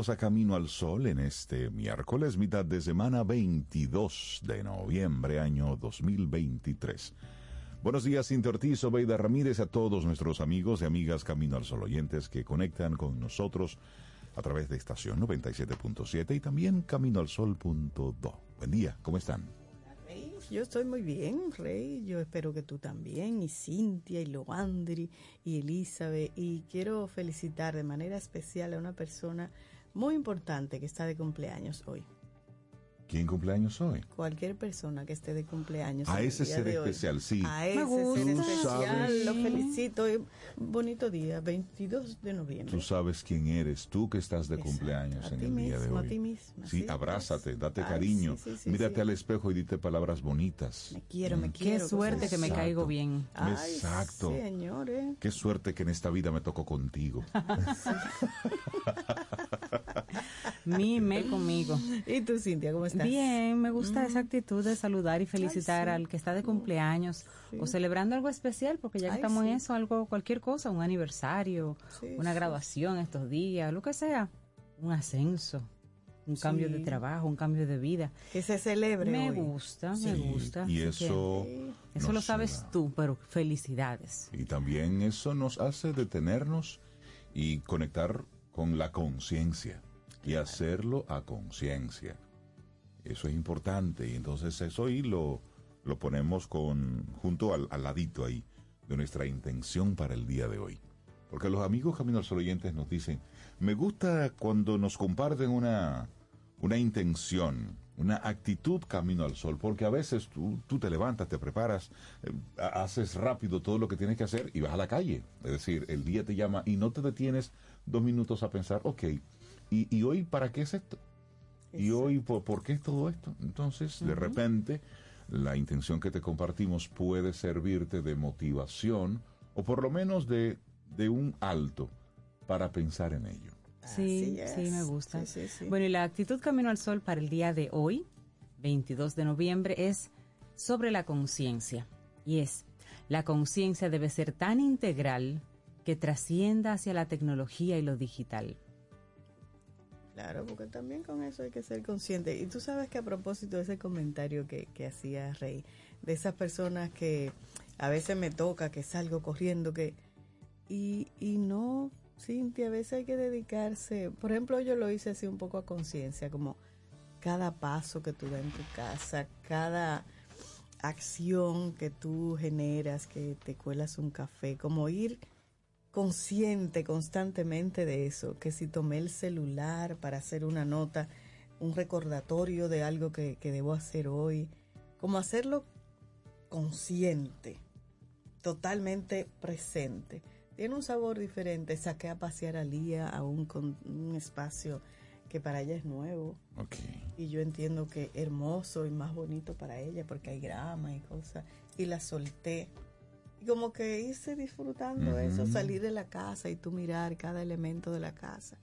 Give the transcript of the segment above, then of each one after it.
Bienvenidos a Camino al Sol en este miércoles, mitad de semana 22 de noviembre, año 2023. Buenos días, Cintia Ortiz, Obeida Ramírez, a todos nuestros amigos y amigas Camino al Sol oyentes que conectan con nosotros a través de estación 97.7 y también caminoalsol.do. Buen día, ¿cómo están? Yo estoy muy bien, Rey. Yo espero que tú también, y Cintia, y Loandri, y Elizabeth. Y quiero felicitar de manera especial a una persona muy importante que está de cumpleaños hoy. ¿Quién cumpleaños hoy? Cualquier persona que esté de cumpleaños. A ese ser hoy. especial, sí. A ese gusta. ser especial. Lo felicito. y Bonito día, 22 de noviembre. Tú sabes quién eres, tú que estás de Exacto. cumpleaños A en el día de mismo, a hoy. ti misma, Sí, sí, abrázate, date Ay, cariño, sí, sí, sí, mírate sí. al espejo y dite palabras bonitas. Me quiero, me Mm. quiero. Qué suerte que me Exacto. caigo bien. Ay, Exacto. señores. Qué suerte que en esta vida me tocó contigo. Mime conmigo. ¿Y tú, Cintia, cómo estás? Bien, me gusta esa actitud de saludar y felicitar sí. al que está de cumpleaños o celebrando algo especial, porque ya que Ay, estamos en eso, algo, cualquier cosa, un aniversario, Sí, una sí. graduación estos días, lo que sea, un ascenso, un cambio de trabajo, un cambio de vida. Que se celebre Me hoy. gusta, me gusta. Y así que eso... eso lo sabes da- tú, pero felicidades. Y también eso nos hace detenernos y conectar con la conciencia y hacerlo a conciencia. Eso es importante y entonces eso ahí lo, ponemos con, junto al, al ladito ahí de nuestra intención para el día de hoy. Porque los amigos Camino al Sol oyentes nos dicen, me gusta cuando nos comparten una, una intención, una actitud camino al sol, porque a veces tú, tú te levantas, te preparas, eh, ha- haces rápido todo lo que tienes que hacer y vas a la calle. Es decir, el día te llama y no te detienes dos minutos a pensar, ok, ¿y, y hoy para qué es esto? ¿Y hoy por, por qué es todo esto? Entonces, de repente, la intención que te compartimos puede servirte de motivación o por lo menos de, de un alto para pensar en ello. Sí, sí, me gusta. Sí, sí, sí. Bueno, y la actitud Camino al Sol para el día de hoy, 22 de noviembre, es sobre la conciencia. Y es, la conciencia debe ser tan integral que trascienda hacia la tecnología y lo digital. Claro, porque también con eso hay que ser consciente. Y tú sabes que a propósito de ese comentario que, que hacía Rey, de esas personas que a veces me toca, que salgo corriendo, que... Y, y no, Cintia, a veces hay que dedicarse, por ejemplo, yo lo hice así un poco a conciencia, como cada paso que tú das en tu casa, cada acción que tú generas, que te cuelas un café, como ir consciente constantemente de eso, que si tomé el celular para hacer una nota, un recordatorio de algo que, que debo hacer hoy, como hacerlo consciente, totalmente presente. Tiene un sabor diferente. Saqué a pasear a Lía aún con un espacio que para ella es nuevo. Y yo entiendo que hermoso y más bonito para ella porque hay grama y cosas. Y la solté. Y como que irse disfrutando eso, salir de la casa y tú mirar cada elemento de la casa.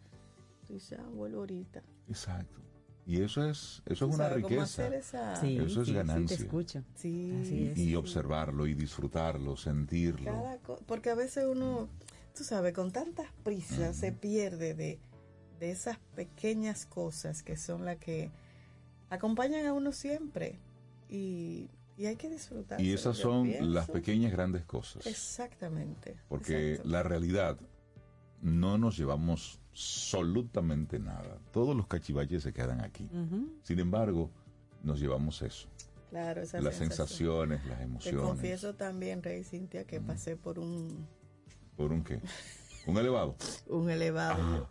Tú dices, ah, vuelvo ahorita. Exacto. Y eso es, eso es una riqueza. hacer esa- Sí, Eso es sí, ganancia. Sí, te escucho. Sí, Así es. Y observarlo y disfrutarlo, sentirlo. cada co- porque a veces uno, tú sabes, con tantas prisas se pierde de, de esas pequeñas cosas que son las que acompañan a uno siempre. Y, y hay que disfrutar. Y esas son las pequeñas grandes cosas. Exactamente. Porque la realidad no nos llevamos absolutamente nada. Todos los cachivaches se quedan aquí. Sin embargo, nos llevamos eso. Claro, esa Las sensaciones, las Te emociones. confieso también, Rey Cintia, que pasé por un, ¿Por un qué? ¿Un elevado? un elevado. Ah.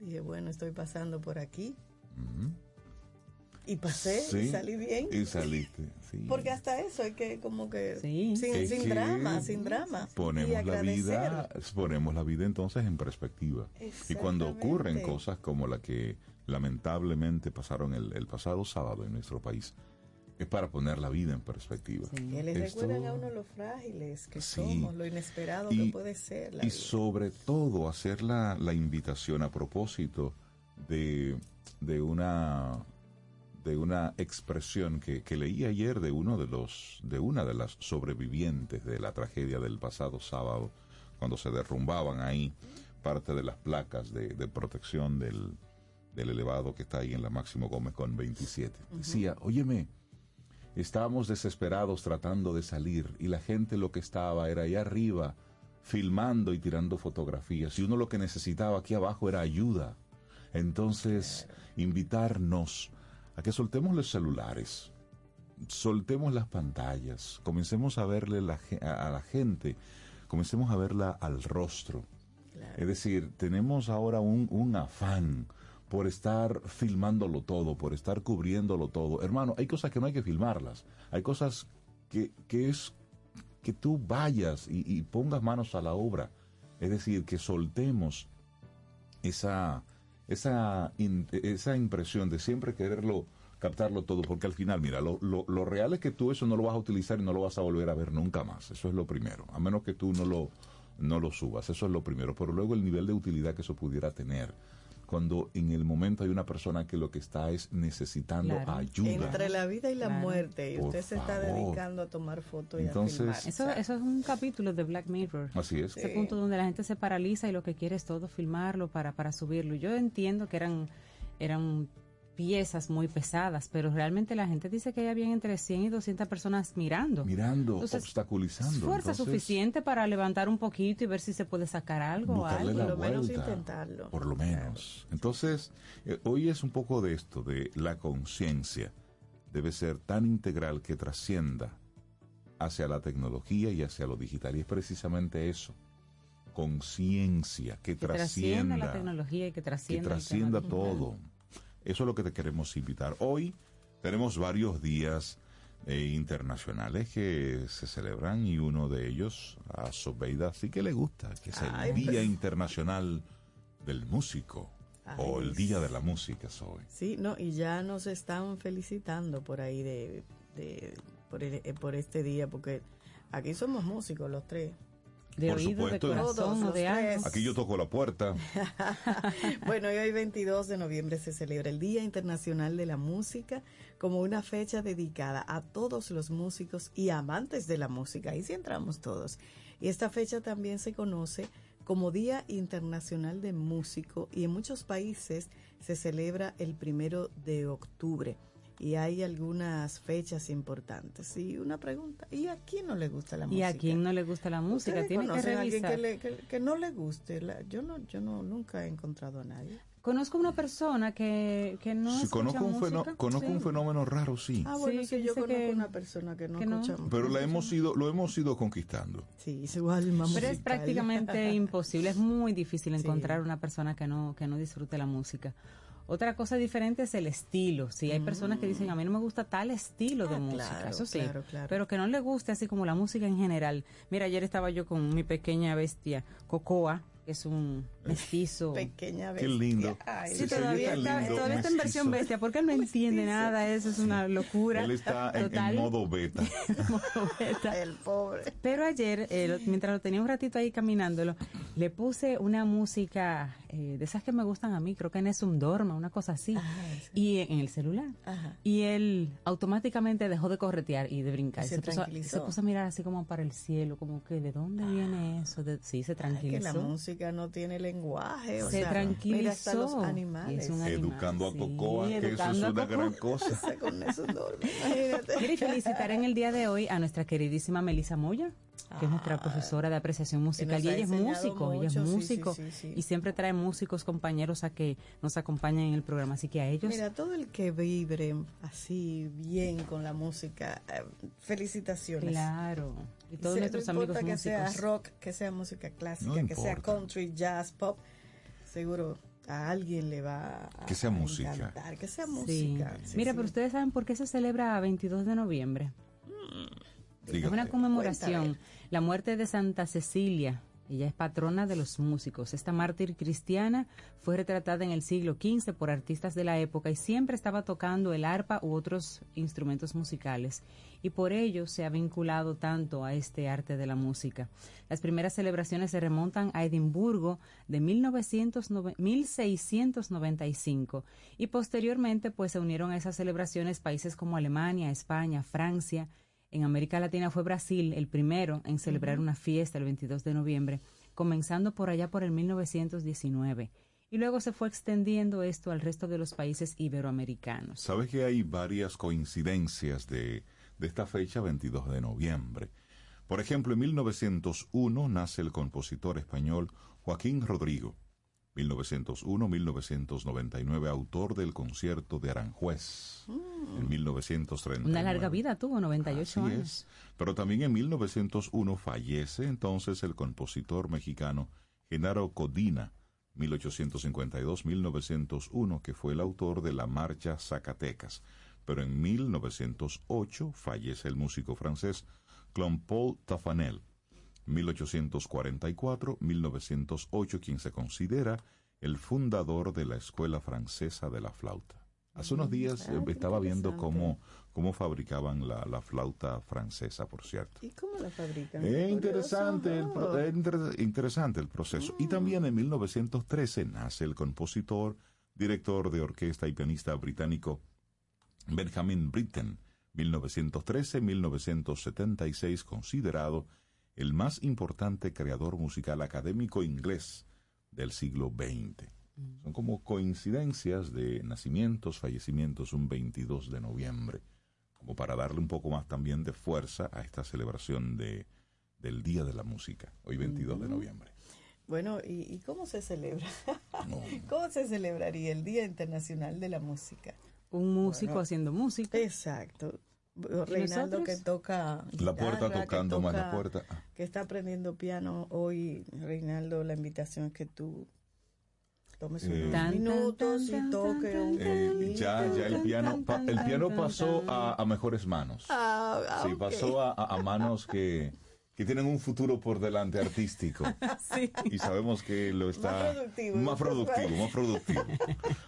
Dije, bueno, estoy pasando por aquí. Ujú. Y pasé y salí bien. Y saliste. sí. Porque hasta eso hay que como que Sí. sin, Es sin que drama, sin drama. Ponemos la vida, ponemos la vida entonces en perspectiva. Y cuando ocurren cosas como la que lamentablemente pasaron el, el pasado sábado en nuestro país, es para poner la vida en perspectiva. Que les Esto- recuerdan a uno lo frágiles que Sí. somos, lo inesperado Y- que puede ser la Y vida. sobre todo hacer la, la invitación a propósito de, de una de una expresión que, que leí ayer de uno de los de una de las sobrevivientes de la tragedia del pasado sábado cuando se derrumbaban ahí parte de las placas de, de protección del, del elevado que está ahí en la Máximo Gómez con 27 decía óyeme estábamos desesperados tratando de salir y la gente lo que estaba era allá arriba filmando y tirando fotografías y uno lo que necesitaba aquí abajo era ayuda. Entonces, invitarnos a que soltemos los celulares, soltemos las pantallas, comencemos a verle la a la gente, comencemos a verla al rostro. Es decir, tenemos ahora un, un afán por estar filmándolo todo, por estar cubriéndolo todo. Hermano, hay cosas que no hay que filmarlas. Hay cosas que, que es que tú vayas y, y pongas manos a la obra. Es decir, que soltemos esa, esa, esa impresión de siempre quererlo captarlo todo, porque al final, mira, lo, lo, lo real es que tú eso no lo vas a utilizar y no lo vas a volver a ver nunca más. Eso es lo primero, a menos que tú no lo, no lo subas, eso es lo primero. Pero luego el nivel de utilidad que eso pudiera tener, cuando en el momento hay una persona que lo que está es necesitando Claro. ayuda. Entre la vida y la Claro. muerte, y Por usted se está favor. dedicando a tomar fotos y Entonces- a filmar. Eso, eso es un capítulo de Black Mirror. Así es. Ese punto donde la gente se paraliza y lo que quiere es todo filmarlo para, para subirlo. Yo entiendo que eran, eran piezas muy pesadas, pero realmente la gente dice que había entre 100 y 200 personas mirando. Mirando, Entonces, obstaculizando. Fuerza Entonces, suficiente para levantar un poquito y ver si se puede sacar algo o algo. Por lo menos intentarlo. Por lo menos. Entonces, eh, hoy es un poco de esto, de la conciencia. Debe ser tan integral que trascienda hacia la tecnología y hacia lo digital. Y es precisamente eso. Conciencia, que, que trascienda trascienda. la tecnología y que que trascienda, el trascienda todo. Eso es lo que te queremos invitar. Hoy tenemos varios días eh, internacionales que se celebran y uno de ellos a Sobeida sí que le gusta, que es el Ay, Día pues. Internacional del Músico o el Día de la Música. Sí, no, y ya nos están felicitando por ahí de, de- por, el- eh, por este día, porque aquí somos músicos los tres. De Por oído, de supuesto. corazón Todos de algo. Aquí yo toco la puerta. Bueno, y hoy 22 de noviembre se celebra el Día Internacional de la Música como una fecha dedicada a todos los músicos y amantes de la música. Ahí sí entramos todos. Y esta fecha también se conoce como Día Internacional de Músico y en muchos países se celebra el primero de octubre. Y hay algunas fechas importantes. Y una pregunta, ¿y a quién no le gusta la Y música? a quien no le gusta la música, ¿Ustedes tiene que a alguien revisar. que, le- que- que no le guste? La- yo no, yo no, nunca he encontrado a nadie. Conozco una persona que, que no Sí, conozco un, fenó- música. conozco Sí. un fenómeno raro, sí. Ah, bueno, Sí, que yo conozco que- una persona que no que no. escucha. Pero la hemos ido, lo hemos ido conquistando. Sí, su alma Pero es prácticamente imposible, es muy difícil Sí. encontrar una persona que no, que no disfrute la música. Otra cosa diferente es el estilo. Si hay personas que dicen, a mí no me gusta tal estilo de Ah, música, claro, eso sí. claro, claro. Pero que no le guste así como la música en general. Mira, ayer estaba yo con mi pequeña bestia, Cocoa, que es un mestizo. Pequeña Qué bestia. lindo. Ay, Sí, todavía está, lindo, todavía está en versión bestia, porque él no entiende nada, eso es una locura. Él está en, en Total. modo beta. Modo beta. El pobre. Pero ayer, eh, lo- mientras lo tenía un ratito ahí caminándolo, le puse una música eh, de esas que me gustan a mí, creo que en un Dorma, una cosa así, y en el celular. Ajá. Y él automáticamente dejó de corretear y de brincar. Y se se, puso, tranquilizó. se puso a mirar así como para el cielo, como que ¿de dónde viene eso? De- sí, se Es que tranquilizó. la música no tiene lenguaje. O se sea, tranquilizó. Mira hasta los animales. es un animal, Educando a sí, Cocoa, que eso es una Cocoa. gran cosa. Con eso imagínate. Felicitar en el día de hoy a nuestra queridísima Melissa Moya, que es nuestra profesora de apreciación musical. Y ella es músico, ella es mucho, sí, músico. sí, sí, sí. Y siempre trae músicos, compañeros a que nos acompañen en el programa. Así que a ellos, Mira, todo el que vibre así bien con la música, eh, felicitaciones. claro. Y todos Sí, nuestros no amigos que músicos. sea rock, que sea música clásica, No que sea country, jazz, pop, seguro a alguien le va a, Que sea música. encantar, que sea música. sí, Mira, sí. pero ustedes saben por qué se celebra 22 de noviembre. Es Dígame. una conmemoración. Cuéntame. La muerte de Santa Cecilia. Ella es patrona de los músicos. Esta mártir cristiana fue retratada en el siglo XV por artistas de la época y siempre estaba tocando el arpa u otros instrumentos musicales. Y por ello se ha vinculado tanto a este arte de la música. Las primeras celebraciones se remontan a Edimburgo de 1909 1695 y posteriormente pues se unieron a esas celebraciones países como Alemania, España, Francia, en América Latina fue Brasil el primero en celebrar una fiesta el 22 de noviembre, comenzando por allá por el 1919. Y luego se fue extendiendo esto al resto de los países iberoamericanos. Sabes que hay varias coincidencias de, de esta fecha, 22 de noviembre. Por ejemplo, en 1901 nace el compositor español Joaquín Rodrigo. 1901-1999, autor del concierto de Aranjuez. En 1930. Una larga vida tuvo, 98 Así años. es. Pero también en 1901 fallece entonces el compositor mexicano Genaro Codina, 1852-1901, que fue el autor de la Marcha Zacatecas. Pero en 1908 fallece el músico francés Claude-Paul Tafanel. 1844-1908, quien se considera el fundador de la Escuela Francesa de la Flauta. Hace unos días Ah, eh, qué estaba viendo cómo, cómo fabricaban la, la flauta francesa, por cierto. ¿Y cómo la fabrican? Es Qué interesante el, pro- es inter- interesante el proceso. Y también en 1913 nace el compositor, director de orquesta y pianista británico Benjamin Britten. 1913-1976 considerado el más importante creador musical académico inglés del siglo XX. Son como coincidencias de nacimientos, fallecimientos un 22 de noviembre, como para darle un poco más también de fuerza a esta celebración de, del Día de la Música, hoy 22 de noviembre. Bueno, ¿y, y cómo se celebra? No. ¿Cómo se celebraría el Día Internacional de la Música? Un músico Bueno. haciendo música. Exacto. Reinaldo que toca La puerta tocando más la puerta. Que está aprendiendo piano hoy, Reinaldo, la invitación es que tú tomes Eh, unos Tan, minutos tan, y toque tan, un Eh, ya, ya el piano, pa- el piano pasó tan. a, a mejores manos. Ah, ah, Sí, pasó a- a manos que, que tienen un futuro por delante artístico. Sí. Y sabemos que lo está Más productivo. más productivo, más productivo.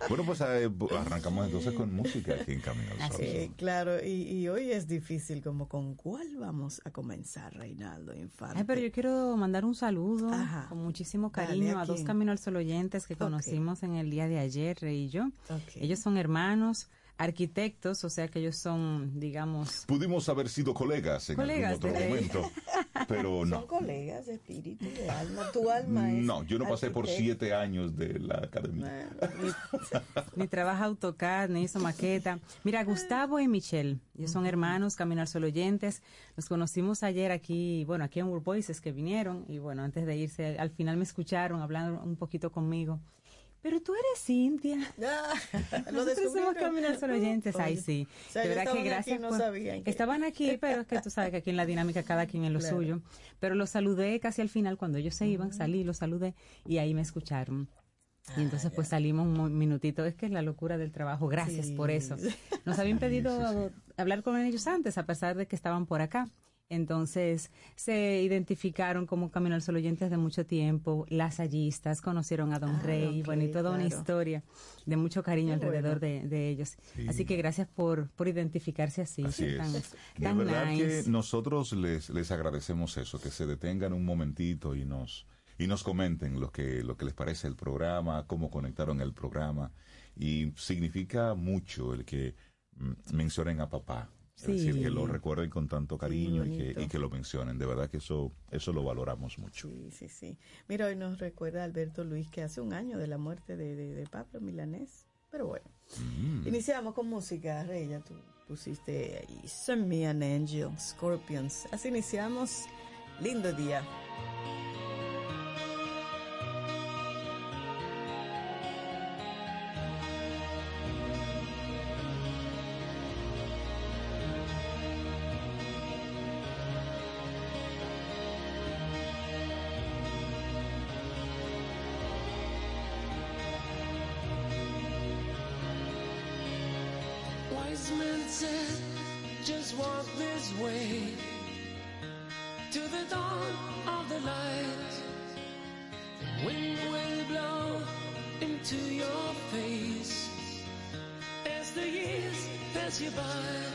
Bueno, pues eh, arrancamos entonces con música aquí en Camino al Sol. Sí, claro, y, y hoy es difícil, como con cuál vamos a comenzar, Reinaldo Infante. Ay, pero yo quiero mandar un saludo Ajá. con muchísimo Dale, cariño ¿a a dos? Camino al Sol oyentes que Ok. conocimos en el día de ayer, Rey y yo. Ok. Ellos son hermanos, arquitectos, o sea que ellos son, digamos, Pudimos haber sido colegas en Colegas algún otro momento, pero Son no. colegas de espíritu, de alma. Tu alma es. No, yo no pasé por siete años de la academia. Bueno, ni trabaja AutoCAD, ni hizo maqueta. Mira, Gustavo y Michelle, ellos son hermanos, Camino al Sol oyentes. Nos conocimos ayer aquí, bueno, aquí en World Voices que vinieron y bueno, antes de irse, al final me escucharon, hablando un poquito conmigo. Pero tú eres Cintia. Ah, Nosotros somos descubrieron. Camino al Sol oyentes. Ay, sí. o sea, de verdad que estaban aquí, gracias. no por- sabían que- Estaban aquí, pero es que tú sabes que aquí en la dinámica cada quien en lo Claro. suyo. Pero los saludé casi al final, cuando ellos se iban, salí, los saludé y ahí me escucharon. Y entonces pues salimos un minutito, es que es la locura del trabajo, gracias Sí. por eso. Nos habían pedido hablar con ellos antes, a pesar de que estaban por acá. Entonces se identificaron como Camino al Sol oyentes de mucho tiempo, las hallistas conocieron a Don Ah, Rey, ok, bueno, y toda una historia de mucho cariño Qué alrededor bueno. de, de ellos. Sí. Así que gracias por, por identificarse así, Así es. tan, De tan verdad nice. que nosotros les, les agradecemos eso, que se detengan un momentito y nos y nos comenten lo que lo que les parece el programa, cómo conectaron el programa y significa mucho el que mm, mencionen a papá. Es Sí. decir, que lo recuerden con tanto cariño y que, y que lo mencionen. De verdad que eso eso lo valoramos mucho. Sí, sí, sí. Mira, hoy nos recuerda Alberto Luis que hace un año de la muerte de, de- de Pablo Milanés. Pero bueno, Mm. iniciamos con música, Rey, ya tú pusiste ahí Send Me an Angel, Scorpions. Así iniciamos. Lindo día. Said, just walk this way to the dawn of the light. The wind will blow into your face as the years pass you by.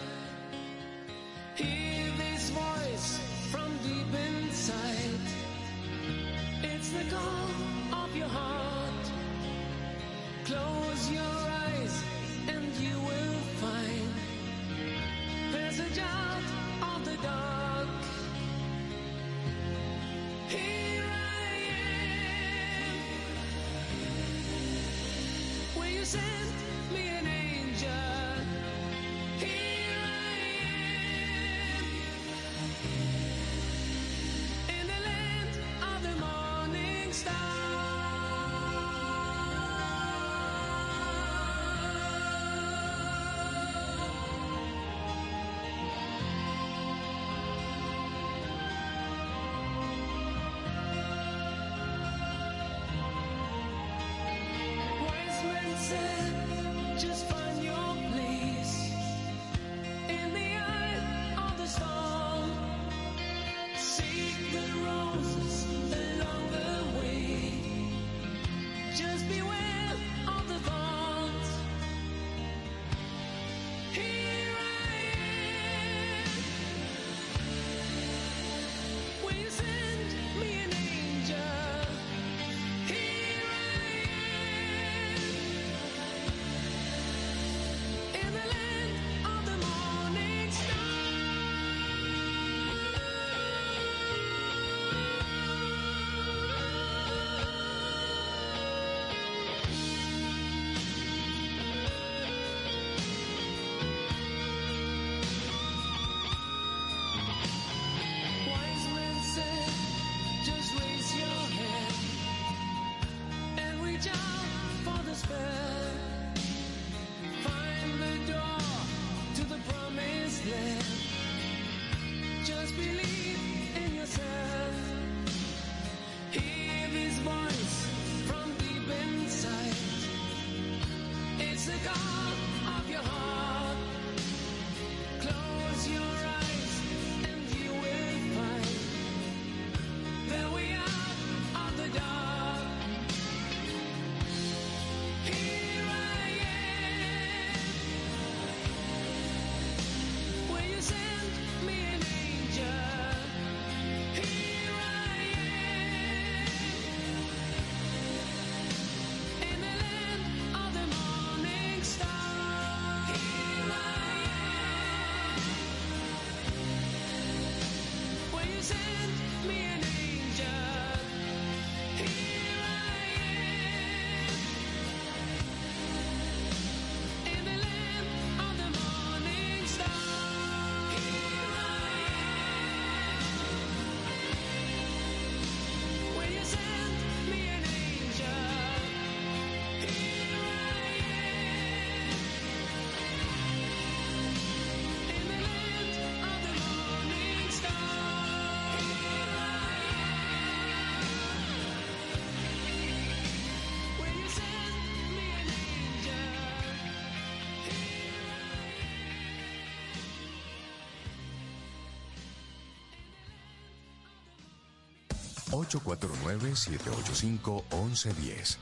849-785-1110.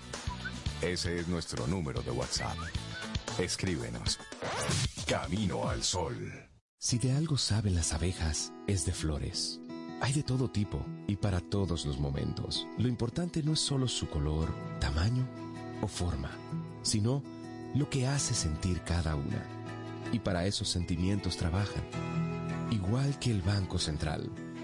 Ese es nuestro número de WhatsApp. Escríbenos. Camino al Sol. Si de algo saben las abejas, es de flores. Hay de todo tipo y para todos los momentos. Lo importante no es solo su color, tamaño o forma, sino lo que hace sentir cada una. Y para esos sentimientos trabajan. Igual que el Banco Central,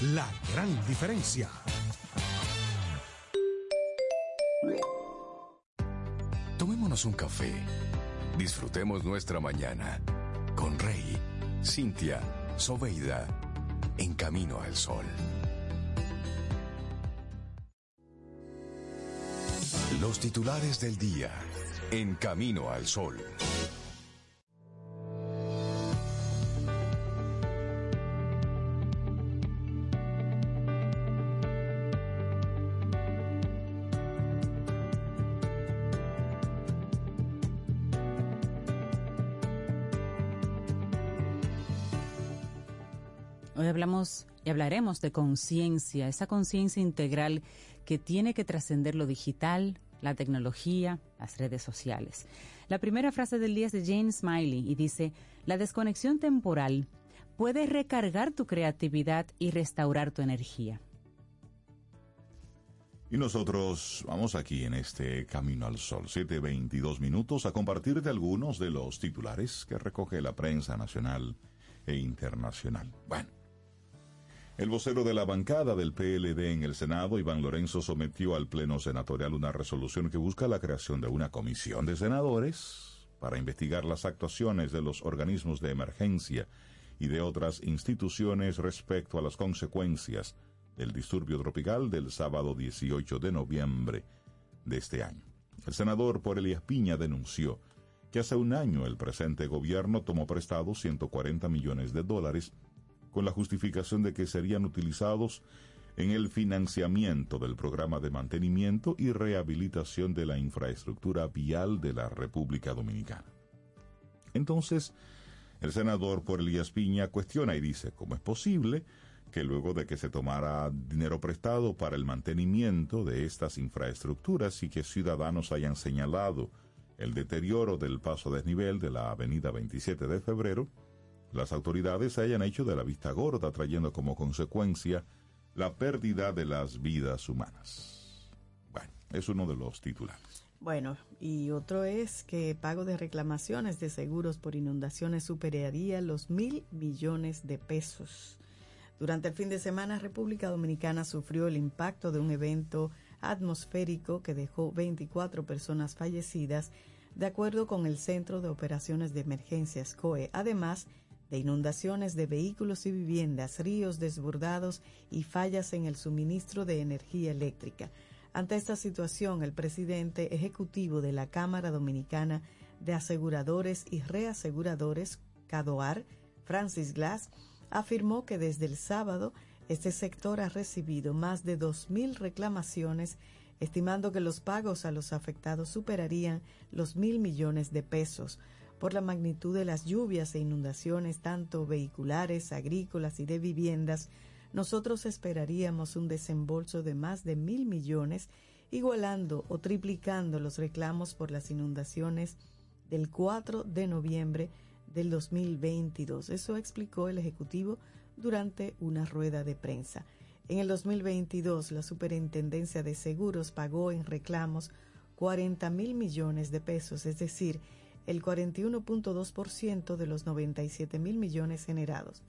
La gran diferencia. Tomémonos un café. Disfrutemos nuestra mañana con Rey, Cintia, Soveida, en camino al sol. Los titulares del día, en camino al sol. Y hablaremos de conciencia, esa conciencia integral que tiene que trascender lo digital, la tecnología, las redes sociales. La primera frase del día es de Jane Smiley y dice, la desconexión temporal puede recargar tu creatividad y restaurar tu energía. Y nosotros vamos aquí en este Camino al Sol, 7.22 minutos, a compartirte algunos de los titulares que recoge la prensa nacional e internacional. Bueno, el vocero de la bancada del PLD en el Senado, Iván Lorenzo, sometió al Pleno Senatorial una resolución que busca la creación de una comisión de senadores para investigar las actuaciones de los organismos de emergencia y de otras instituciones respecto a las consecuencias del disturbio tropical del sábado 18 de noviembre de este año. El senador por Elías Piña denunció que hace un año el presente gobierno tomó prestado 140 millones de dólares con la justificación de que serían utilizados en el financiamiento del programa de mantenimiento y rehabilitación de la infraestructura vial de la República Dominicana. Entonces, el senador por Elías Piña cuestiona y dice, ¿cómo es posible que luego de que se tomara dinero prestado para el mantenimiento de estas infraestructuras y que ciudadanos hayan señalado el deterioro del paso desnivel de la avenida 27 de febrero, las autoridades se hayan hecho de la vista gorda, trayendo como consecuencia la pérdida de las vidas humanas. Bueno, es uno de los titulares. Bueno, y otro es que pago de reclamaciones de seguros por inundaciones superaría los mil millones de pesos. Durante el fin de semana, República Dominicana sufrió el impacto de un evento atmosférico que dejó 24 personas fallecidas, de acuerdo con el Centro de Operaciones de Emergencias COE, además de inundaciones de vehículos y viviendas, ríos desbordados y fallas en el suministro de energía eléctrica. Ante esta situación, el presidente ejecutivo de la Cámara Dominicana de Aseguradores y Reaseguradores, CADOAR, Francis Glass, afirmó que desde el sábado este sector ha recibido más de 2.000 reclamaciones, estimando que los pagos a los afectados superarían los mil millones de pesos por la magnitud de las lluvias e inundaciones, tanto vehiculares, agrícolas y de viviendas. Nosotros esperaríamos un desembolso de más de mil millones, igualando o triplicando los reclamos por las inundaciones del 4 de noviembre del 2022. Eso explicó el Ejecutivo durante una rueda de prensa. En el 2022, la Superintendencia de Seguros pagó en reclamos 40 mil millones de pesos, es decir, el 41.2% de los 97 mil millones generados.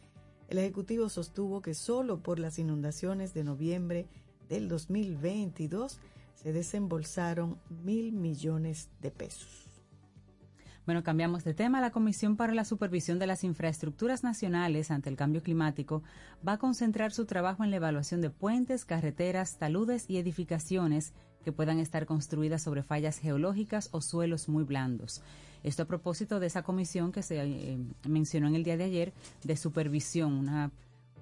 El Ejecutivo sostuvo que solo por las inundaciones de noviembre del 2022 se desembolsaron mil millones de pesos. Bueno, cambiamos de tema. La Comisión para la Supervisión de las Infraestructuras Nacionales ante el Cambio Climático va a concentrar su trabajo en la evaluación de puentes, carreteras, taludes y edificaciones que puedan estar construidas sobre fallas geológicas o suelos muy blandos. Esto a propósito de esa comisión que se eh, mencionó en el día de ayer de supervisión, una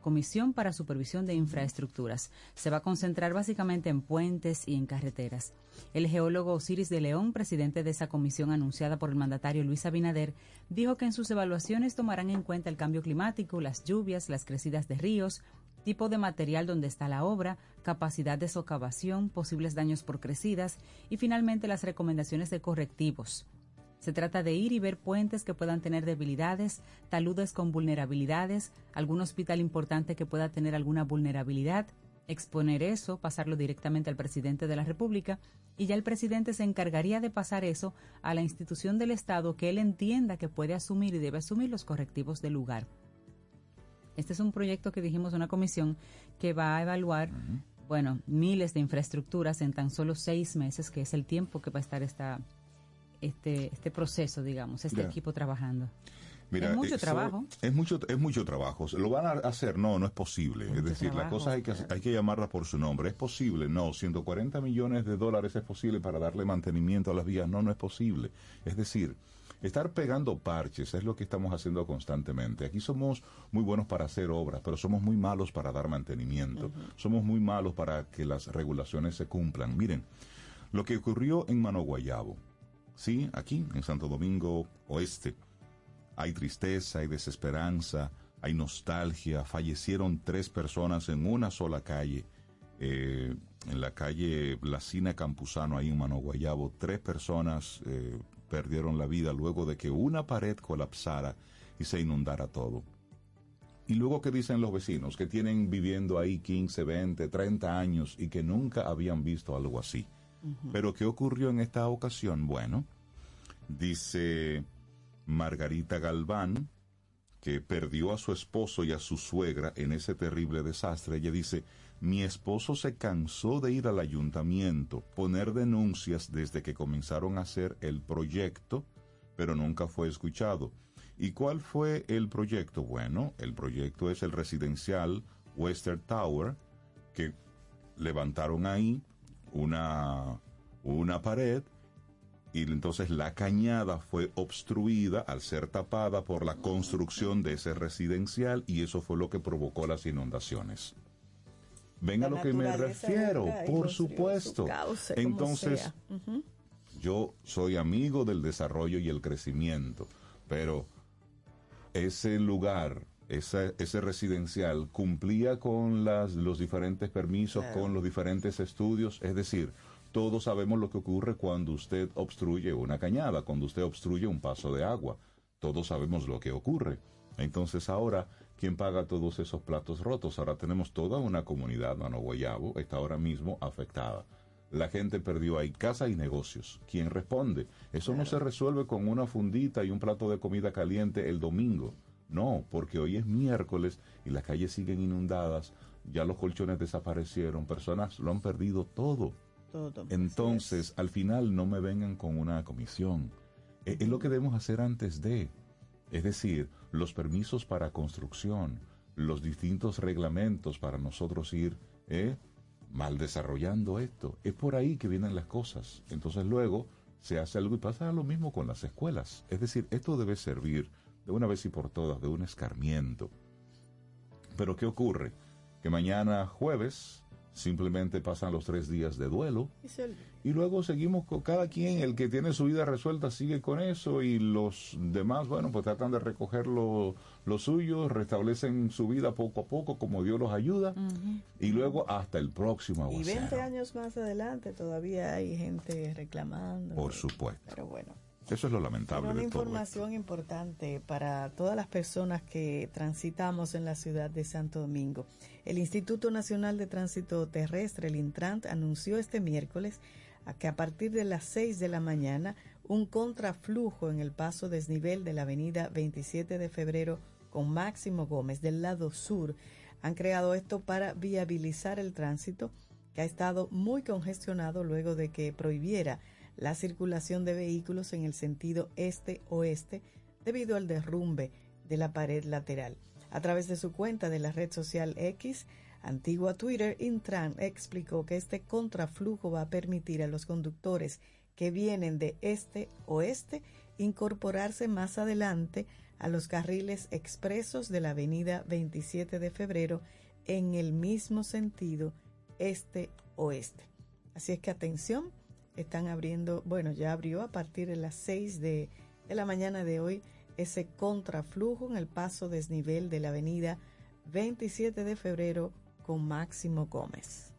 Comisión para Supervisión de Infraestructuras. Se va a concentrar básicamente en puentes y en carreteras. El geólogo Osiris de León, presidente de esa comisión anunciada por el mandatario Luis Abinader, dijo que en sus evaluaciones tomarán en cuenta el cambio climático, las lluvias, las crecidas de ríos, tipo de material donde está la obra, capacidad de socavación, posibles daños por crecidas y finalmente las recomendaciones de correctivos. Se trata de ir y ver puentes que puedan tener debilidades, taludes con vulnerabilidades, algún hospital importante que pueda tener alguna vulnerabilidad, exponer eso, pasarlo directamente al presidente de la República y ya el presidente se encargaría de pasar eso a la institución del Estado que él entienda que puede asumir y debe asumir los correctivos del lugar. Este es un proyecto que dijimos una comisión que va a evaluar, bueno, miles de infraestructuras en tan solo seis meses, que es el tiempo que va a estar esta, este, este proceso, digamos, este equipo trabajando. Mira, es mucho trabajo. Es mucho, es mucho trabajo. ¿Lo van a hacer? No, no es posible. es decir, las cosas hay que, hay que llamarlas por su nombre. ¿Es posible? No. 140 millones de dólares es posible para darle mantenimiento a las vías. No, no es posible. Es decir, estar pegando parches es lo que estamos haciendo constantemente. Aquí somos muy buenos para hacer obras, pero somos muy malos para dar mantenimiento. Somos muy malos para que las regulaciones se cumplan. Miren, lo que ocurrió en Mano Guayabo, sí, aquí en Santo Domingo Oeste hay tristeza, hay desesperanza, hay nostalgia. Fallecieron tres personas en una sola calle, eh, en la calle Blasina Campuzano, ahí en Mano Guayabo. Tres personas eh, perdieron la vida luego de que una pared colapsara y se inundara todo. Y luego que dicen los vecinos que tienen viviendo ahí 15, 20, 30 años y que nunca habían visto algo así. Pero ¿qué ocurrió en esta ocasión? Bueno, dice Margarita Galván, que perdió a su esposo y a su suegra en ese terrible desastre. Ella dice, mi esposo se cansó de ir al ayuntamiento, poner denuncias desde que comenzaron a hacer el proyecto, pero nunca fue escuchado. ¿Y cuál fue el proyecto? Bueno, el proyecto es el residencial Western Tower, que levantaron ahí una, una pared y entonces la cañada fue obstruida al ser tapada por la construcción de ese residencial y eso fue lo que provocó las inundaciones. Ven a lo que me refiero, por supuesto. Entonces, yo soy amigo del desarrollo y el crecimiento, pero ese lugar, ese, ese residencial, cumplía con las, los diferentes permisos, con los diferentes estudios, es decir, todos sabemos lo que ocurre cuando usted obstruye una cañada, cuando usted obstruye un paso de agua. Todos sabemos lo que ocurre. Entonces ahora, ¿quién paga todos esos platos rotos? Ahora tenemos toda una comunidad, Mano Guayabo, está ahora mismo afectada. La gente perdió ahí casa y negocios. ¿Quién responde? Eso no se resuelve con una fundita y un plato de comida caliente el domingo. No, porque hoy es miércoles y las calles siguen inundadas, ya los colchones desaparecieron, personas lo han perdido todo. Entonces, al final no me vengan con una comisión. E, es, lo que debemos hacer antes de. Es decir, los permisos para construcción, los distintos reglamentos para nosotros ir ¿eh? mal desarrollando esto. Es por ahí que vienen las cosas. Entonces luego se hace algo y pasa lo mismo con las escuelas. Es decir, esto debe servir de una vez y por todas de un escarmiento. Pero ¿qué ocurre? Que mañana jueves simplemente pasan los tres días de duelo y luego seguimos con cada quien, el que tiene su vida resuelta sigue con eso y los demás, bueno, pues tratan de recoger lo, suyo, restablecen su vida poco a poco como Dios los ayuda y luego hasta el próximo aguacero. Y 20 años más adelante todavía hay gente reclamando. Por supuesto. Pero bueno. Eso es lo lamentable Una de todo. esto. información importante para todas las personas que transitamos en la ciudad de Santo Domingo. El Instituto Nacional de Tránsito Terrestre, el Intrant, anunció este miércoles que a partir de las 6 de la mañana un contraflujo en el paso desnivel de la avenida 27 de febrero con Máximo Gómez del lado sur han creado esto para viabilizar el tránsito que ha estado muy congestionado luego de que prohibiera la circulación de vehículos en el sentido este-oeste debido al derrumbe de la pared lateral. A través de su cuenta de la red social X, antigua Twitter, Intran explicó que este contraflujo va a permitir a los conductores que vienen de este-oeste incorporarse más adelante a los carriles expresos de la avenida 27 de febrero en el mismo sentido este-oeste. Así es que atención, están abriendo, bueno, ya abrió a partir de las 6 de, de la mañana de hoy ese contraflujo en el paso desnivel de la avenida 27 de febrero con Máximo Gómez.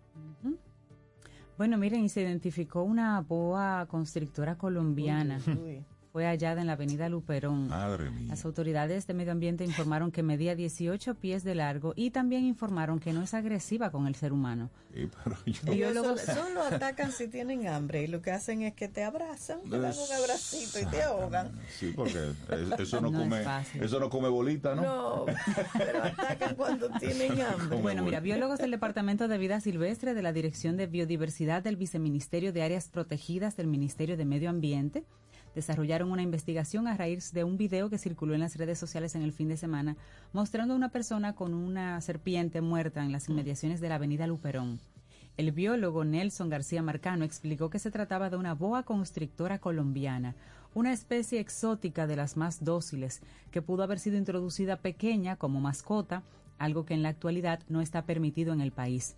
Bueno, miren, y se identificó una boa constrictora colombiana. Uy, uy. Fue hallada en la avenida Luperón. Madre mía. Las autoridades de medio ambiente informaron que medía 18 pies de largo y también informaron que no es agresiva con el ser humano. Sí, pero yo- Biólogos- solo, solo atacan si tienen hambre y lo que hacen es que te abrazan, te dan un abracito y te ahogan. Sí, porque es- eso no, come, fácil. eso no come bolita, ¿no? No, pero atacan cuando tienen hambre. Bueno, mira, biólogos del Departamento de Vida Silvestre de la Dirección de Biodiversidad del Viceministerio de Áreas Protegidas del Ministerio de Medio Ambiente desarrollaron una investigación a raíz de un video que circuló en las redes sociales en el fin de semana mostrando a una persona con una serpiente muerta en las inmediaciones de la avenida Luperón. El biólogo Nelson García Marcano explicó que se trataba de una boa constrictora colombiana, una especie exótica de las más dóciles, que pudo haber sido introducida pequeña como mascota, algo que en la actualidad no está permitido en el país.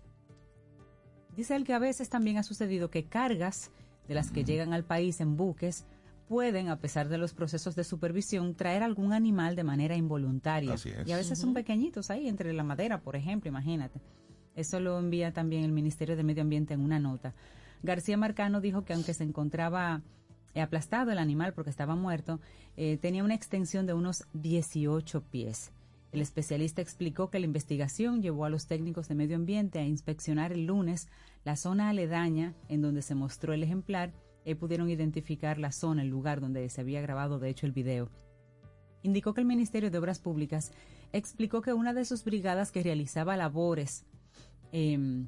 Dice él que a veces también ha sucedido que cargas de las que llegan al país en buques pueden, a pesar de los procesos de supervisión, traer algún animal de manera involuntaria. Así es. Y a veces son pequeñitos ahí, entre la madera, por ejemplo, imagínate. Eso lo envía también el Ministerio de Medio Ambiente en una nota. García Marcano dijo que aunque se encontraba eh, aplastado el animal porque estaba muerto, eh, tenía una extensión de unos 18 pies. El especialista explicó que la investigación llevó a los técnicos de medio ambiente a inspeccionar el lunes la zona aledaña en donde se mostró el ejemplar y pudieron identificar la zona, el lugar donde se había grabado de hecho el video. Indicó que el Ministerio de Obras Públicas explicó que una de sus brigadas que realizaba labores em,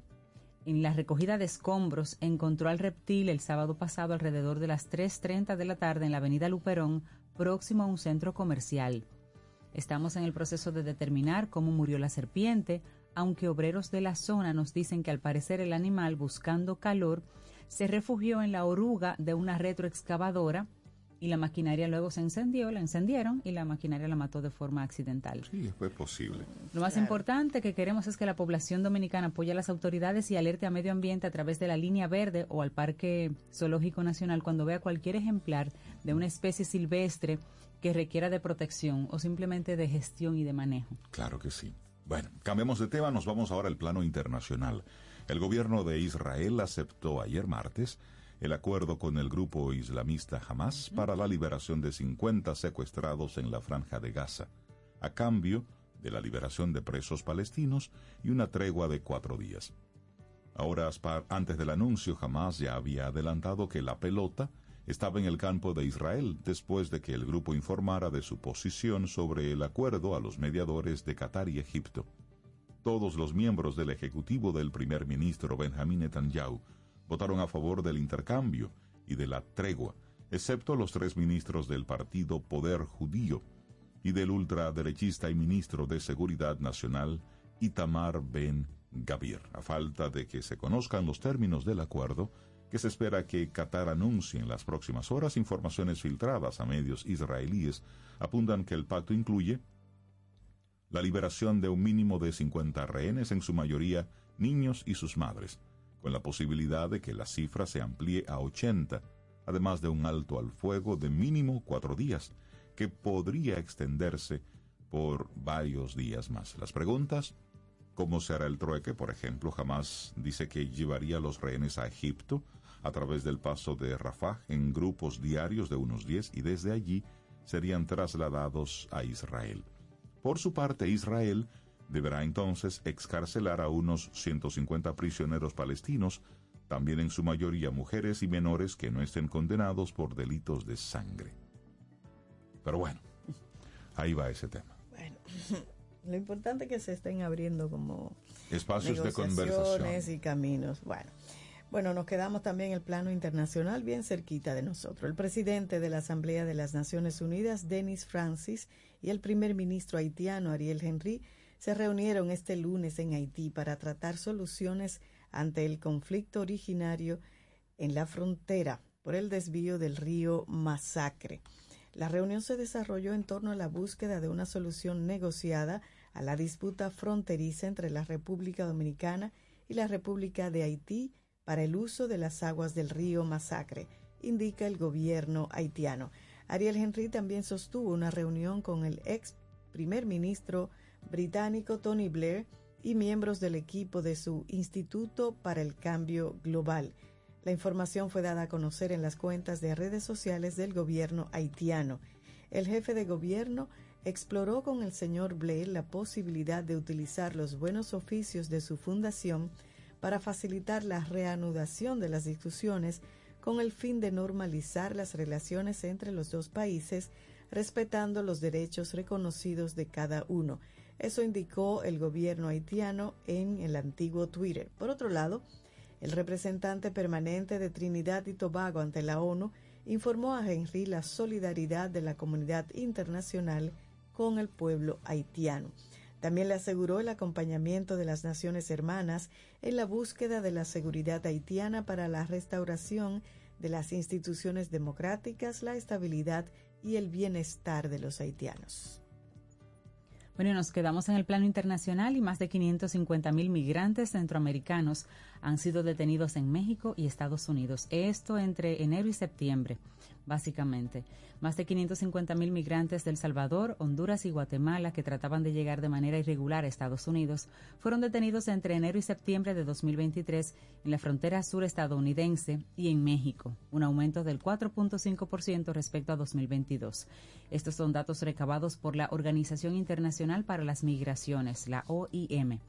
en la recogida de escombros encontró al reptil el sábado pasado alrededor de las 3.30 de la tarde en la avenida Luperón, próximo a un centro comercial. Estamos en el proceso de determinar cómo murió la serpiente, aunque obreros de la zona nos dicen que al parecer el animal, buscando calor, se refugió en la oruga de una retroexcavadora y la maquinaria luego se encendió, la encendieron y la maquinaria la mató de forma accidental. Sí, fue posible. Lo más importante que queremos es que la población dominicana apoye a las autoridades y alerte a medio ambiente a través de la línea verde o al Parque Zoológico Nacional cuando vea cualquier ejemplar de una especie silvestre que requiera de protección o simplemente de gestión y de manejo. Claro que sí. Bueno, cambiemos de tema, nos vamos ahora al plano internacional. El gobierno de Israel aceptó ayer martes el acuerdo con el grupo islamista Hamas para la liberación de 50 secuestrados en la franja de Gaza, a cambio de la liberación de presos palestinos y una tregua de cuatro días. Ahora, antes del anuncio, Hamas ya había adelantado que la pelota estaba en el campo de Israel después de que el grupo informara de su posición sobre el acuerdo a los mediadores de Qatar y Egipto. Todos los miembros del ejecutivo del primer ministro Benjamín Netanyahu votaron a favor del intercambio y de la tregua, excepto los tres ministros del partido Poder Judío y del ultraderechista y ministro de Seguridad Nacional Itamar Ben Gavir, a falta de que se conozcan los términos del acuerdo, que se espera que Qatar anuncie en las próximas horas. Informaciones filtradas a medios israelíes apuntan que el pacto incluye la liberación de un mínimo de 50 rehenes, en su mayoría niños y sus madres, con la posibilidad de que la cifra se amplíe a 80, además de un alto al fuego de mínimo cuatro días, que podría extenderse por varios días más. Las preguntas, ¿cómo será el trueque? Por ejemplo, jamás dice que llevaría los rehenes a Egipto, a través del paso de Rafah en grupos diarios de unos 10 y desde allí serían trasladados a Israel. Por su parte, Israel deberá entonces excarcelar a unos 150 prisioneros palestinos, también en su mayoría mujeres y menores que no estén condenados por delitos de sangre. Pero bueno, ahí va ese tema. Bueno, lo importante es que se estén abriendo como Espacios de conversación. y caminos. Bueno, bueno, nos quedamos también en el plano internacional bien cerquita de nosotros. El presidente de la Asamblea de las Naciones Unidas, Denis Francis, y el primer ministro haitiano, Ariel Henry, se reunieron este lunes en Haití para tratar soluciones ante el conflicto originario en la frontera por el desvío del río Masacre. La reunión se desarrolló en torno a la búsqueda de una solución negociada a la disputa fronteriza entre la República Dominicana y la República de Haití para el uso de las aguas del río Masacre, indica el gobierno haitiano. Ariel Henry también sostuvo una reunión con el ex primer ministro británico Tony Blair y miembros del equipo de su Instituto para el Cambio Global. La información fue dada a conocer en las cuentas de redes sociales del gobierno haitiano. El jefe de gobierno exploró con el señor Blair la posibilidad de utilizar los buenos oficios de su fundación para facilitar la reanudación de las discusiones con el fin de normalizar las relaciones entre los dos países, respetando los derechos reconocidos de cada uno. Eso indicó el gobierno haitiano en el antiguo Twitter. Por otro lado, el representante permanente de Trinidad y Tobago ante la ONU informó a Henry la solidaridad de la comunidad internacional con el pueblo haitiano. También le aseguró el acompañamiento de las Naciones Hermanas en la búsqueda de la seguridad haitiana para la restauración de las instituciones democráticas, la estabilidad y el bienestar de los haitianos. Bueno, nos quedamos en el plano internacional y más de 550 mil migrantes centroamericanos han sido detenidos en México y Estados Unidos. Esto entre enero y septiembre, básicamente. Más de 550 mil migrantes del Salvador, Honduras y Guatemala que trataban de llegar de manera irregular a Estados Unidos fueron detenidos entre enero y septiembre de 2023 en la frontera sur estadounidense y en México, un aumento del 4.5% respecto a 2022. Estos son datos recabados por la Organización Internacional para las Migraciones, la OIM.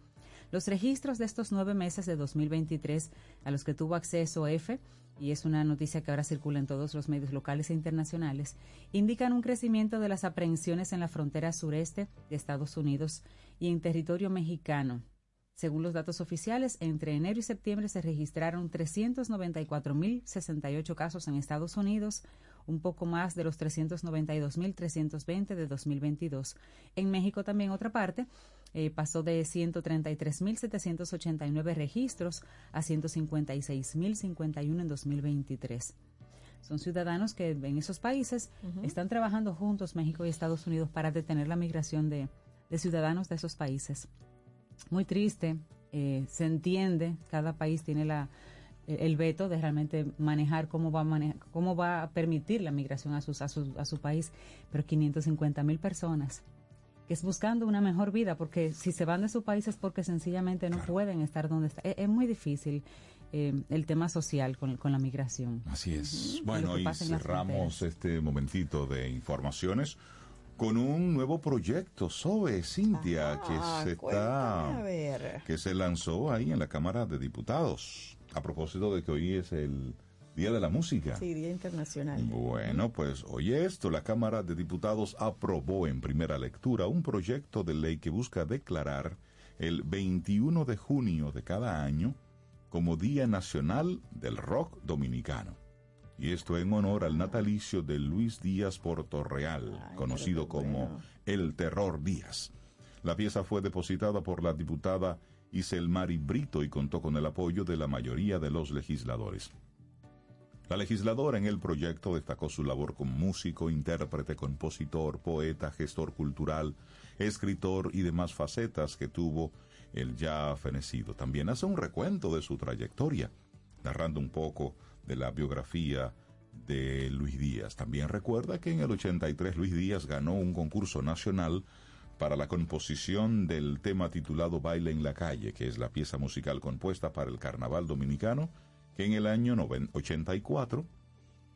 Los registros de estos nueve meses de 2023 a los que tuvo acceso EFE, y es una noticia que ahora circula en todos los medios locales e internacionales, indican un crecimiento de las aprehensiones en la frontera sureste de Estados Unidos y en territorio mexicano. Según los datos oficiales, entre enero y septiembre se registraron 394.068 casos en Estados Unidos, un poco más de los 392.320 de 2022. En México también otra parte eh, pasó de 133.789 registros a 156.051 en 2023. Son ciudadanos que en esos países están trabajando juntos, México y Estados Unidos, para detener la migración de, de ciudadanos de esos países. Muy triste, eh, se entiende, cada país tiene la, el veto de realmente manejar cómo va a manejar, cómo va a permitir la migración a, sus, a, su, a su país, pero 550 mil personas que es buscando una mejor vida, porque si se van de su país es porque sencillamente no pueden estar donde están. Es, es muy difícil eh, el tema social con, con la migración. Así es. Bueno, y cerramos este momentito de informaciones con un nuevo proyecto, SOBE, Cintia, Ah, que se está que se lanzó ahí en la Cámara de Diputados. A propósito de que hoy es el Día de la Música. Sí, Día Internacional. Bueno, pues oye esto, la Cámara de Diputados aprobó en primera lectura un proyecto de ley que busca declarar el 21 de junio de cada año como Día Nacional del Rock Dominicano. Y esto en honor al natalicio de Luis Díaz Portorreal, Ay, conocido como bueno. El Terror Díaz. La pieza fue depositada por la diputada Iselmari Brito y contó con el apoyo de la mayoría de los legisladores. La legisladora en el proyecto destacó su labor como músico, intérprete, compositor, poeta, gestor cultural, escritor y demás facetas que tuvo el ya fenecido. También hace un recuento de su trayectoria, narrando un poco de la biografía de Luis Díaz. También recuerda que en el 83 Luis Díaz ganó un concurso nacional para la composición del tema titulado Baile en la calle, que es la pieza musical compuesta para el carnaval dominicano que en el año noven- 84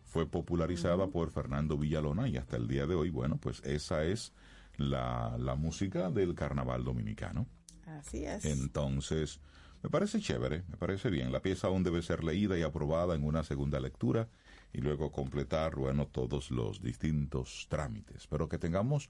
fue popularizada por Fernando Villalona y hasta el día de hoy, bueno, pues esa es la, la música del carnaval dominicano. Así es. Entonces, me parece chévere, me parece bien. La pieza aún debe ser leída y aprobada en una segunda lectura y luego completar, bueno, todos los distintos trámites. Pero que tengamos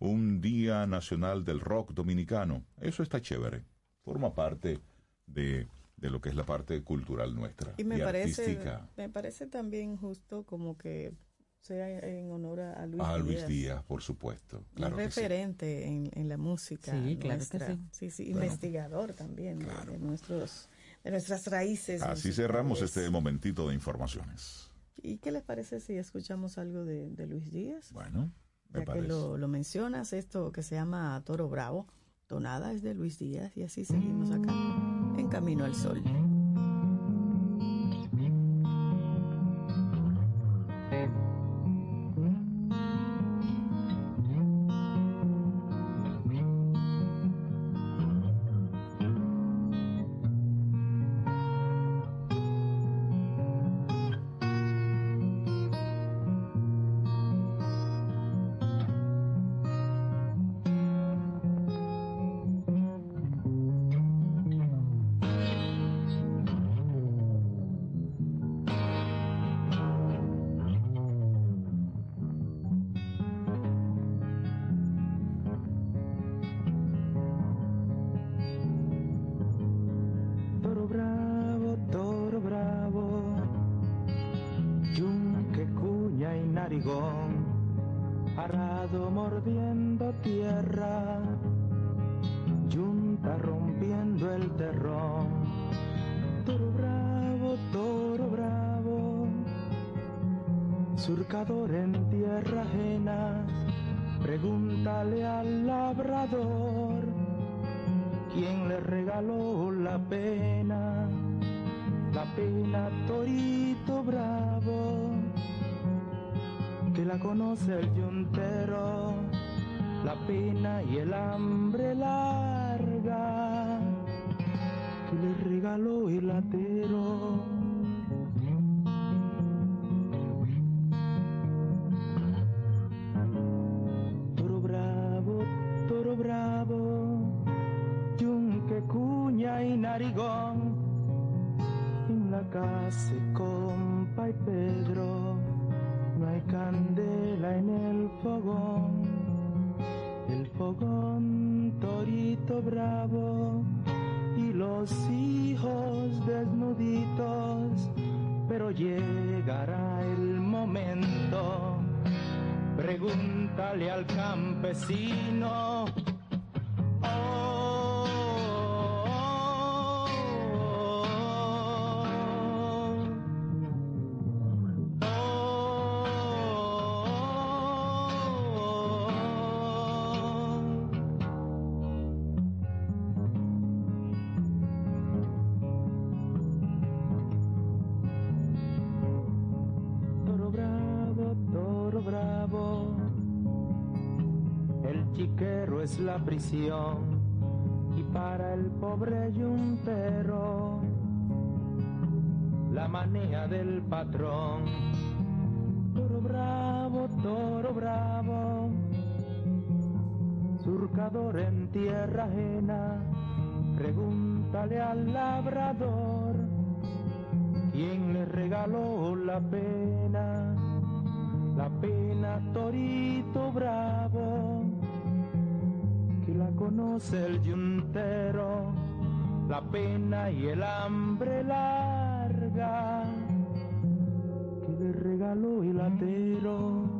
un Día Nacional del Rock Dominicano, eso está chévere. Forma parte de, de lo que es la parte cultural nuestra y me parece, artística. me parece también justo como que sea en honor a Luis, a Luis Díaz. Díaz, por supuesto. Claro un que sí. referente en, en la música Sí, claro que nuestra. sí. sí, sí, Bueno. investigador también de- de, nuestros de nuestras raíces. Así cerramos este momentito de informaciones. ¿Y qué les parece si escuchamos algo de, de Luis Díaz? Bueno, me ya que lo, lo mencionas, esto que se llama Toro Bravo, tonada es de Luis Díaz y así seguimos acá en Camino al Sol. La casa Toro bravo, toro bravo, el chiquero es la prisión y para el pobre yuntero la manía del patrón. Toro bravo, toro bravo, surcador en tierra ajena, pregúntale al labrador quien le regaló la pena, la pena torito bravo, que la conoce el yuntero, la pena y el hambre larga, que le regaló el atero.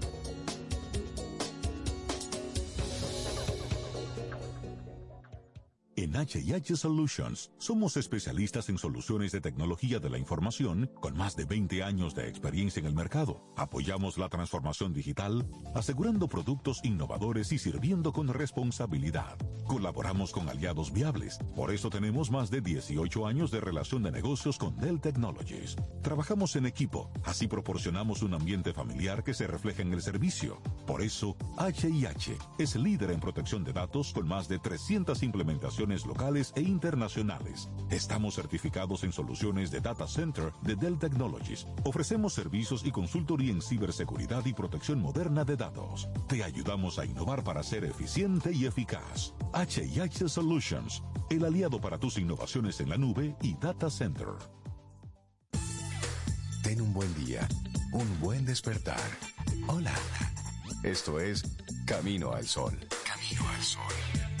En HH Solutions somos especialistas en soluciones de tecnología de la información con más de 20 años de experiencia en el mercado. Apoyamos la transformación digital, asegurando productos innovadores y sirviendo con responsabilidad. Colaboramos con aliados viables, por eso tenemos más de 18 años de relación de negocios con Dell Technologies. Trabajamos en equipo, así proporcionamos un ambiente familiar que se refleja en el servicio. Por eso, HIH es líder en protección de datos con más de 300 implementaciones locales e internacionales. Estamos certificados en soluciones de Data Center de Dell Technologies. Ofrecemos servicios y consultoría en ciberseguridad y protección moderna de datos. Te ayudamos a innovar para ser eficiente y eficaz. HIH Solutions, el aliado para tus innovaciones en la nube y Data Center. Ten un buen día, un buen despertar. Hola. Esto es Camino al Sol. Camino al Sol.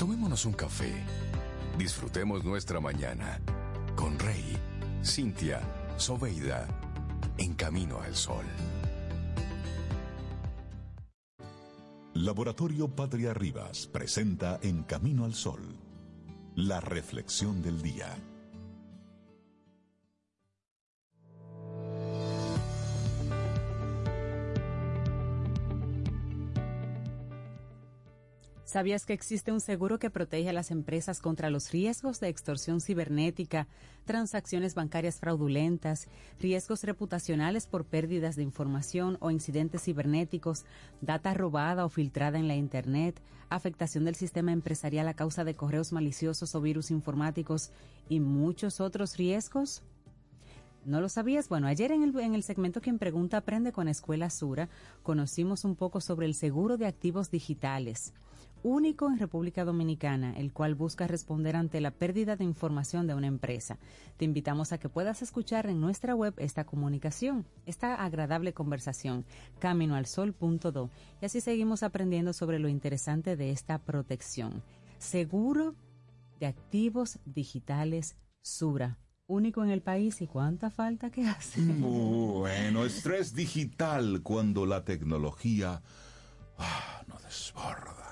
Tomémonos un café. Disfrutemos nuestra mañana con Rey, Cintia, Soveida, en camino al sol. Laboratorio Patria Rivas presenta En Camino al Sol, la reflexión del día. ¿Sabías que existe un seguro que protege a las empresas contra los riesgos de extorsión cibernética, transacciones bancarias fraudulentas, riesgos reputacionales por pérdidas de información o incidentes cibernéticos, data robada o filtrada en la Internet, afectación del sistema empresarial a causa de correos maliciosos o virus informáticos y muchos otros riesgos? ¿No lo sabías? Bueno, ayer en el, en el segmento Quien Pregunta Aprende con Escuela Sura conocimos un poco sobre el seguro de activos digitales único en República Dominicana, el cual busca responder ante la pérdida de información de una empresa. Te invitamos a que puedas escuchar en nuestra web esta comunicación, esta agradable conversación, caminoalsol.do. Y así seguimos aprendiendo sobre lo interesante de esta protección. Seguro de activos digitales Sura. Único en el país y cuánta falta que hace. Bueno, estrés digital cuando la tecnología ah, no desborda.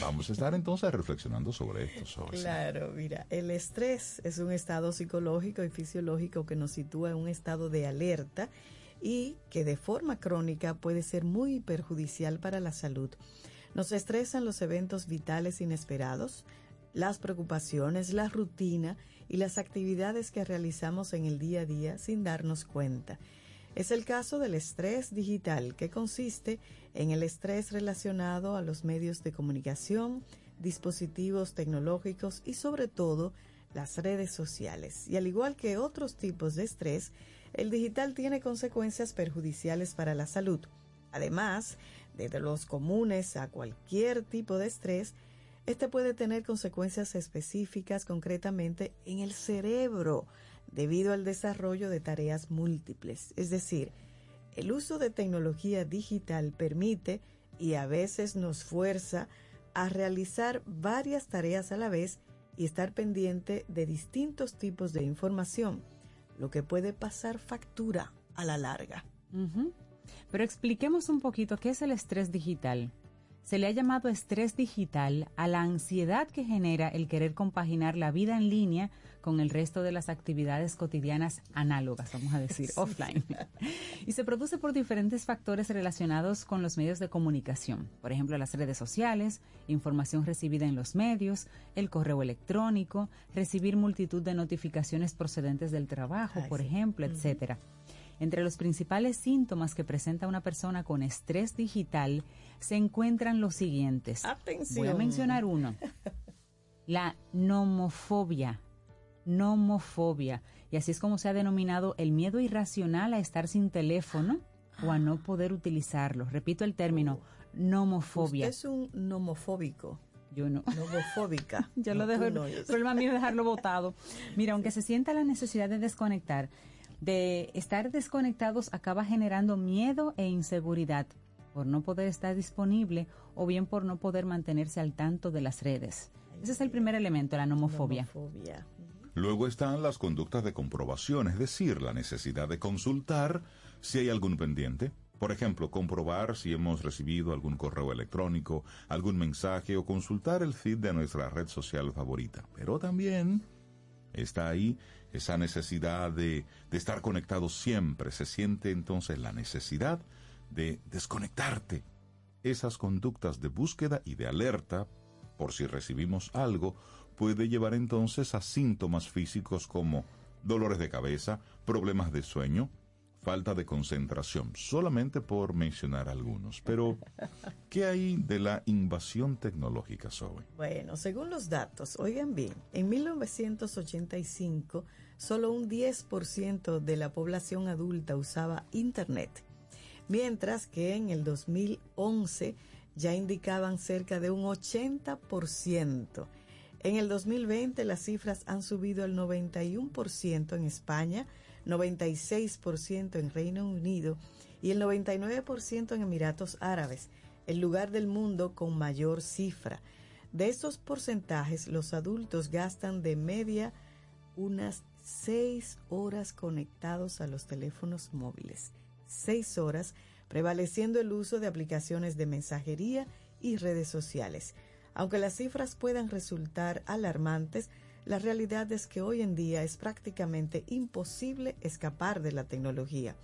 Vamos a estar entonces reflexionando sobre esto. claro, mira, el estrés es un estado psicológico y fisiológico que nos sitúa en un estado de alerta y que de forma crónica puede ser muy perjudicial para la salud. Nos estresan los eventos vitales inesperados, las preocupaciones, la rutina y las actividades que realizamos en el día a día sin darnos cuenta. Es el caso del estrés digital, que consiste en el estrés relacionado a los medios de comunicación, dispositivos tecnológicos y sobre todo las redes sociales. Y al igual que otros tipos de estrés, el digital tiene consecuencias perjudiciales para la salud. Además, desde los comunes a cualquier tipo de estrés, este puede tener consecuencias específicas concretamente en el cerebro, debido al desarrollo de tareas múltiples. Es decir, el uso de tecnología digital permite y a veces nos fuerza a realizar varias tareas a la vez y estar pendiente de distintos tipos de información, lo que puede pasar factura a la larga. Pero expliquemos un poquito qué es el estrés digital. Se le ha llamado estrés digital a la ansiedad que genera el querer compaginar la vida en línea con el resto de las actividades cotidianas análogas, vamos a decir, offline. y se produce por diferentes factores relacionados con los medios de comunicación, por ejemplo, las redes sociales, información recibida en los medios, el correo electrónico, recibir multitud de notificaciones procedentes del trabajo, por ejemplo, etcétera. Entre los principales síntomas que presenta una persona con estrés digital se encuentran los siguientes. Voy a mencionar uno. La nomofobia. Nomofobia. Y así es como se ha denominado el miedo irracional a estar sin teléfono o a no poder utilizarlo. Repito el término, nomofobia. Usted es un nomofóbico. Yo no. Nomofóbica. Yo lo dejo, no, el problema mío es dejarlo botado. Mira, aunque se sienta la necesidad de desconectar, de estar desconectados acaba generando miedo e inseguridad por no poder estar disponible o bien por no poder mantenerse al tanto de las redes. Ese es el primer elemento, la nomofobia. Nomofobia. Luego están las conductas de comprobación, es decir, la necesidad de consultar si hay algún pendiente. Por ejemplo, comprobar si hemos recibido algún correo electrónico, algún mensaje o consultar el feed de nuestra red social favorita. Pero también está ahí esa necesidad de, de estar conectado siempre. Se siente entonces la necesidad de desconectarte. Esas conductas de búsqueda y de alerta, por si recibimos algo, puede llevar entonces a síntomas físicos como dolores de cabeza, problemas de sueño, falta de concentración, solamente por mencionar algunos. Pero, ¿qué hay de la invasión tecnológica, Zoe? Bueno, según los datos, oigan bien, en 1985 solo un 10% de la población adulta usaba Internet, mientras que en el 2011 ya indicaban cerca de un 80%. En el 2020 las cifras han subido al 91% en España, 96% en Reino Unido y el 99% en Emiratos Árabes, el lugar del mundo con mayor cifra. De estos porcentajes, los adultos gastan de media unas 6 horas conectados a los teléfonos móviles. 6 horas, prevaleciendo el uso de aplicaciones de mensajería y redes sociales. Aunque las cifras puedan resultar alarmantes, la realidad es que hoy en día es prácticamente imposible escapar de la tecnología.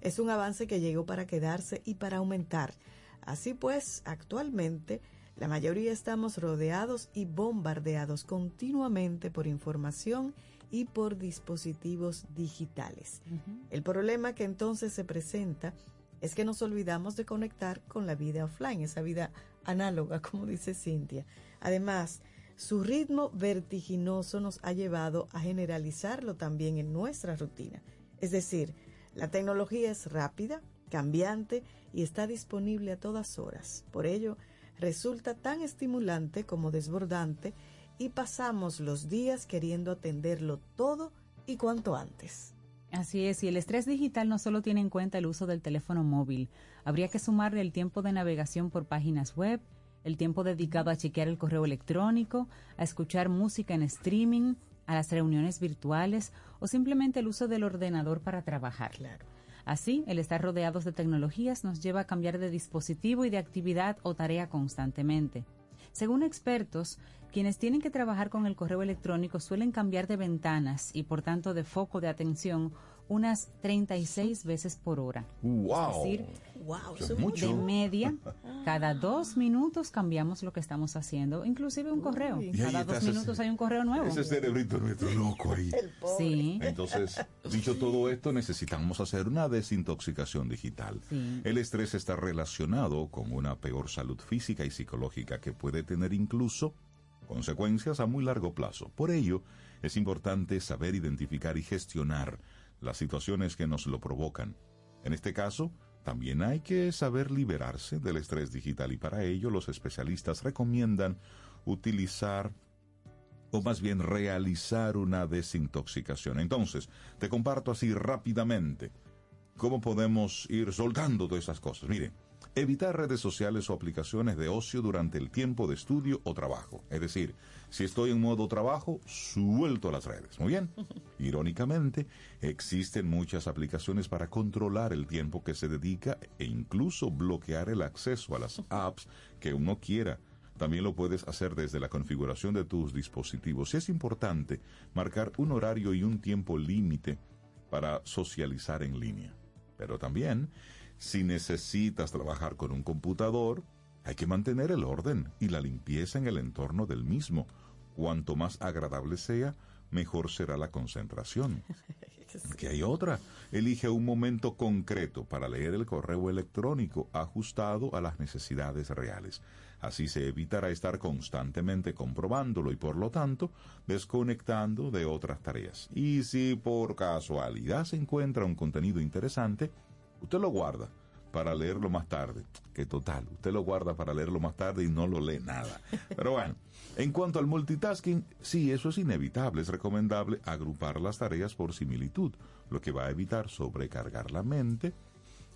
Es un avance que llegó para quedarse y para aumentar. Así pues, actualmente, la mayoría estamos rodeados y bombardeados continuamente por información y por dispositivos digitales. El problema que entonces se presenta es que nos olvidamos de conectar con la vida offline, esa vida análoga, como dice Cintia. Además, su ritmo vertiginoso nos ha llevado a generalizarlo también en nuestra rutina. Es decir, la tecnología es rápida, cambiante y está disponible a todas horas. Por ello, resulta tan estimulante como desbordante y pasamos los días queriendo atenderlo todo y cuanto antes. Así es, y el estrés digital no solo tiene en cuenta el uso del teléfono móvil, habría que sumarle el tiempo de navegación por páginas web, el tiempo dedicado a chequear el correo electrónico, a escuchar música en streaming, a las reuniones virtuales o simplemente el uso del ordenador para trabajar. Así, el estar rodeados de tecnologías nos lleva a cambiar de dispositivo y de actividad o tarea constantemente. Según expertos, quienes tienen que trabajar con el correo electrónico suelen cambiar de ventanas y por tanto de foco de atención unas 36 veces por hora. ¡Wow! Es decir, Wow, Eso es mucho. de media, cada dos minutos cambiamos lo que estamos haciendo, inclusive un correo. Y Cada dos ese- minutos hay un correo nuevo. Ese cerebrito nuestro loco ahí. Sí. Entonces, dicho todo esto, necesitamos hacer una desintoxicación digital. Sí. El estrés está relacionado con una peor salud física y psicológica que puede tener incluso consecuencias a muy largo plazo. Por ello, es importante saber identificar y gestionar las situaciones que nos lo provocan. En este caso, también hay que saber liberarse del estrés digital y para ello los especialistas recomiendan utilizar o más bien realizar una desintoxicación. Entonces, te comparto así rápidamente cómo podemos ir soltando todas esas cosas. Mire, evitar redes sociales o aplicaciones de ocio durante el tiempo de estudio o trabajo. Es decir, si estoy en modo trabajo, suelto las redes. Muy bien. Irónicamente, existen muchas aplicaciones para controlar el tiempo que se dedica e incluso bloquear el acceso a las apps que uno quiera. También lo puedes hacer desde la configuración de tus dispositivos. Es importante marcar un horario y un tiempo límite para socializar en línea. Pero también, si necesitas trabajar con un computador, hay que mantener el orden y la limpieza en el entorno del mismo. Cuanto más agradable sea, mejor será la concentración. Que hay otra. Elige un momento concreto para leer el correo electrónico ajustado a las necesidades reales. Así se evitará estar constantemente comprobándolo y por lo tanto desconectando de otras tareas. Y si por casualidad se encuentra un contenido interesante, Usted lo guarda para leerlo más tarde, que total, usted lo guarda para leerlo más tarde y no lo lee nada. Pero bueno, en cuanto al multitasking, sí, eso es inevitable, es recomendable agrupar las tareas por similitud, lo que va a evitar sobrecargar la mente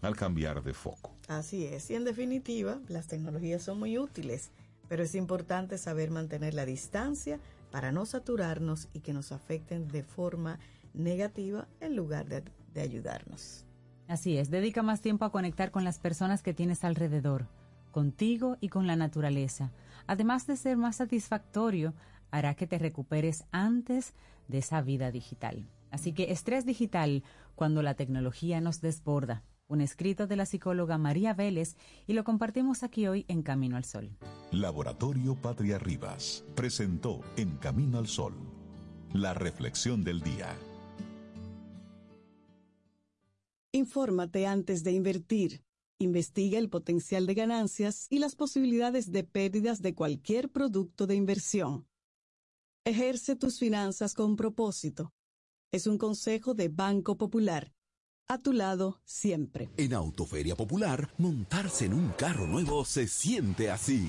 al cambiar de foco. Así es, y en definitiva, las tecnologías son muy útiles, pero es importante saber mantener la distancia para no saturarnos y que nos afecten de forma negativa en lugar de, de ayudarnos. Así es, dedica más tiempo a conectar con las personas que tienes alrededor, contigo y con la naturaleza. Además de ser más satisfactorio, hará que te recuperes antes de esa vida digital. Así que estrés digital cuando la tecnología nos desborda. Un escrito de la psicóloga María Vélez y lo compartimos aquí hoy en Camino al Sol. Laboratorio Patria Rivas presentó En Camino al Sol la reflexión del día. Infórmate antes de invertir. Investiga el potencial de ganancias y las posibilidades de pérdidas de cualquier producto de inversión. Ejerce tus finanzas con propósito. Es un consejo de Banco Popular. A tu lado siempre. En Autoferia Popular, montarse en un carro nuevo se siente así.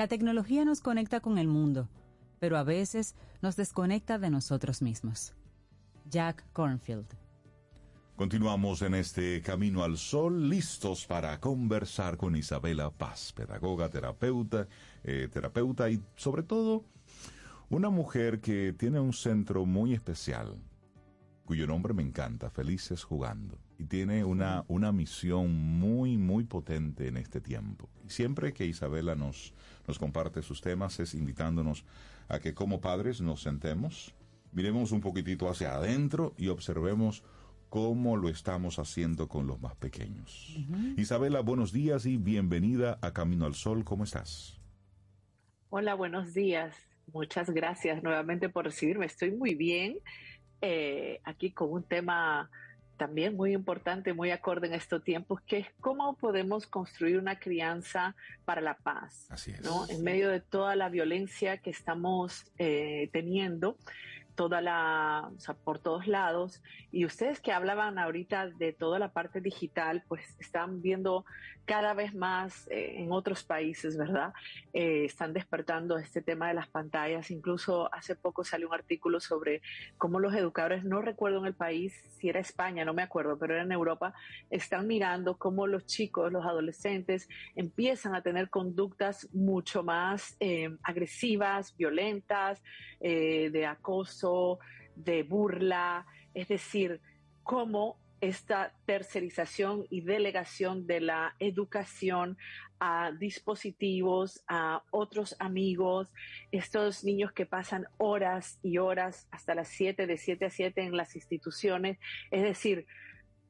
La tecnología nos conecta con el mundo, pero a veces nos desconecta de nosotros mismos. Jack Cornfield. Continuamos en este Camino al Sol, listos para conversar con Isabela Paz, pedagoga, terapeuta, eh, terapeuta y sobre todo una mujer que tiene un centro muy especial, cuyo nombre me encanta, Felices Jugando, y tiene una, una misión muy, muy potente en este tiempo. Y siempre que Isabela nos, nos comparte sus temas es invitándonos a que como padres nos sentemos, miremos un poquitito hacia adentro y observemos cómo lo estamos haciendo con los más pequeños. Isabela, buenos días y bienvenida a Camino al Sol. ¿Cómo estás? Hola, buenos días. Muchas gracias nuevamente por recibirme. Estoy muy bien eh, aquí con un tema también muy importante, muy acorde en estos tiempos, que es cómo podemos construir una crianza para la paz. Así es. ¿no? En medio de toda la violencia que estamos eh, teniendo, toda la, o sea, por todos lados. Y ustedes que hablaban ahorita de toda la parte digital, pues están viendo cada vez más eh, en otros países, ¿verdad? Eh, están despertando este tema de las pantallas. Incluso hace poco salió un artículo sobre cómo los educadores, no recuerdo en el país, si era España, no me acuerdo, pero era en Europa, están mirando cómo los chicos, los adolescentes, empiezan a tener conductas mucho más eh, agresivas, violentas, de acoso, de burla, es decir, cómo esta tercerización y delegación de la educación a dispositivos, a otros amigos, estos niños que pasan horas y horas hasta las 7, de 7 a 7 en las instituciones. Es decir,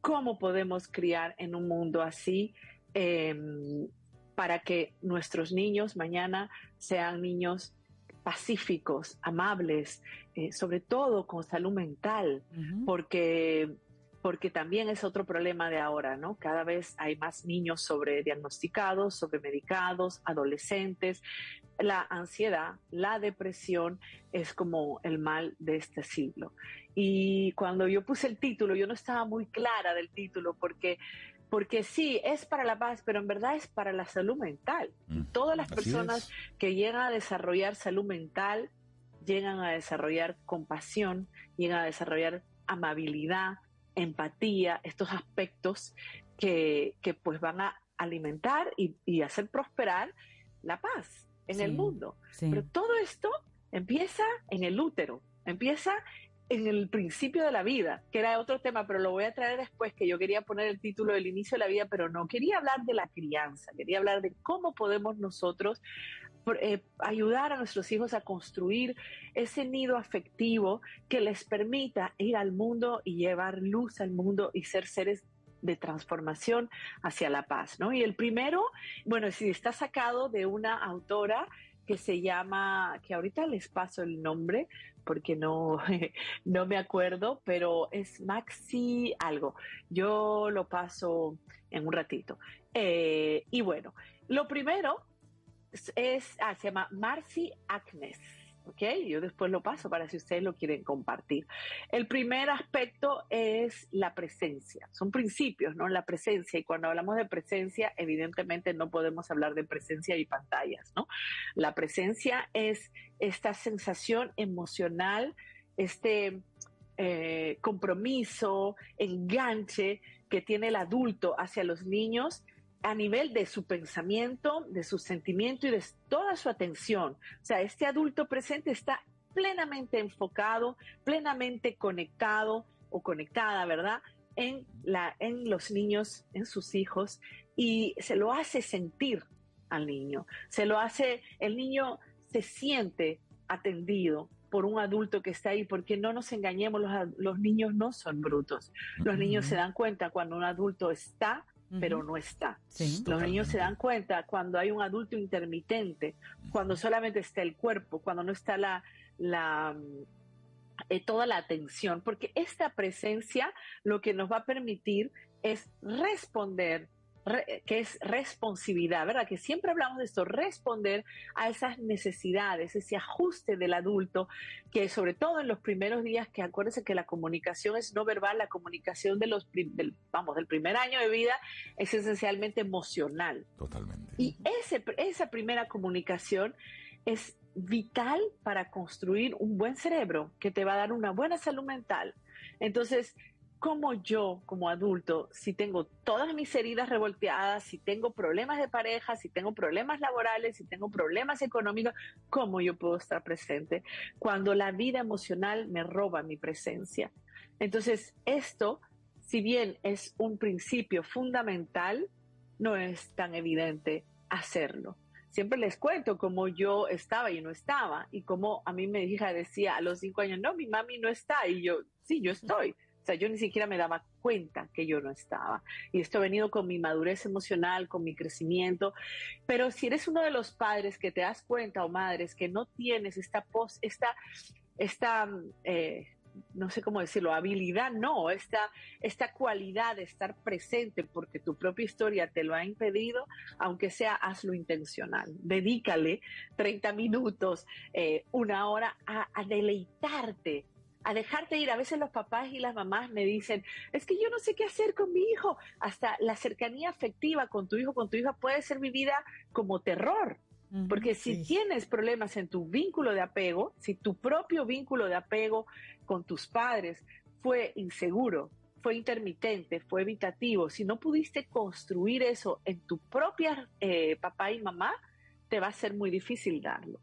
¿cómo podemos criar en un mundo así em, para que nuestros niños mañana sean niños pacíficos, amables, eh, sobre todo con salud mental, porque porque también es otro problema de ahora, ¿no? Cada vez hay más niños sobrediagnosticados, sobremedicados, adolescentes. La ansiedad, la depresión es como el mal de este siglo. Y cuando yo puse el título, yo no estaba muy clara del título porque porque sí, es para la paz, pero en verdad es para la salud mental. Mm, Todas las personas que llegan a desarrollar salud mental, llegan a desarrollar compasión, llegan a desarrollar amabilidad, empatía, estos aspectos que, que pues van a, alimentar y, y hacer prosperar la paz en el mundo. sí. Pero todo esto empieza en el útero, empieza en el principio de la vida, que era otro tema, pero lo voy a traer después, que yo quería poner el título del inicio de la vida, pero no, quería hablar de la crianza, quería hablar de cómo podemos nosotros eh, ayudar a nuestros hijos a construir ese nido afectivo que les permita ir al mundo y llevar luz al mundo y ser seres de transformación hacia la paz, ¿no? Y el primero, bueno, si está sacado de una autora que se llama, que ahorita les paso el nombre porque no, no me acuerdo, pero es Maxi algo. Yo lo paso en un ratito. Eh, y bueno, lo primero es, ah, se llama Marcy Agnes. ¿Ok? Yo después lo paso para si ustedes lo quieren compartir. El primer aspecto es la presencia. Son principios, ¿no? La presencia. Y cuando hablamos de presencia, evidentemente no podemos hablar de presencia y pantallas, ¿no? La presencia es esta sensación emocional, este eh, compromiso, enganche que tiene el adulto hacia los niños a nivel de su pensamiento, de su sentimiento y de toda su atención. O sea, este adulto presente está plenamente enfocado, plenamente conectado o conectada, ¿verdad? En, la, en los niños, en sus hijos, y se lo hace sentir al niño. Se lo hace, el niño se siente atendido por un adulto que está ahí, porque no nos engañemos, los, niños no son brutos. Los niños se dan cuenta cuando un adulto está, pero no está. Sí. Los niños se dan cuenta cuando hay un adulto intermitente, cuando solamente está el cuerpo, cuando no está la, la eh, toda la atención, porque esta presencia lo que nos va a permitir es responder, re- que es responsividad, ¿verdad? Que siempre hablamos de esto, responder a esas necesidades, ese ajuste del adulto, que sobre todo en los primeros días, que acuérdense que la comunicación es no verbal, la comunicación de los, del, vamos, del primer año de vida es esencialmente emocional. Totalmente. Y ese, esa primera comunicación es vital para construir un buen cerebro que te va a dar una buena salud mental. Entonces, como yo, como adulto, si tengo todas mis heridas revolteadas, si tengo problemas de pareja, si tengo problemas laborales, si tengo problemas económicos, ¿cómo yo puedo estar presente cuando la vida emocional me roba mi presencia? Entonces, esto, si bien es un principio fundamental, no es tan evidente hacerlo. Siempre les cuento cómo yo estaba y no estaba, y cómo a mí mi hija decía a los cinco años, no, mi mami no está, y yo, sí, yo estoy. Sea, yo ni siquiera me daba cuenta que yo no estaba. Y esto ha venido con mi madurez emocional, con mi crecimiento. Pero si eres uno de los padres que te das cuenta o madres que no tienes esta pos, esta, esta eh, no sé cómo decirlo, habilidad, no, esta, esta cualidad de estar presente porque tu propia historia te lo ha impedido, aunque sea hazlo intencional. Dedícale 30 minutos, eh, una hora a deleitarte a dejarte ir. A veces los papás y las mamás me dicen, es que yo no sé qué hacer con mi hijo. Hasta la cercanía afectiva con tu hijo, con tu hija puede ser vivida como terror. Porque si tienes problemas en tu vínculo de apego, si tu propio vínculo de apego con tus padres fue inseguro, fue intermitente, fue evitativo, si no pudiste construir eso en tu propia eh, papá y mamá, te va a ser muy difícil darlo.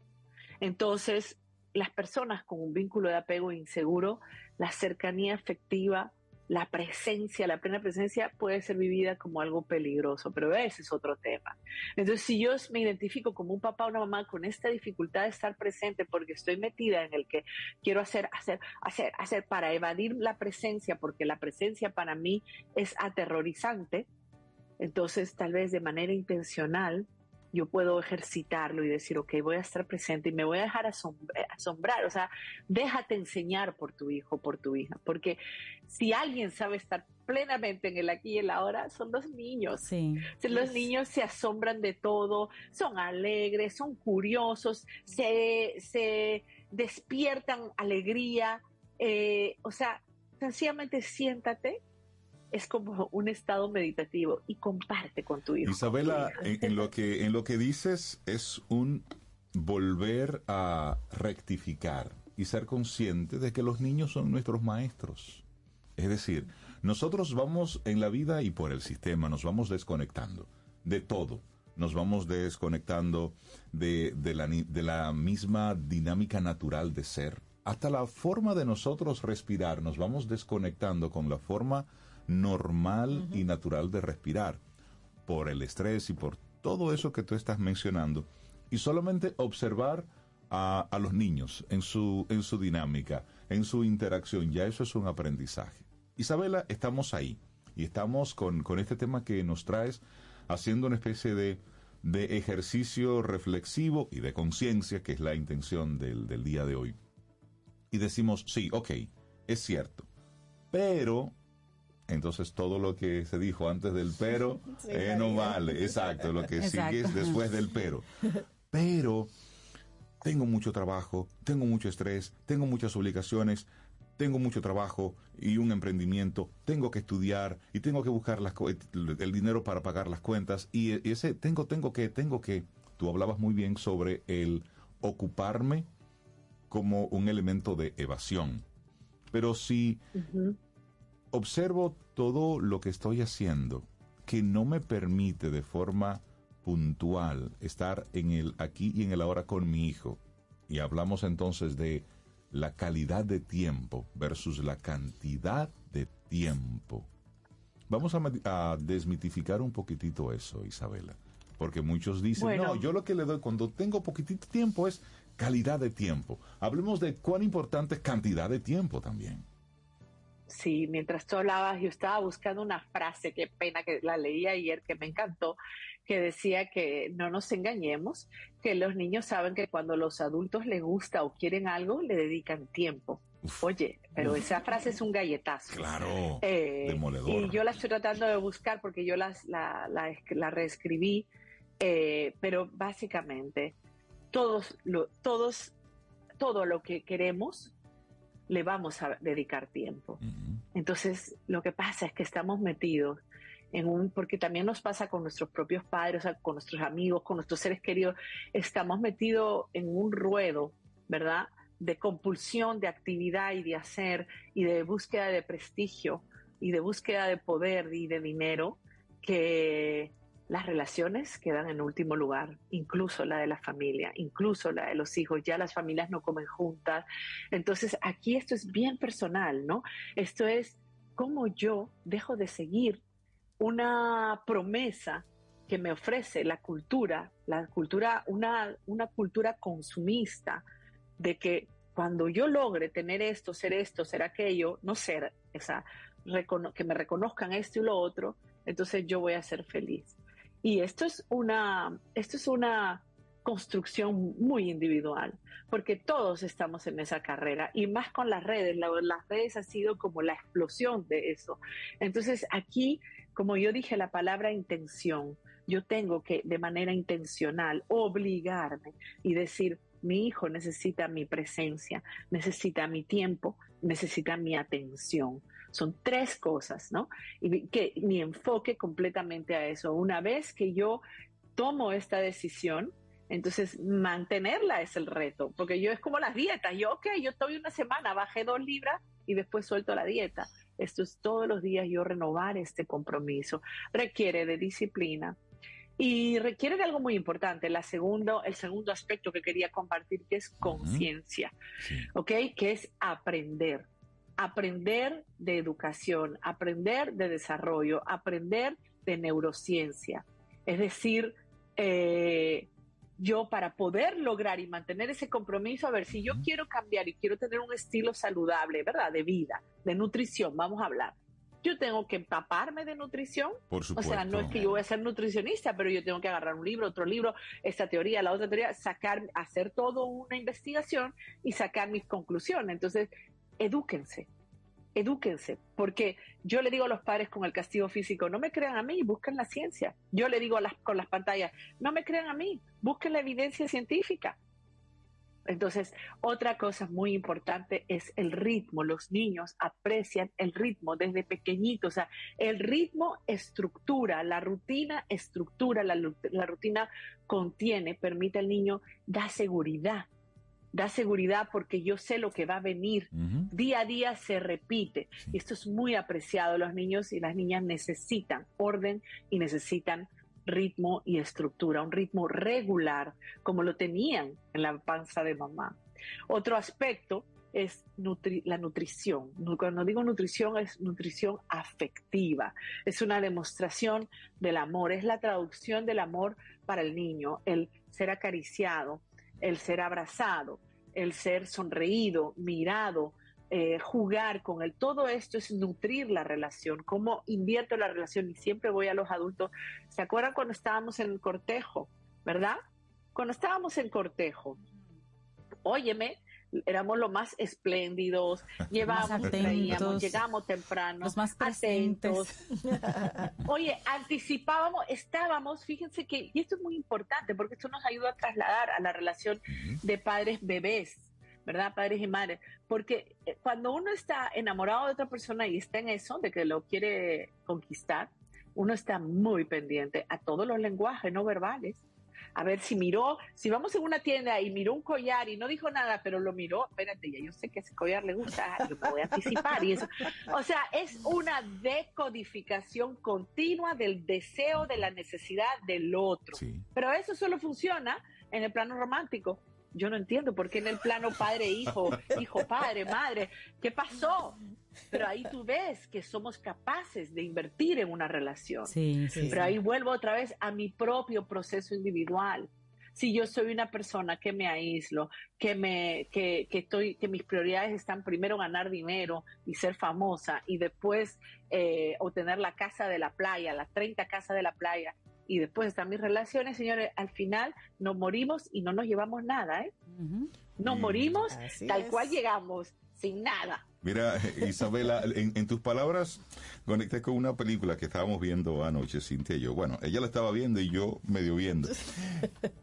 Entonces, las personas con un vínculo de apego inseguro, la cercanía afectiva, la presencia, la plena presencia puede ser vivida como algo peligroso, pero ese es otro tema. Entonces, si yo me identifico como un papá o una mamá con esta dificultad de estar presente porque estoy metida en el que quiero hacer, hacer, hacer, hacer para evadir la presencia, porque la presencia para mí es aterrorizante, entonces tal vez de manera intencional yo puedo ejercitarlo y decir, ok, voy a estar presente y me voy a dejar asombrar, asombrar, o sea, déjate enseñar por tu hijo, por tu hija, porque si alguien sabe estar plenamente en el aquí y el ahora, son los niños. Sí. Los niños se asombran de todo, son alegres, son curiosos, se, se despiertan alegría, eh, o sea, sencillamente siéntate es como un estado meditativo y comparte con tu hijo. Isabela, en, en, lo que, en lo que dices es un volver a rectificar y ser consciente de que los niños son nuestros maestros. Es decir, nosotros vamos en la vida y por el sistema nos vamos desconectando de todo. Nos vamos desconectando de, de la, de la misma dinámica natural de ser. Hasta la forma de nosotros respirar, nos vamos desconectando con la forma normal y natural de respirar por el estrés y por todo eso que tú estás mencionando y solamente observar a, a los niños en su, en su dinámica, en su interacción, ya eso es un aprendizaje. Isabela, estamos ahí y estamos con, con este tema que nos traes haciendo una especie de, de ejercicio reflexivo y de conciencia, que es la intención del, del día de hoy. Y decimos, sí, ok, es cierto, pero entonces todo lo que se dijo antes del pero Sí, eh, no vale. Exacto, lo que Exacto. sigue es después del pero. Pero tengo mucho trabajo, tengo mucho estrés, tengo muchas obligaciones, tengo mucho trabajo y un emprendimiento, tengo que estudiar y tengo que buscar las, el dinero para pagar las cuentas y e- ese tengo, tengo que, tengo que, tú hablabas muy bien sobre el ocuparme como un elemento de evasión. Pero si observo todo lo que estoy haciendo que no me permite de forma puntual estar en el aquí y en el ahora con mi hijo. Y hablamos entonces de la calidad de tiempo versus la cantidad de tiempo. Vamos a, desmitificar un poquitito eso, Isabela. Porque muchos dicen, Bueno. no, yo lo que le doy cuando tengo poquitito tiempo es calidad de tiempo. Hablemos de cuán importante es cantidad de tiempo también. Sí, mientras tú hablabas, yo estaba buscando una frase, qué pena que la leí ayer, que me encantó, que decía que no nos engañemos, que los niños saben que cuando los adultos les gusta o quieren algo, le dedican tiempo. Oye, pero Uf. esa frase es un galletazo. Claro. Eh, demoledor. y yo la estoy tratando de buscar porque yo las, la, la, la reescribí, eh, pero básicamente todos, lo, todos, todo lo que queremos le vamos a dedicar tiempo. Entonces, lo que pasa es que estamos metidos en un, porque también nos pasa con nuestros propios padres, o sea, con nuestros amigos, con nuestros seres queridos, estamos metidos en un ruedo, ¿verdad? De compulsión, de actividad y de hacer y de búsqueda de prestigio y de búsqueda de poder y de dinero que las relaciones quedan en último lugar, incluso la de la familia, incluso la de los hijos, ya las familias no comen juntas. Entonces, aquí esto es bien personal, ¿no? Esto es cómo yo dejo de seguir una promesa que me ofrece la cultura, la cultura, una, una cultura consumista, de que cuando yo logre tener esto, ser esto, ser aquello, no ser esa, recono- que me reconozcan esto y lo otro, entonces yo voy a ser feliz. Y esto es una, esto es una construcción muy individual, porque todos estamos en esa carrera y más con las redes. La- las redes ha sido como la explosión de eso. Entonces aquí, como yo dije, la palabra intención, yo tengo que de manera intencional obligarme y decir, mi hijo necesita mi presencia, necesita mi tiempo, necesita mi atención. Son tres cosas, ¿no? Y que mi enfoque completamente a eso. Una vez que yo tomo esta decisión, entonces mantenerla es el reto, porque yo es como las dietas. Yo, ok, yo estoy una semana, bajé dos libras y después suelto la dieta. Esto es todos los días yo renovar este compromiso. Requiere de disciplina, y requiere de algo muy importante, la segundo, el segundo aspecto que quería compartir, que es conciencia, ¿ok? Que es aprender, aprender de educación, aprender de desarrollo, aprender de neurociencia. Es decir, eh, yo para poder lograr y mantener ese compromiso, a ver, si yo quiero cambiar y quiero tener un estilo saludable, ¿verdad? De vida, de nutrición, vamos a hablar. Yo tengo que empaparme de nutrición. Por O sea, supuesto. no es que yo voy a ser nutricionista, pero yo tengo que agarrar un libro, otro libro, esta teoría, la otra teoría, sacar, hacer todo una investigación y sacar mis conclusiones. Entonces, edúquense, edúquense, porque yo le digo a los padres con el castigo físico, no me crean a mí, busquen la ciencia. Yo le digo con las pantallas, no me crean a mí, busquen la evidencia científica. Entonces, otra cosa muy importante es el ritmo. Los niños aprecian el ritmo desde pequeñitos. O sea, el ritmo estructura, la rutina estructura, la, la rutina contiene, permite al niño, da seguridad. Da seguridad porque yo sé lo que va a venir. Día a día se repite. Y esto es muy apreciado. Los niños y las niñas necesitan orden y necesitan ritmo y estructura, un ritmo regular, como lo tenían en la panza de mamá. Otro aspecto es nutri la nutrición. Cuando digo nutrición es nutrición afectiva. Es una demostración del amor, es la traducción del amor para el niño, el ser acariciado, el ser abrazado, el ser sonreído, mirado, eh, jugar con él. Todo esto es nutrir la relación, cómo invierto la relación y siempre voy a los adultos. ¿Se acuerdan cuando estábamos en el cortejo? ¿Verdad? Cuando estábamos en cortejo, óyeme, éramos los más espléndidos, llevábamos, traíamos, llegamos temprano, los más atentos. Oye, anticipábamos, estábamos, fíjense que, y esto es muy importante porque esto nos ayuda a trasladar a la relación de padres bebés. ¿verdad? Padres y madres. Porque eh, cuando uno está enamorado de otra persona y está en eso, de que lo quiere conquistar, uno está muy pendiente a todos los lenguajes no verbales a ver si miró, si vamos en una tienda y miró un collar y no dijo nada, pero lo miró, espérate, ya yo sé que ese collar le gusta, yo me voy a anticipar y eso. O sea, es una decodificación continua del deseo, de la necesidad del otro. Pero eso solo funciona en el plano romántico. Yo no entiendo por qué en el plano padre-hijo, hijo-padre, madre, ¿qué pasó? Pero ahí tú ves que somos capaces de invertir en una relación. Sí, sí, Pero ahí vuelvo otra vez a mi propio proceso individual. Si yo soy una persona que me aíslo, que me, que, que estoy, que mis prioridades están primero ganar dinero y ser famosa y después eh, obtener la casa de la playa, las 30 casas de la playa, y después están mis relaciones, señores, al final nos morimos y no nos llevamos nada, ¿eh? Nos morimos tal cual llegamos, sin nada. Mira, Isabela, en, tus palabras conecté con una película que estábamos viendo anoche, Cintia y yo. Bueno, ella la estaba viendo y yo medio viendo.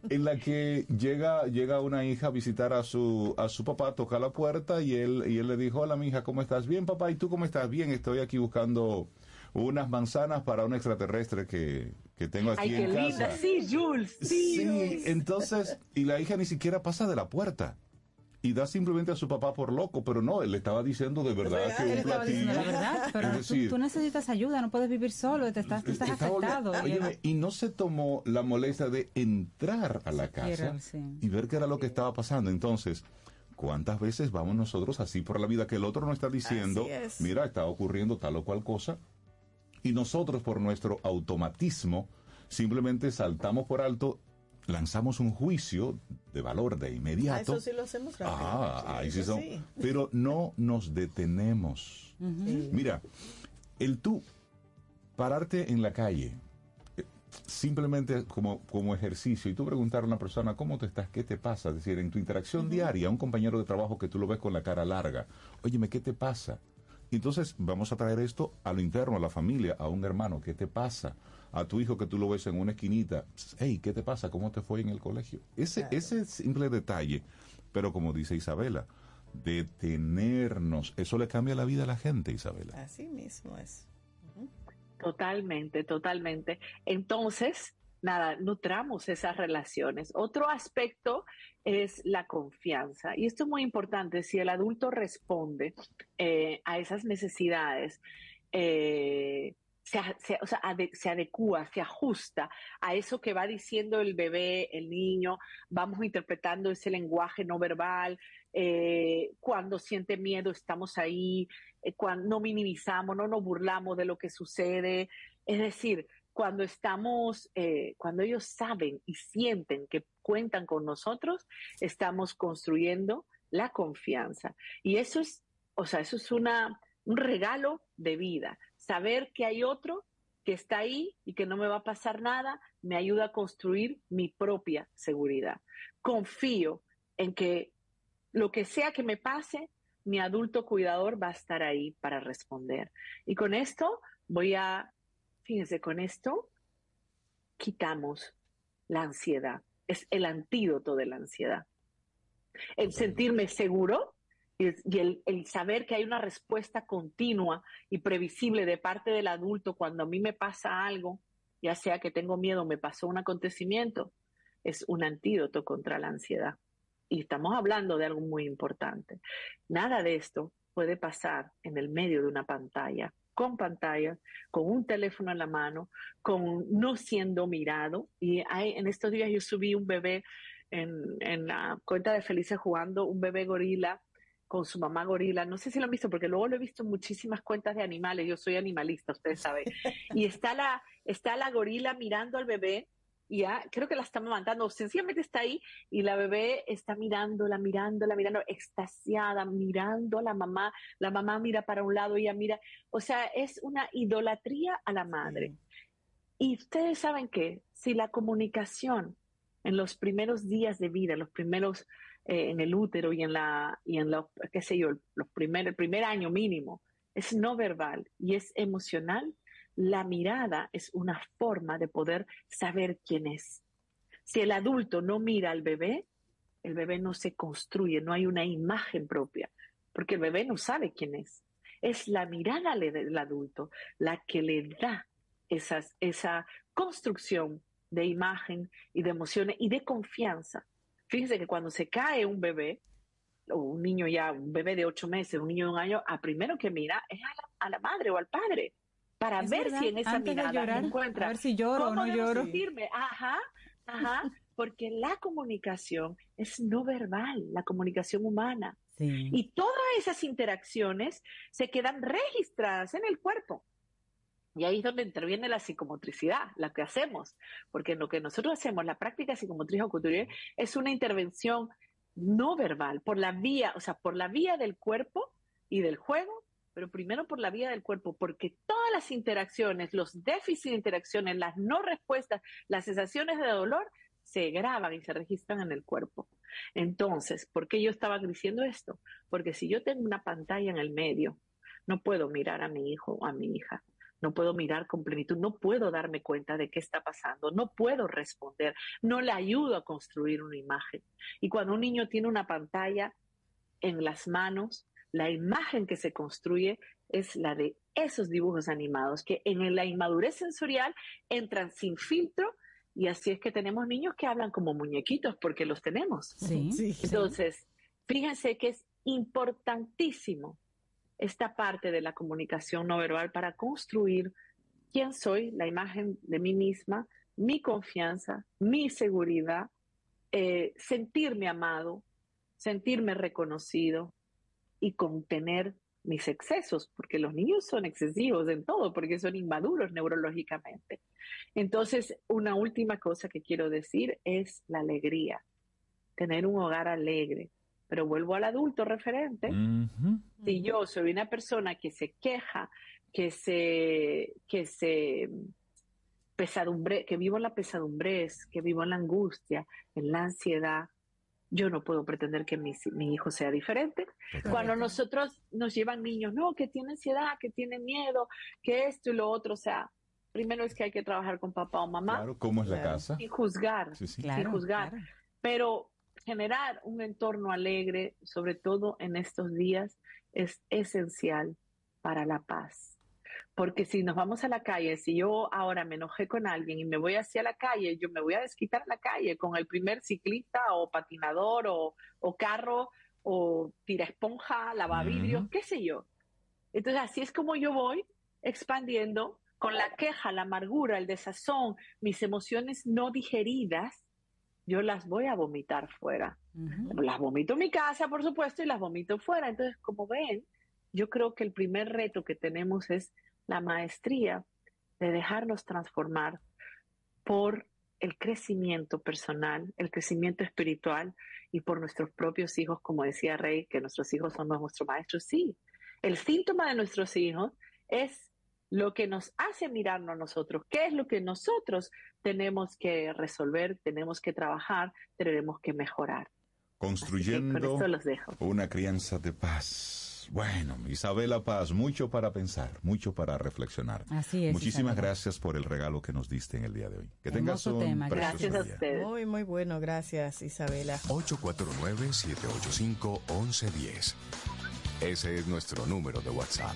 En la que llega, llega una hija a visitar a su, a su papá, toca la puerta y él, y él le dijo, hola mi hija, ¿cómo estás? Bien, papá, ¿y tú cómo estás? Bien, estoy aquí buscando unas manzanas para un extraterrestre que, que tengo aquí Ay, en qué casa. linda, sí, Jules, sí. Sí, entonces, y la hija ni siquiera pasa de la puerta. Y da simplemente a su papá por loco, pero no, él le estaba diciendo de verdad que un platillo. verdad, pero es tú- decir, tú, necesitas ayuda, no puedes vivir solo, te estás, te estás afectado. Óyeme, y no se tomó la molestia de entrar a la casa sí. y ver qué era lo que estaba pasando. Entonces, ¿cuántas veces vamos nosotros así por la vida que el otro no está diciendo, es. mira, está ocurriendo tal o cual cosa? Y nosotros por nuestro automatismo simplemente saltamos por alto, lanzamos un juicio de valor de Ah, inmediato. eso sí lo hacemos rápido. Ah, ahí sí son. sí. Pero no nos detenemos. Mira, el tú pararte en la calle, eh, simplemente como, como ejercicio, y tú preguntar a una persona, ¿cómo te estás? ¿Qué te pasa? Es decir, en tu interacción diaria, a un compañero de trabajo que tú lo ves con la cara larga, óyeme, ¿qué te pasa? Entonces vamos a traer esto a lo interno, a la familia, a un hermano, ¿qué te pasa? A tu hijo que tú lo ves en una esquinita, hey, ¿qué te pasa? ¿Cómo te fue en el colegio? Ese, ese simple detalle, pero como dice Isabela, detenernos, eso le cambia la vida a la gente, Isabela. Así mismo es. Totalmente, totalmente. Entonces, nada, nutramos esas relaciones. Otro aspecto es la confianza. Y esto es muy importante. Si el adulto responde eh, a esas necesidades, eh, se, se- o sea, se adecua, se ajusta a eso que va diciendo el bebé, el niño, vamos interpretando ese lenguaje no verbal, eh, cuando siente miedo estamos ahí, eh, cuando no minimizamos, no nos burlamos de lo que sucede, es decir, cuando estamos, eh, cuando ellos saben y sienten que cuentan con nosotros, estamos construyendo la confianza. Y eso es, o sea, eso es una, un regalo de vida. Saber que hay otro que está ahí y que no me va a pasar nada, me ayuda a construir mi propia seguridad. Confío en que lo que sea que me pase, mi adulto cuidador va a estar ahí para responder. Y con esto voy a, fíjense, con esto quitamos la ansiedad. Es el antídoto de la ansiedad. El sentirme seguro y, el, el saber que hay una respuesta continua y previsible de parte del adulto cuando a mí me pasa algo, ya sea que tengo miedo, me pasó un acontecimiento, es un antídoto contra la ansiedad. Y estamos hablando de algo muy importante. Nada de esto puede pasar en el medio de una pantalla. con pantalla, con un teléfono en la mano, con no siendo mirado. Y hay, en estos días yo subí un bebé en, en la cuenta de Felices jugando, un bebé gorila con su mamá gorila. No sé si lo han visto, porque luego lo he visto en muchísimas cuentas de animales. Yo soy animalista, ustedes saben. Y está la, está la gorila mirando al bebé y ya creo que la está mandando, sencillamente está ahí y la bebé está mirándola, mirándola, mirando, extasiada, mirando a la mamá, la mamá mira para un lado, ella mira, o sea, es una idolatría a la madre. Y ustedes saben que si la comunicación en los primeros días de vida, los primeros eh, en el útero y en la, y en la, qué sé yo, los primer, el primer año mínimo, es no verbal y es emocional, la mirada es una forma de poder saber quién es. Si el adulto no mira al bebé, el bebé no se construye, no hay una imagen propia, porque el bebé no sabe quién es. Es la mirada del adulto la que le da esas, esa construcción de imagen y de emociones y de confianza. Fíjense que cuando se cae un bebé, o un niño ya, un bebé de ocho meses, un niño de un año, a primero que mira es a la, a la madre o al padre para Es ver verdad, si en esa antes mirada llorar, encuentra a ver si lloro o no lloro. sentirme. Ajá, ajá, porque la comunicación es no verbal, la comunicación humana. Sí. Y todas esas interacciones se quedan registradas en el cuerpo. Y ahí es donde interviene la psicomotricidad, la que hacemos, porque lo que nosotros hacemos, la práctica psicomotriz o cultural, es una intervención no verbal, por la vía, o sea, por la vía del cuerpo y del juego, pero primero por la vía del cuerpo, porque todas las interacciones, los déficits de interacciones, las no respuestas, las sensaciones de dolor, se graban y se registran en el cuerpo. Entonces, ¿por qué yo estaba diciendo esto? Porque si yo tengo una pantalla en el medio, no puedo mirar a mi hijo o a mi hija, no puedo mirar con plenitud, no puedo darme cuenta de qué está pasando, no puedo responder, no le ayudo a construir una imagen. Y cuando un niño tiene una pantalla en las manos, la imagen que se construye es la de esos dibujos animados que en la inmadurez sensorial entran sin filtro y así es que tenemos niños que hablan como muñequitos porque los tenemos. Sí. Sí. Entonces, fíjense que es importantísimo esta parte de la comunicación no verbal para construir quién soy, la imagen de mí misma, mi confianza, mi seguridad, eh, sentirme amado, sentirme reconocido y contener mis excesos, porque los niños son excesivos en todo, porque son inmaduros neurológicamente. Entonces, una última cosa que quiero decir es la alegría, tener un hogar alegre. Pero vuelvo al adulto referente. Si yo soy una persona que se queja, que se, que se pesadumbre, que vivo en la pesadumbrez, que vivo en la angustia, en la ansiedad, yo no puedo pretender que mi, mi hijo sea diferente. Cuando nosotros nos llevan niños, no, que tiene ansiedad, que tiene miedo, que esto y lo otro, o sea, primero es que hay que trabajar con papá o mamá. Claro, ¿cómo es la casa? Sin juzgar, Sí, sí. sin Claro, juzgar. claro. Pero generar un entorno alegre, sobre todo en estos días, es esencial para la paz. Porque si nos vamos a la calle, si yo ahora me enojé con alguien y me voy hacia la calle, yo me voy a desquitar la calle con el primer ciclista o patinador o, o carro o tira esponja, lavavidrios, Ujú. qué sé yo. Entonces así es como yo voy expandiendo con la queja, la amargura, el desazón, mis emociones no digeridas, yo las voy a vomitar fuera. Las vomito en mi casa, por supuesto, y las vomito fuera. Entonces, como ven, yo creo que el primer reto que tenemos es la maestría de dejarnos transformar por el crecimiento personal, el crecimiento espiritual y por nuestros propios hijos, como decía Rey, que nuestros hijos son nuestros maestros. Sí, el síntoma de nuestros hijos es lo que nos hace mirarnos a nosotros, qué es lo que nosotros tenemos que resolver, tenemos que trabajar, tenemos que mejorar. Construyendo Con esto los dejo. una crianza de paz. Bueno, Isabela Paz, mucho para pensar, mucho para reflexionar. Así es, Muchísimas gracias por el regalo que nos diste en el día de hoy. Que tengas un tema, precioso día. Muy, muy bueno, gracias Isabela. 849-785-1110. Ese es nuestro número de WhatsApp.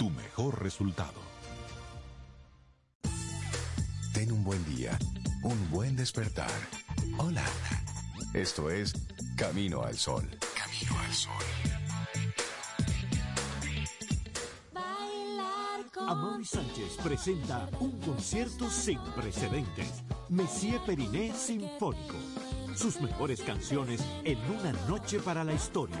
tu mejor resultado. Ten un buen día, un buen despertar. Hola. Esto es Camino al Sol. Camino al Sol. Amaury Sánchez presenta un concierto sin precedentes. Messier Periné Sinfónico. Sus mejores canciones en una noche para la historia.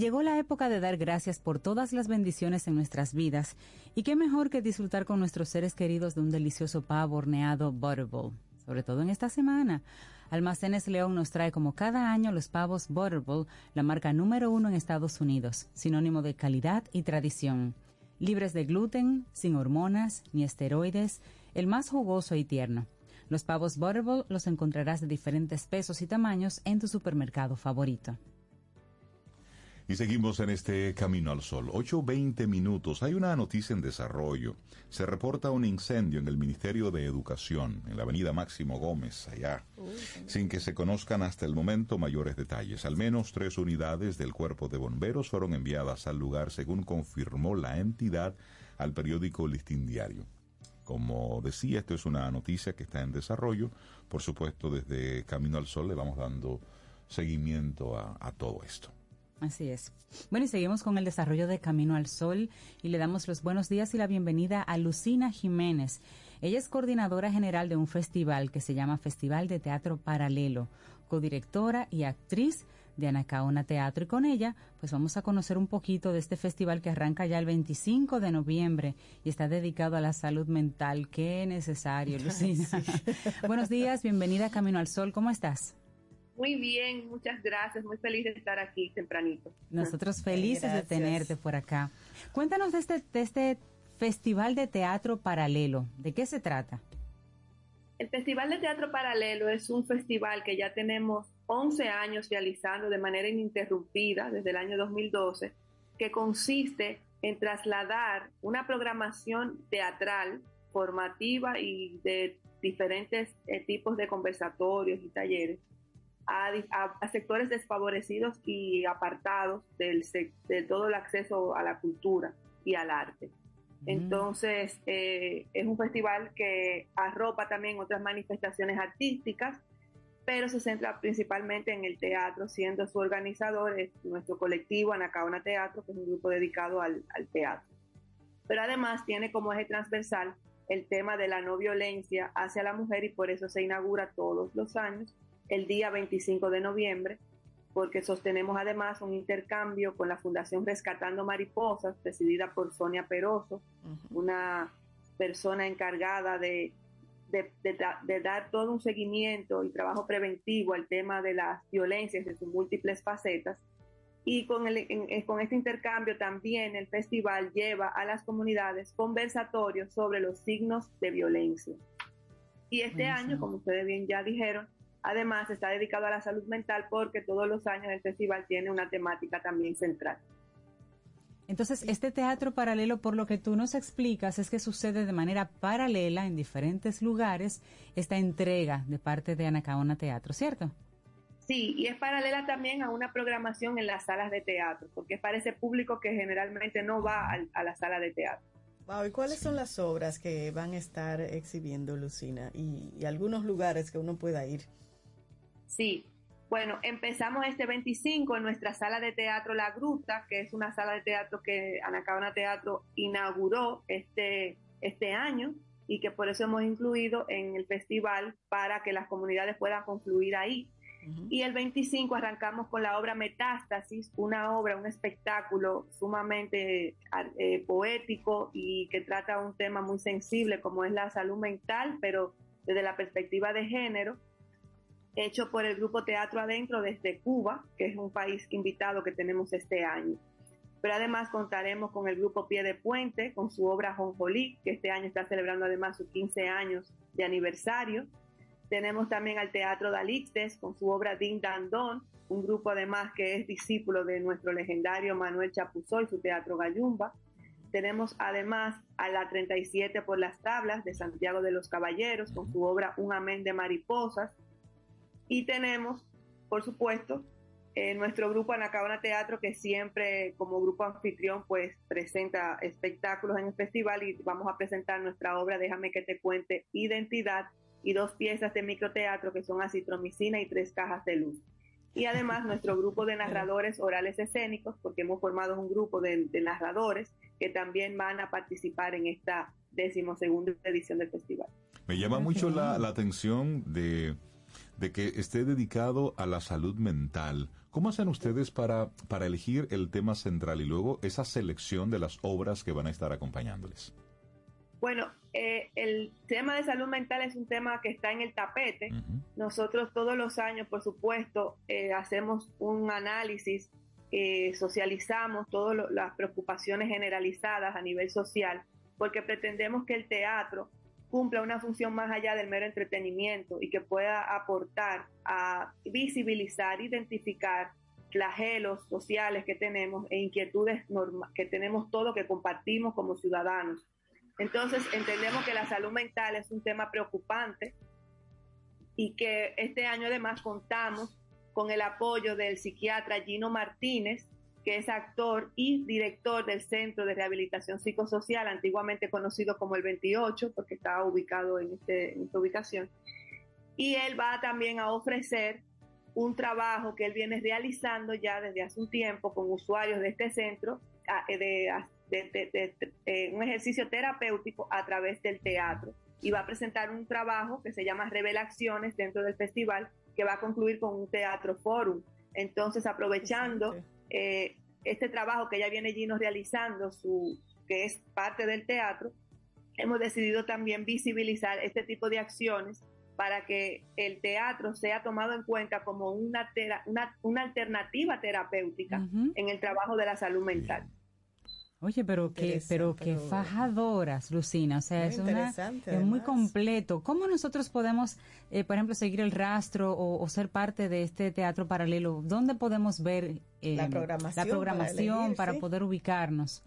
Llegó la época de dar gracias por todas las bendiciones en nuestras vidas. Y qué mejor que disfrutar con nuestros seres queridos de un delicioso pavo horneado Butterball, sobre todo en esta semana. Almacenes León nos trae como cada año los pavos Butterball, la marca número uno en Estados Unidos, sinónimo de calidad y tradición. Libres de gluten, sin hormonas ni esteroides, el más jugoso y tierno. Los pavos Butterball los encontrarás de diferentes pesos y tamaños en tu supermercado favorito. Y seguimos en este Camino al Sol. 8.20 minutos. Hay una noticia en desarrollo. Se reporta un incendio en el Ministerio de Educación, en la avenida Máximo Gómez, allá, sin que se conozcan hasta el momento mayores detalles. Al menos tres unidades del cuerpo de bomberos fueron enviadas al lugar, según confirmó la entidad al periódico Listín Diario. Como decía, esto es una noticia que está en desarrollo. Por supuesto, desde Camino al Sol le vamos dando seguimiento a, a todo esto. Así es. Bueno, y seguimos con el desarrollo de Camino al Sol y le damos los buenos días y la bienvenida a Lucina Jiménez. Ella es coordinadora general de un festival que se llama Festival de Teatro Paralelo, codirectora y actriz de Anacaona Teatro. Y con ella, pues vamos a conocer un poquito de este festival que arranca ya el 25 de noviembre y está dedicado a la salud mental. Qué necesario, Lucina. buenos días, bienvenida a Camino al Sol. ¿Cómo estás? Muy bien, muchas gracias. Muy feliz de estar aquí tempranito. Nosotros felices gracias. de tenerte por acá. Cuéntanos de este, de este Festival de Teatro Paralelo. ¿De qué se trata? El Festival de Teatro Paralelo es un festival que ya tenemos 11 años realizando de manera ininterrumpida desde el año 2012, que consiste en trasladar una programación teatral formativa y de diferentes eh, tipos de conversatorios y talleres a, a, a, sectores desfavorecidos y apartados del, de todo el acceso a la cultura y al arte. Entonces, eh, es un festival que arropa también otras manifestaciones artísticas, pero se centra principalmente en el teatro, siendo su organizador es nuestro colectivo Anacaona Teatro, que es un grupo dedicado al, al teatro. Pero además tiene como eje transversal el tema de la no violencia hacia la mujer y por eso se inaugura todos los años el día 25 de noviembre, porque sostenemos además un intercambio con la Fundación Rescatando Mariposas, presidida por Sonia Peroso, uh -huh. una persona encargada de, de, de, de, dar todo un seguimiento y trabajo preventivo al tema de las violencias de sus múltiples facetas. Y con, el, en, con este intercambio también el festival lleva a las comunidades conversatorios sobre los signos de violencia. Y este año, como ustedes bien ya dijeron, Además, está dedicado a la salud mental porque todos los años el festival tiene una temática también central. Entonces, este teatro paralelo, por lo que tú nos explicas, es que sucede de manera paralela en diferentes lugares esta entrega de parte de Anacaona Teatro, ¿cierto? Sí, y es paralela también a una programación en las salas de teatro, porque es para ese público que generalmente no va a, a la sala de teatro. Wow, ¿y cuáles son las obras que van a estar exhibiendo, Lucina? Y, y algunos lugares que uno pueda ir. Sí, bueno, empezamos este 25 en nuestra sala de teatro La Gruta, que es una sala de teatro que Anacabana Teatro inauguró este, este año y que por eso hemos incluido en el festival para que las comunidades puedan confluir ahí. Y el 25 arrancamos con la obra Metástasis, una obra, un espectáculo sumamente eh, poético y que trata un tema muy sensible como es la salud mental, pero desde la perspectiva de género, hecho por el grupo Teatro Adentro desde Cuba, que es un país invitado que tenemos este año. Pero además contaremos con el grupo Pie de Puente, con su obra Jonjolí, que este año está celebrando además sus 15 años de aniversario tenemos también al Teatro Dalixtes con su obra Din Dan Don, un grupo además que es discípulo de nuestro legendario Manuel Chapuzó y su Teatro Gallumba. Tenemos además a la 37 por las tablas de Santiago de los Caballeros con su obra Un Amén de Mariposas. Y tenemos, por supuesto, eh, nuestro grupo Anacabana Teatro que siempre como grupo anfitrión pues presenta espectáculos en el festival y vamos a presentar nuestra obra Déjame que te cuente Identidad y dos piezas de microteatro que son acitromicina y tres cajas de luz. Y además nuestro grupo de narradores orales escénicos, porque hemos formado un grupo de, narradores que también van a participar en esta decimosegunda edición del festival. Me llama mucho la, atención de, de, que esté dedicado a la salud mental. ¿Cómo hacen ustedes para, para elegir el tema central y luego esa selección de las obras que van a estar acompañándoles? Bueno, eh, el tema de salud mental es un tema que está en el tapete. Nosotros todos los años, por supuesto, eh, hacemos un análisis, eh, socializamos todas las preocupaciones generalizadas a nivel social, porque pretendemos que el teatro cumpla una función más allá del mero entretenimiento y que pueda aportar a visibilizar, identificar flagelos sociales que tenemos e inquietudes que tenemos todos que compartimos como ciudadanos. Entonces, entendemos que la salud mental es un tema preocupante y que este año además contamos con el apoyo del psiquiatra Gino Martínez, que es actor y director del Centro de Rehabilitación Psicosocial, antiguamente conocido como el 28, porque estaba ubicado en, este, en esta ubicación. Y él va también a ofrecer un trabajo que él viene realizando ya desde hace un tiempo con usuarios de este centro, de de, eh, un ejercicio terapéutico a través del teatro. Y va a presentar un trabajo que se llama Revelaciones dentro del festival, que va a concluir con un teatro forum. Entonces, aprovechando eh, este trabajo que ya viene Gino realizando, su, que es parte del teatro, hemos decidido también visibilizar este tipo de acciones para que el teatro sea tomado en cuenta como una, una, una alternativa terapéutica en el trabajo de la salud mental. Oye, pero qué, pero qué fajadoras, Lucina. O sea, es, una, es muy completo. ¿Cómo nosotros podemos, eh, por ejemplo, seguir el rastro o, ser parte de este teatro paralelo? ¿Dónde podemos ver eh, la programación, para, poder ubicarnos?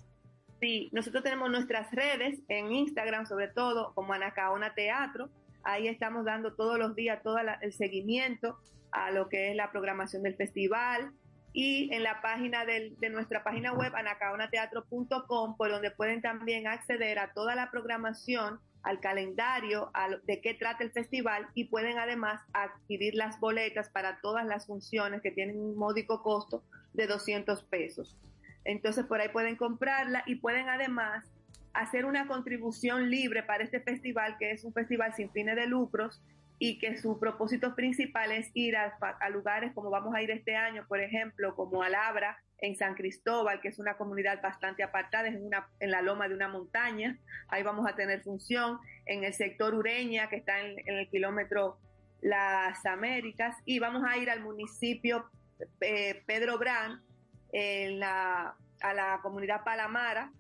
Sí, nosotros tenemos nuestras redes en Instagram, sobre todo, como Anacaona Teatro. Ahí estamos dando todos los días todo el seguimiento a lo que es la programación del festival, y en la página de nuestra página web anacaonateatro.com por donde pueden también acceder a toda la programación, al calendario, de qué trata el festival y pueden además adquirir las boletas para todas las funciones que tienen un módico costo de 200 pesos. Entonces por ahí pueden comprarla y pueden además hacer una contribución libre para este festival que es un festival sin fines de lucros y que su propósito principal es ir a, lugares como vamos a ir este año, por ejemplo, como Alabra, en San Cristóbal, que es una comunidad bastante apartada, en, una, en la loma de una montaña, ahí vamos a tener función, en el sector Ureña, que está en, el kilómetro Las Américas, y vamos a ir al municipio eh, Pedro Brán, en la, a la comunidad Palamara,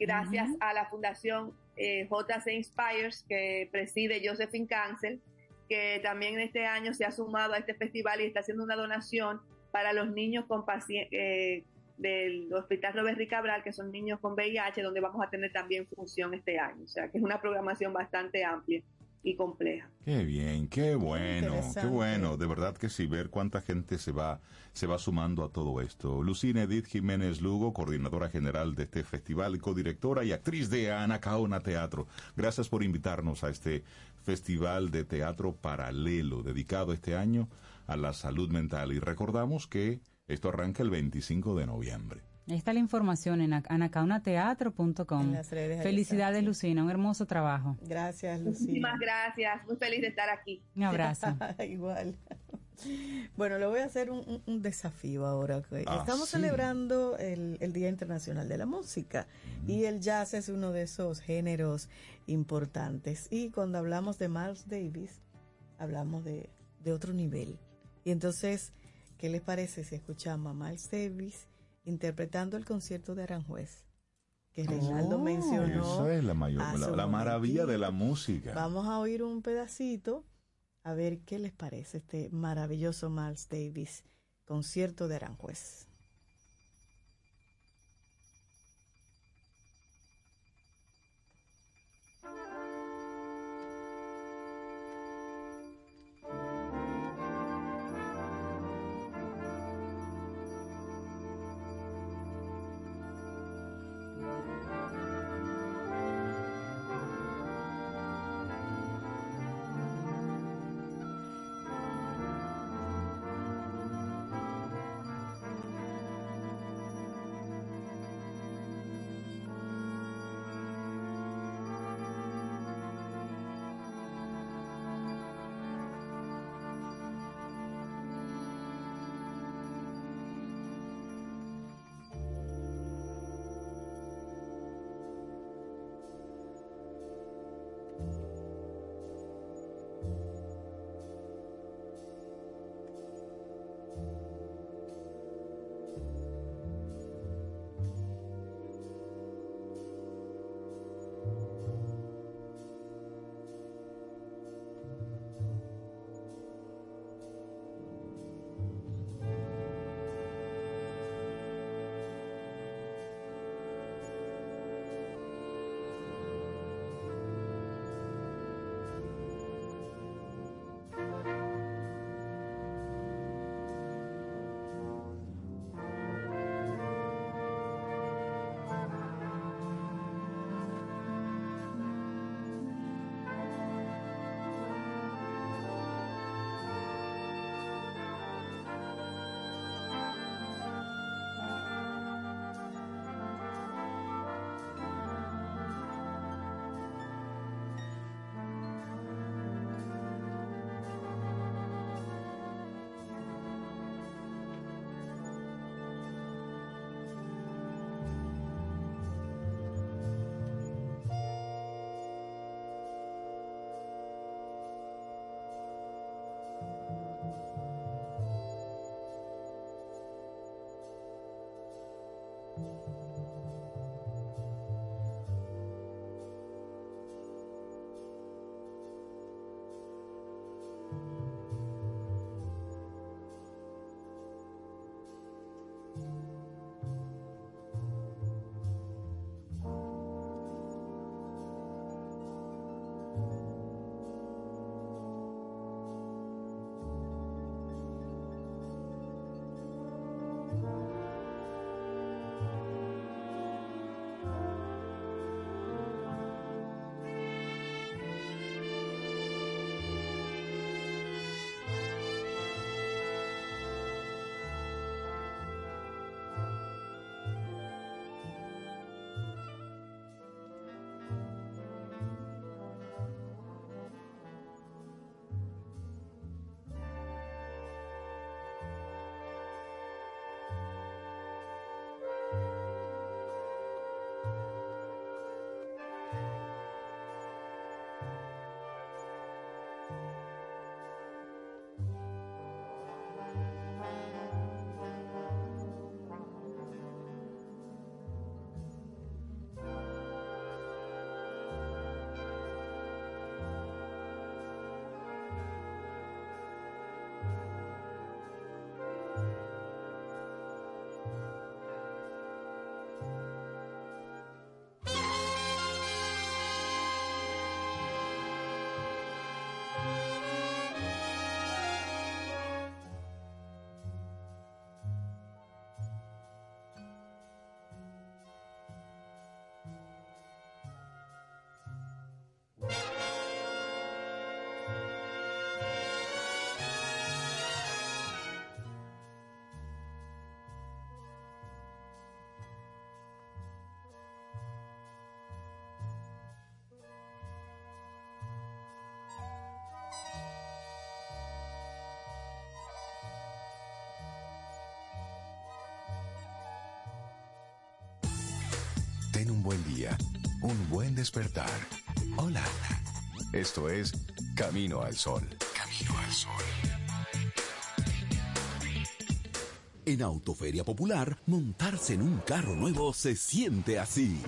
gracias a la Fundación eh, JC Inspires, que preside Josephine Cancel, que también este año se ha sumado a este festival y está haciendo una donación para los niños con eh, del Hospital Robert Cabral, que son niños con VIH, donde vamos a tener también función este año. O sea, que es una programación bastante amplia. Y compleja. Qué bien, qué bueno, qué bueno. De verdad que sí, ver cuánta gente se va, se va sumando a todo esto. Lucina Edith Jiménez Lugo, coordinadora general de este festival, codirectora y actriz de Anacaona Teatro. Gracias por invitarnos a este festival de teatro paralelo, dedicado este año a la salud mental. Y recordamos que esto arranca el 25 de noviembre. Ahí está la información en anacaunateatro.com. Felicidades. Lucina, un hermoso trabajo. Gracias, Lucía. Muchísimas gracias, muy feliz de estar aquí. Un abrazo. Igual. Bueno, le voy a hacer un, desafío ahora. Ah, Estamos sí. celebrando el, el Día Internacional de la Música y el jazz es uno de esos géneros importantes. Y cuando hablamos de Miles Davis, hablamos de, de otro nivel. Y entonces, ¿qué les parece si escuchamos a Miles Davis interpretando el concierto de Aranjuez? Que Reinaldo Oh, mencionó. Esa es la, mayor, la, la maravilla de la música. Vamos a oír un pedacito a ver qué les parece este maravilloso Miles Davis concierto de Aranjuez. Un buen día, un buen despertar. Hola. Esto es Camino al Sol. Camino al Sol. En Autoferia Popular, montarse en un carro nuevo se siente así.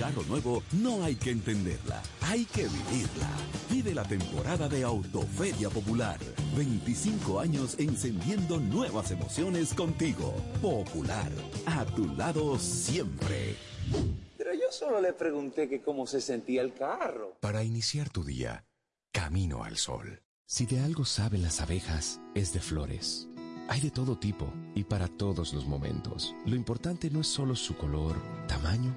Carro nuevo no hay que entenderla, hay que vivirla. Vive la temporada de Autoferia Popular. 25 años encendiendo nuevas emociones contigo. Popular, a tu lado siempre. Pero yo solo le pregunté que cómo se sentía el carro. Para iniciar tu día, Camino al Sol. Si de algo saben las abejas, es de flores. Hay de todo tipo y para todos los momentos. Lo importante no es solo su color, tamaño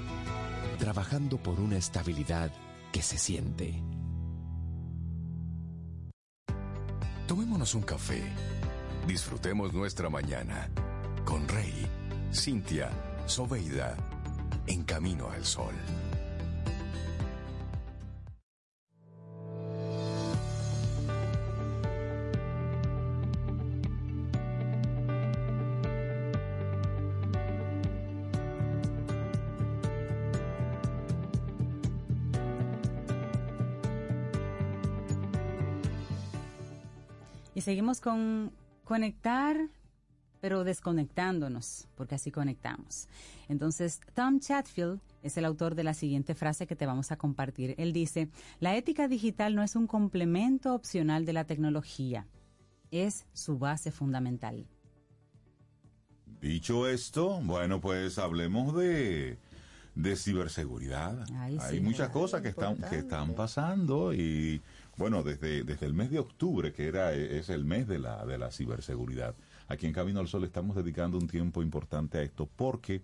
Trabajando por una estabilidad que se siente. Tomémonos un café. Disfrutemos nuestra mañana con Rey, Cintia, Soveida, en camino al sol. Y seguimos con conectar, pero desconectándonos, porque así conectamos. Entonces, Tom Chatfield es el autor de la siguiente frase que te vamos a compartir. Él dice, la ética digital no es un complemento opcional de la tecnología, es su base fundamental. Dicho esto, bueno, pues hablemos de, de ciberseguridad. Ay, Hay sí, muchas cosas que están, que están pasando y bueno, desde, desde el mes de octubre, que era es el mes de la, de la ciberseguridad, aquí en Camino al Sol estamos dedicando un tiempo importante a esto porque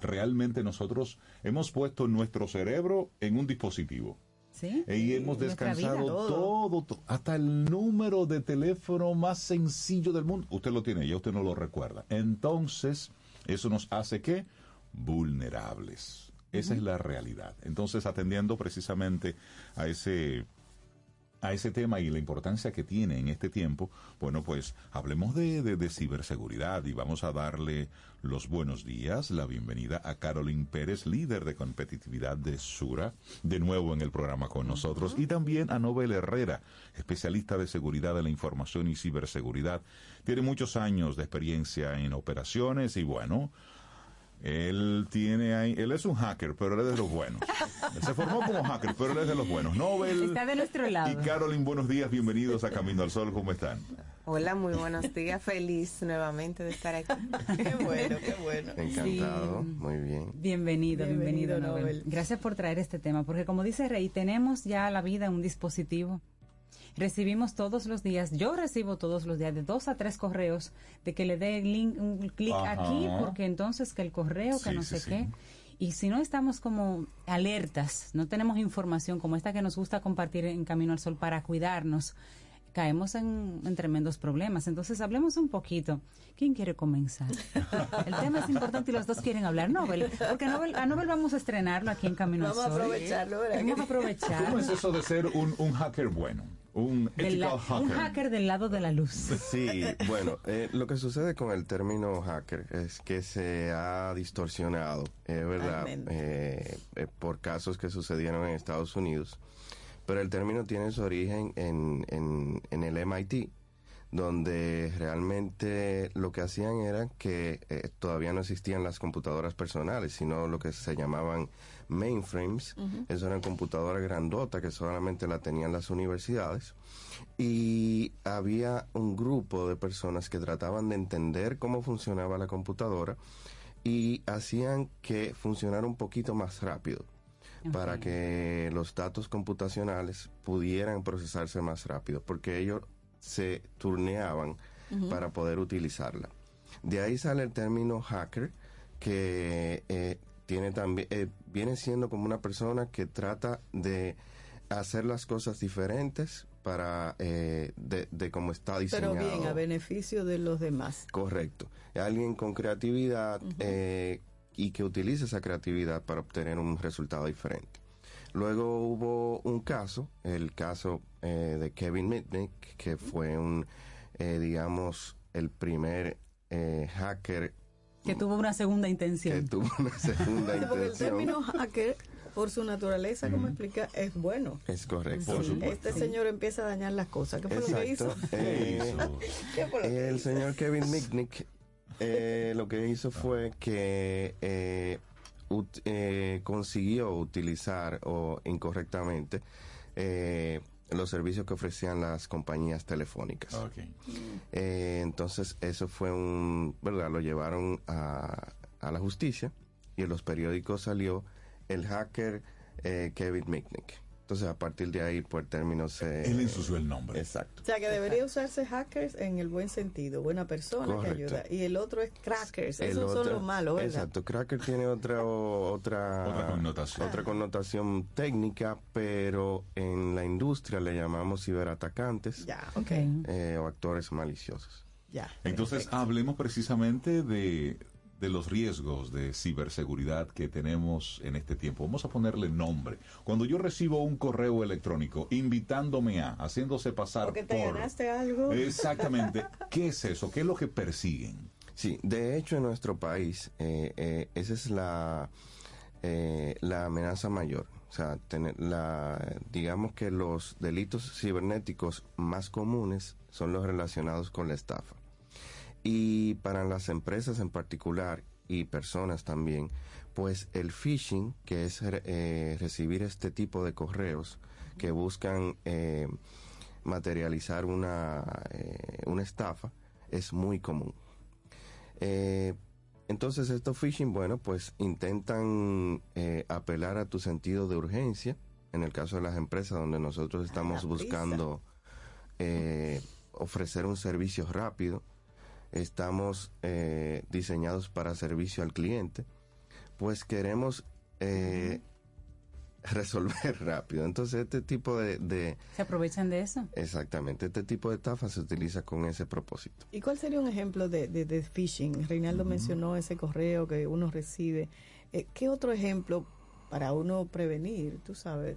realmente nosotros hemos puesto nuestro cerebro en un dispositivo. ¿Sí? Y hemos vida. descansado todo, to- hasta el número de teléfono más sencillo del mundo. Usted lo tiene, ya usted no lo recuerda. Entonces, eso nos hace que vulnerables. Esa es la realidad. Entonces, atendiendo precisamente a ese a ese tema y la importancia que tiene en este tiempo, bueno, pues hablemos de, de- de ciberseguridad y vamos a darle los buenos días, la bienvenida a Carolyn Pérez, líder de competitividad de Sura, de nuevo en el programa con nosotros, y también a Nobel Herrera, especialista de seguridad de la información y ciberseguridad. Tiene muchos años de experiencia en operaciones y bueno, él tiene ahí, él es un hacker, pero él es de los buenos. Él se formó como hacker, pero él es de los buenos. Nobel Está de nuestro lado. y Carolyn, buenos días, bienvenidos a Camino al Sol, ¿cómo están? Hola, muy buenos días. Feliz nuevamente de estar aquí. Qué bueno, qué bueno. Encantado, muy bien. Bienvenido, bienvenido, Bienvenido, Nobel. Nobel. Gracias por traer este tema, porque como dice Rey, tenemos ya la vida en un dispositivo. Recibimos todos los días, yo recibo todos los días de dos a tres correos de que le dé un clic aquí, porque entonces que el correo, que Sí, no sí, sé sí. qué. Y si no estamos como alertas, no tenemos información como esta que nos gusta compartir en Camino al Sol para cuidarnos, caemos en, en tremendos problemas. Entonces hablemos un poquito. ¿Quién quiere comenzar? El tema es importante y los dos quieren hablar. Nobel, porque a Nobel, a Nobel vamos a estrenarlo aquí en Camino Vamos a Sol. aprovecharlo, ¿verdad? Vamos a aprovechar. ¿Cómo es eso de ser un, un hacker bueno? Un la- hacker. un hacker del lado de la luz. Sí, bueno, eh, lo que sucede con el término hacker es que se ha distorsionado, es verdad, eh, eh, por casos que sucedieron en Estados Unidos, pero el término tiene su origen en, en, en el MIT, donde realmente lo que hacían era que eh, todavía no existían las computadoras personales, sino lo que se llamaban mainframes. Ujú. Eso eran computadoras grandotas que solamente la tenían las universidades. Y había un grupo de personas que trataban de entender cómo funcionaba la computadora y hacían que funcionara un poquito más rápido para que los datos computacionales pudieran procesarse más rápido, porque ellos se turneaban para poder utilizarla. De ahí sale el término hacker, que eh, tiene también eh, viene siendo como una persona que trata de hacer las cosas diferentes para eh, de, de cómo está Pero diseñado. bien, a beneficio de los demás. Correcto. Alguien con creatividad eh, y que utilice esa creatividad para obtener un resultado diferente. Luego hubo un caso, el caso eh, de Kevin Mitnick, que fue un, eh, digamos, el primer eh, hacker Que tuvo una segunda que intención. tuvo una segunda Sí, porque el intención. término hacker, por su naturaleza, como explica, es bueno. Es correcto. Este señor empieza a dañar las cosas. ¿Qué fue lo que hizo? Eh, ¿Qué fue lo que el hizo? señor Kevin Mitnick eh, lo que hizo fue que eh, ut- eh, consiguió utilizar o incorrectamente eh, los servicios que ofrecían las compañías telefónicas. Eh, entonces eso fue un, ¿verdad? Lo llevaron a, a la justicia y en los periódicos salió el hacker eh, Kevin Mitnick. Entonces a partir de ahí pues el término se... Él ensució el nombre. Exacto. O sea, que debería usarse hackers en el buen sentido, buena persona Correcto. que ayuda. Y el otro es crackers, El esos son otro- los malos, ¿verdad? Exacto, cracker tiene otra otra Otra connotación. otra connotación técnica, pero en la industria le llamamos ciberatacantes Ya, eh, o actores maliciosos. Ya. Entonces, hablemos precisamente de, de los riesgos de ciberseguridad que tenemos en este tiempo. Vamos a ponerle nombre. Cuando yo recibo un correo electrónico invitándome a, haciéndose pasar Porque te por... ganaste algo. Exactamente. ¿Qué es eso? ¿Qué es lo que persiguen? Sí, de hecho en nuestro país eh, eh, esa es la eh, la amenaza mayor. O sea, tener la, digamos que los delitos cibernéticos más comunes son los relacionados con la estafa. Y para las empresas en particular y personas también, pues el phishing, que es eh, recibir este tipo de correos que buscan eh, materializar una, eh, una estafa, es muy común. Eh, entonces estos phishing, bueno, pues intentan eh, apelar a tu sentido de urgencia, en el caso de las empresas donde nosotros estamos buscando eh, ofrecer un servicio rápido, estamos eh, diseñados para servicio al cliente, pues queremos eh, resolver rápido. Entonces este tipo de, de- ¿Se aprovechan de eso? exactamente, este tipo de estafa se utiliza con ese propósito. ¿Y cuál sería un ejemplo de, de, de phishing? Reinaldo mencionó ese correo que uno recibe. Eh, ¿Qué otro ejemplo para uno prevenir? Tú sabes,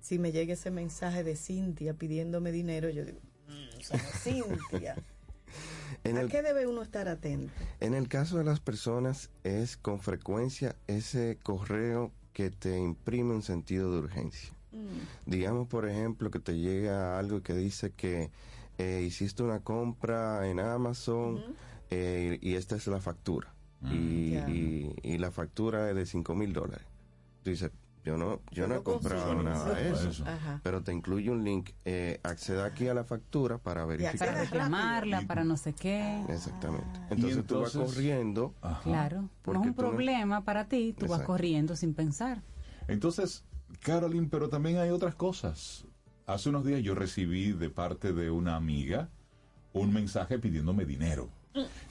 si me llega ese mensaje de Cintia pidiéndome dinero, yo digo, "Mm, Cintia. En ¿A el- qué debe uno estar atento? En el caso de las personas es con frecuencia ese correo que te imprime un sentido de urgencia. Mm. Digamos, por ejemplo, que te llega algo que dice que eh, hiciste una compra en Amazon eh, y esta es la factura. Y, Ya. y- y la factura es de 5 mil dólares. Tú dices, yo no, yo no he comprado consumo nada de eso. eso. Ajá. Pero te incluye un link. Eh, acceda aquí a la factura para verificar. Para reclamarla, para no sé qué. Exactamente. Entonces, tú vas entonces- un mensaje pidiéndome dinero.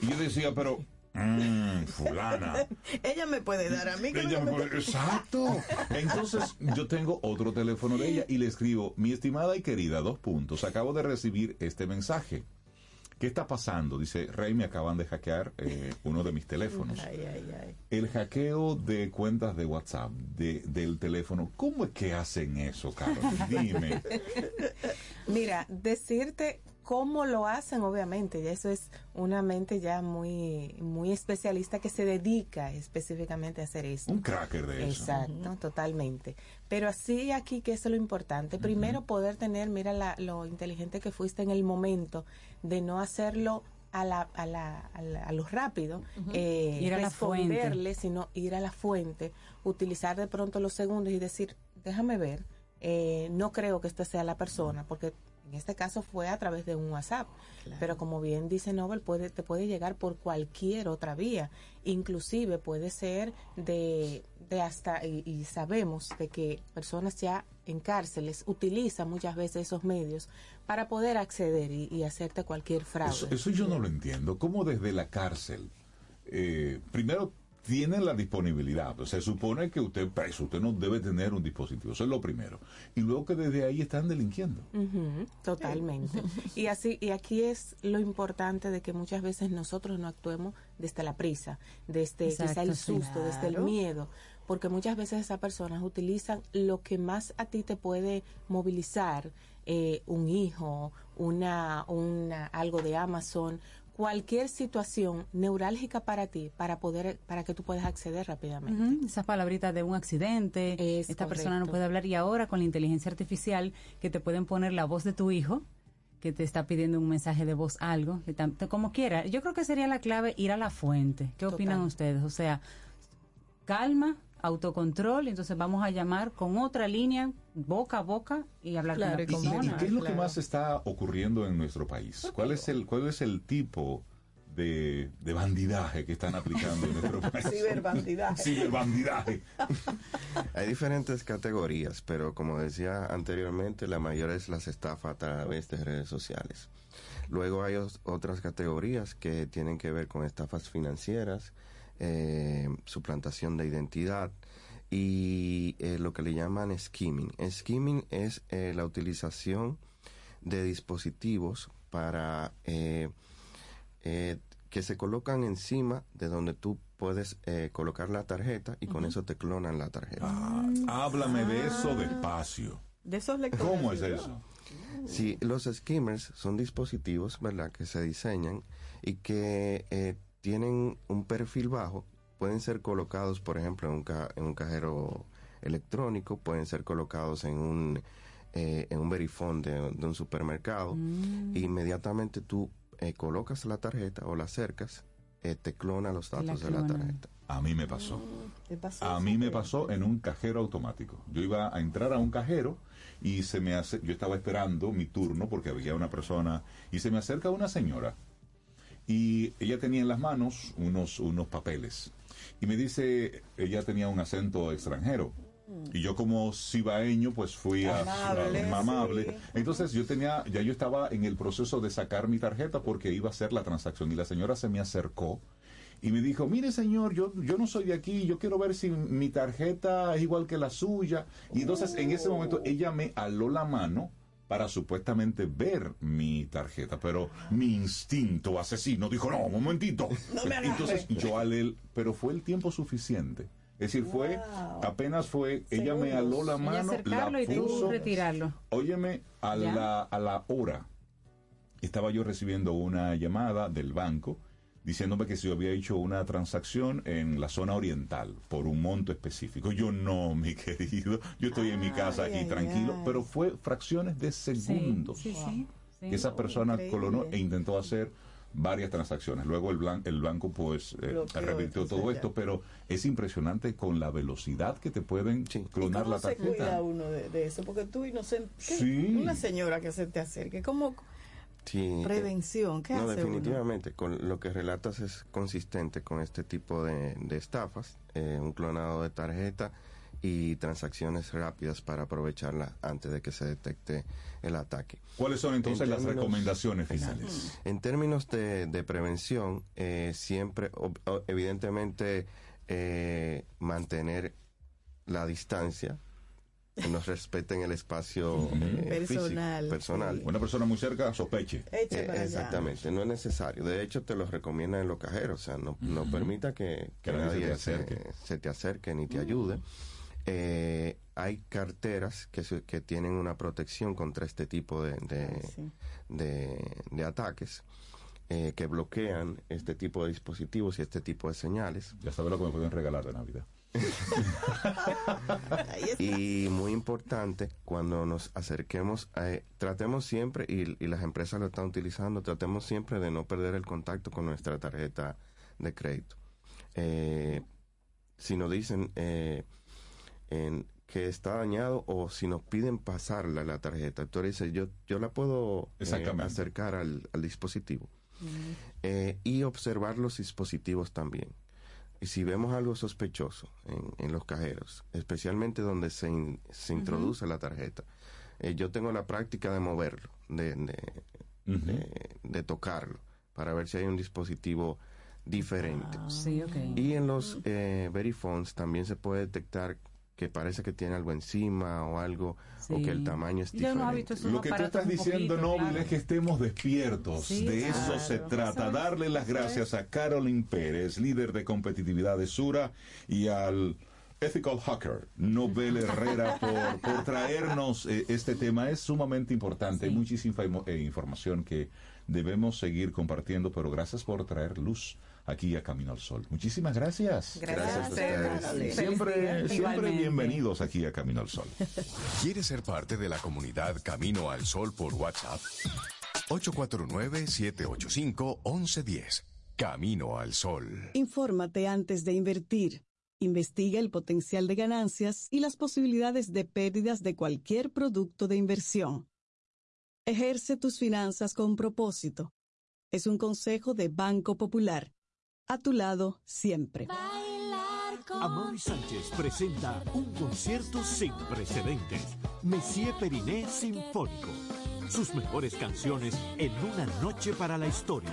Y yo decía, pero, mm, fulana, Ella me puede dar a mí. que Ella no me puede- Exacto. Entonces yo tengo otro teléfono de ella y le escribo, mi estimada y querida, dos puntos. Acabo de recibir este mensaje. ¿Qué está pasando? Dice, Rey, me acaban de hackear eh, uno de mis teléfonos. Ay, ay, ay. El hackeo de cuentas de WhatsApp, de, del teléfono, ¿cómo es que hacen eso, Carol? Dime. Mira, decirte cómo lo hacen, obviamente, y eso es una mente ya muy, muy especialista que se dedica específicamente a hacer esto. Un cracker de eso. Exacto, totalmente. Pero así aquí que eso es lo importante. Primero poder tener, mira la- lo inteligente que fuiste en el momento de no hacerlo a la, a la, a la- a lo rápido, eh, Ir a la fuente. responderle, sino ir a la fuente, utilizar de pronto los segundos y decir, déjame ver, eh, no creo que esta sea la persona, porque en este caso fue a través de un WhatsApp, pero como bien dice Nobel, puede, te puede llegar por cualquier otra vía, inclusive puede ser de, de hasta, y, y sabemos de que personas ya en cárceles utilizan muchas veces esos medios para poder acceder y, y hacerte cualquier fraude. Eso, eso yo no lo entiendo. ¿Cómo desde la cárcel? eh, primero, tienen la disponibilidad. Se supone que usted preso, usted no debe tener un dispositivo. Eso es lo primero. Y luego que desde ahí están delinquiendo. Ujú, totalmente. Y así y aquí es lo importante de que muchas veces nosotros no actuemos desde la prisa, desde quizá Exacto, el susto, desde el miedo, porque muchas veces esas personas utilizan lo que más a ti te puede movilizar, eh, un hijo, una, una algo de Amazon, cualquier situación neurálgica para ti, para poder, para que tú puedas acceder rápidamente. Esas palabritas de un accidente, Es esta persona no puede hablar y ahora con la inteligencia artificial que te pueden poner la voz de tu hijo que te está pidiendo un mensaje de voz algo, que tam- te- como quiera. Yo creo que sería la clave ir a la fuente. ¿Qué opinan ustedes? O sea, calma, autocontrol, entonces vamos a llamar con otra línea, boca a boca y hablar Claro, y con ¿Y, la y persona. qué es lo que más está ocurriendo en nuestro país? ¿Cuál es el, cuál es el tipo de, de bandidaje que están aplicando en nuestro país? Ciberbandidaje. Ciberbandidaje. Hay diferentes categorías, pero como decía anteriormente, la mayor es las estafas a través de redes sociales. Luego hay os- otras categorías que tienen que ver con estafas financieras, eh, suplantación de identidad y eh, lo que le llaman skimming. Skimming es eh, la utilización de dispositivos para eh, eh, que se colocan encima de donde tú puedes eh, colocar la tarjeta y con eso te clonan la tarjeta. Ah, háblame de eso despacio. De esos lectores. ¿Cómo es eso? Sí, los skimmers son dispositivos, ¿verdad?, que se diseñan y que eh, tienen un perfil bajo. Pueden ser colocados, por ejemplo, en un, ca- en un cajero electrónico, pueden ser colocados en un, eh, en un verifón de, de un supermercado. Mm. E inmediatamente tú eh, colocas la tarjeta o la acercas, eh, te clona los la datos de la tarjeta. A mí me pasó. ¿Qué pasó? A mí me pasó en un cajero automático. Yo iba a entrar a un cajero y se me hace, yo estaba esperando mi turno porque había una persona y se me acerca una señora y ella tenía en las manos unos unos papeles y me dice, ella tenía un acento extranjero. Y yo como cibaeño, pues fui a, Amable, a- amable. sí. Entonces yo tenía, ya yo estaba en el proceso de sacar mi tarjeta porque iba a hacer la transacción y la señora se me acercó y me dijo, mire señor, yo, yo no soy de aquí, yo quiero ver si mi tarjeta es igual que la suya. Y entonces en ese momento ella me aló la mano para supuestamente ver mi tarjeta, pero mi instinto asesino dijo, no, un momentito. No me agarre. entonces yo alé, pero fue el tiempo suficiente. Es decir, fue, apenas fue, ella me aló la mano, la y puso, retirarlo. Óyeme, a Ya. la, a la hora estaba yo recibiendo una llamada del banco diciéndome que si yo había hecho una transacción en la zona oriental por un monto específico. Yo no, mi querido, yo estoy en mi casa Ay, aquí tranquilo, pero fue fracciones de segundos Sí, sí, sí. que esa persona increíble. colonó e intentó hacer varias transacciones. Luego el, blan- el banco pues eh, revirtió todo ya. esto, pero es impresionante con la velocidad que te pueden clonar ¿Cómo la se cuida tarjeta. uno de, de eso? Porque tú inocente. Una señora que se te acerque. ¿Cómo Sí, eh, prevención? ¿Qué no, hace uno? definitivamente, con lo que relatas es consistente con este tipo de, de estafas, eh, un clonado de tarjeta y transacciones rápidas para aprovecharla antes de que se detecte el ataque. ¿Cuáles son entonces En las recomendaciones finales? En términos de, de prevención, eh, siempre, evidentemente, eh, mantener la distancia, que nos respeten el espacio eh, físico, Personal, personal. Una persona muy cerca, sospeche. Eche Eh, exactamente, no es necesario. De hecho, te lo recomiendan en los cajeros. O sea, no, no permita que, que Que nadie se te acerque. se te acerque ni te ayude. Eh, hay carteras que, que tienen una protección contra este tipo de, de, de- de ataques. eh, que bloquean este tipo de dispositivos y este tipo de señales. Ya sabes lo que me pueden regalar de Navidad. Y muy importante, cuando nos acerquemos, a, tratemos siempre, y, y las empresas lo están utilizando, tratemos siempre de no perder el contacto con nuestra tarjeta de crédito. Eh, si nos dicen eh, en- que está dañado o si nos piden pasarla la tarjeta, tú dices, yo, yo la puedo eh, acercar al, al dispositivo. Eh, y observar los dispositivos también. Y si vemos algo sospechoso en, en los cajeros, especialmente donde se, in- se introduce la tarjeta, eh, yo tengo la práctica de moverlo, de, de, de- de tocarlo, para ver si hay un dispositivo diferente. Sí, ok. Y en los eh, Veriphones también se puede detectar que parece que tiene algo encima o algo, o que el tamaño es no diferente. Lo que tú estás diciendo, poquito, claro. es que estemos despiertos. Sí, de eso se trata. Eso es, Darle las gracias a Carolyn Pérez, líder de competitividad de Sura, y al Ethical Hacker, Nobel Herrera, por, por traernos eh, este tema. Es sumamente importante. Hay muchísima eh, información que debemos seguir compartiendo, pero gracias por traer luz aquí a Camino al Sol. Muchísimas gracias. Gracias a ustedes. Gracias. Siempre, siempre bienvenidos aquí a Camino al Sol. ¿Quieres ser parte de la comunidad Camino al Sol por WhatsApp? 849-785-1110. Camino al Sol. Infórmate antes de invertir. Investiga el potencial de ganancias y las posibilidades de pérdidas de cualquier producto de inversión. Ejerce tus finanzas con propósito. Es un consejo de Banco Popular. A tu lado siempre. Amaury Sánchez presenta un concierto sin precedentes. Messier Periné Sinfónico. Sus mejores canciones en una noche para la historia.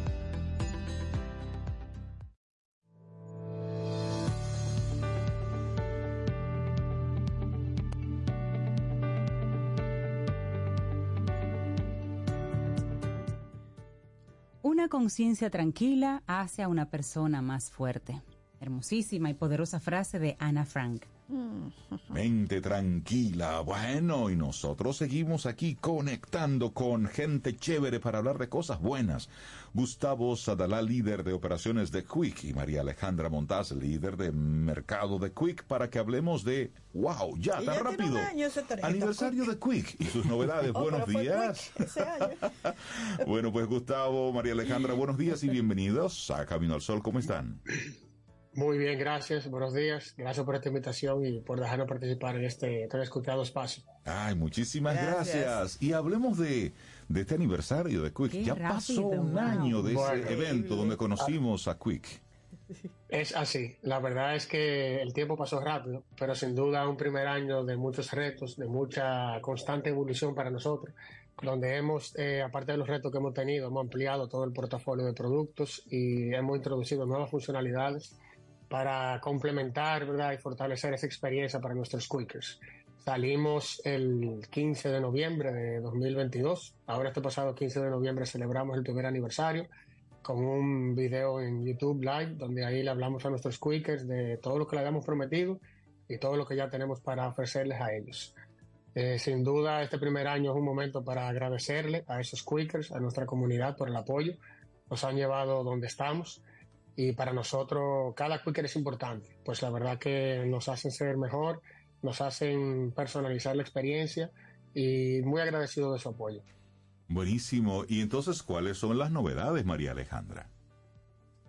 Conciencia tranquila hace a una persona más fuerte. Hermosísima y poderosa frase de Ana Frank. Mente tranquila. Bueno, y nosotros seguimos aquí conectando con gente chévere para hablar de cosas buenas. Gustavo Sadalá, líder de operaciones de Quick, y María Alejandra Montaz, líder de mercado de Quick, para que hablemos de, wow, ya tan ya rápido. Aniversario de Quick y sus novedades. Oh, buenos días. quick ese año. Bueno, pues Gustavo, María Alejandra, buenos días y bienvenidos a Camino al Sol. ¿Cómo están? Muy bien, gracias. Buenos días. Gracias por esta invitación y por dejarnos participar en este tan escuchado espacio. Ay, muchísimas Gracias. gracias. Y hablemos de, de este aniversario de Quick. Qué ya rápido, pasó un wow. año de ese evento donde conocimos a Quick. Es así. La verdad es que el tiempo pasó rápido, pero sin duda un primer año de muchos retos, de mucha constante evolución para nosotros, donde hemos, eh, aparte de los retos que hemos tenido, hemos ampliado todo el portafolio de productos y hemos introducido nuevas funcionalidades para complementar ¿verdad? y fortalecer esa experiencia para nuestros quickers. Salimos el 15 de noviembre de 2022. Ahora este pasado 15 de noviembre celebramos el primer aniversario con un video en YouTube Live donde ahí le hablamos a nuestros quickers de todo lo que le habíamos prometido y todo lo que ya tenemos para ofrecerles a ellos. Eh, sin duda este primer año es un momento para agradecerle a esos quickers, a nuestra comunidad por el apoyo. Nos han llevado donde estamos y para nosotros cada quicker es importante, pues la verdad que nos hacen ser mejor, nos hacen personalizar la experiencia y muy agradecido de su apoyo. Buenísimo. Y entonces, ¿cuáles son las novedades, María Alejandra?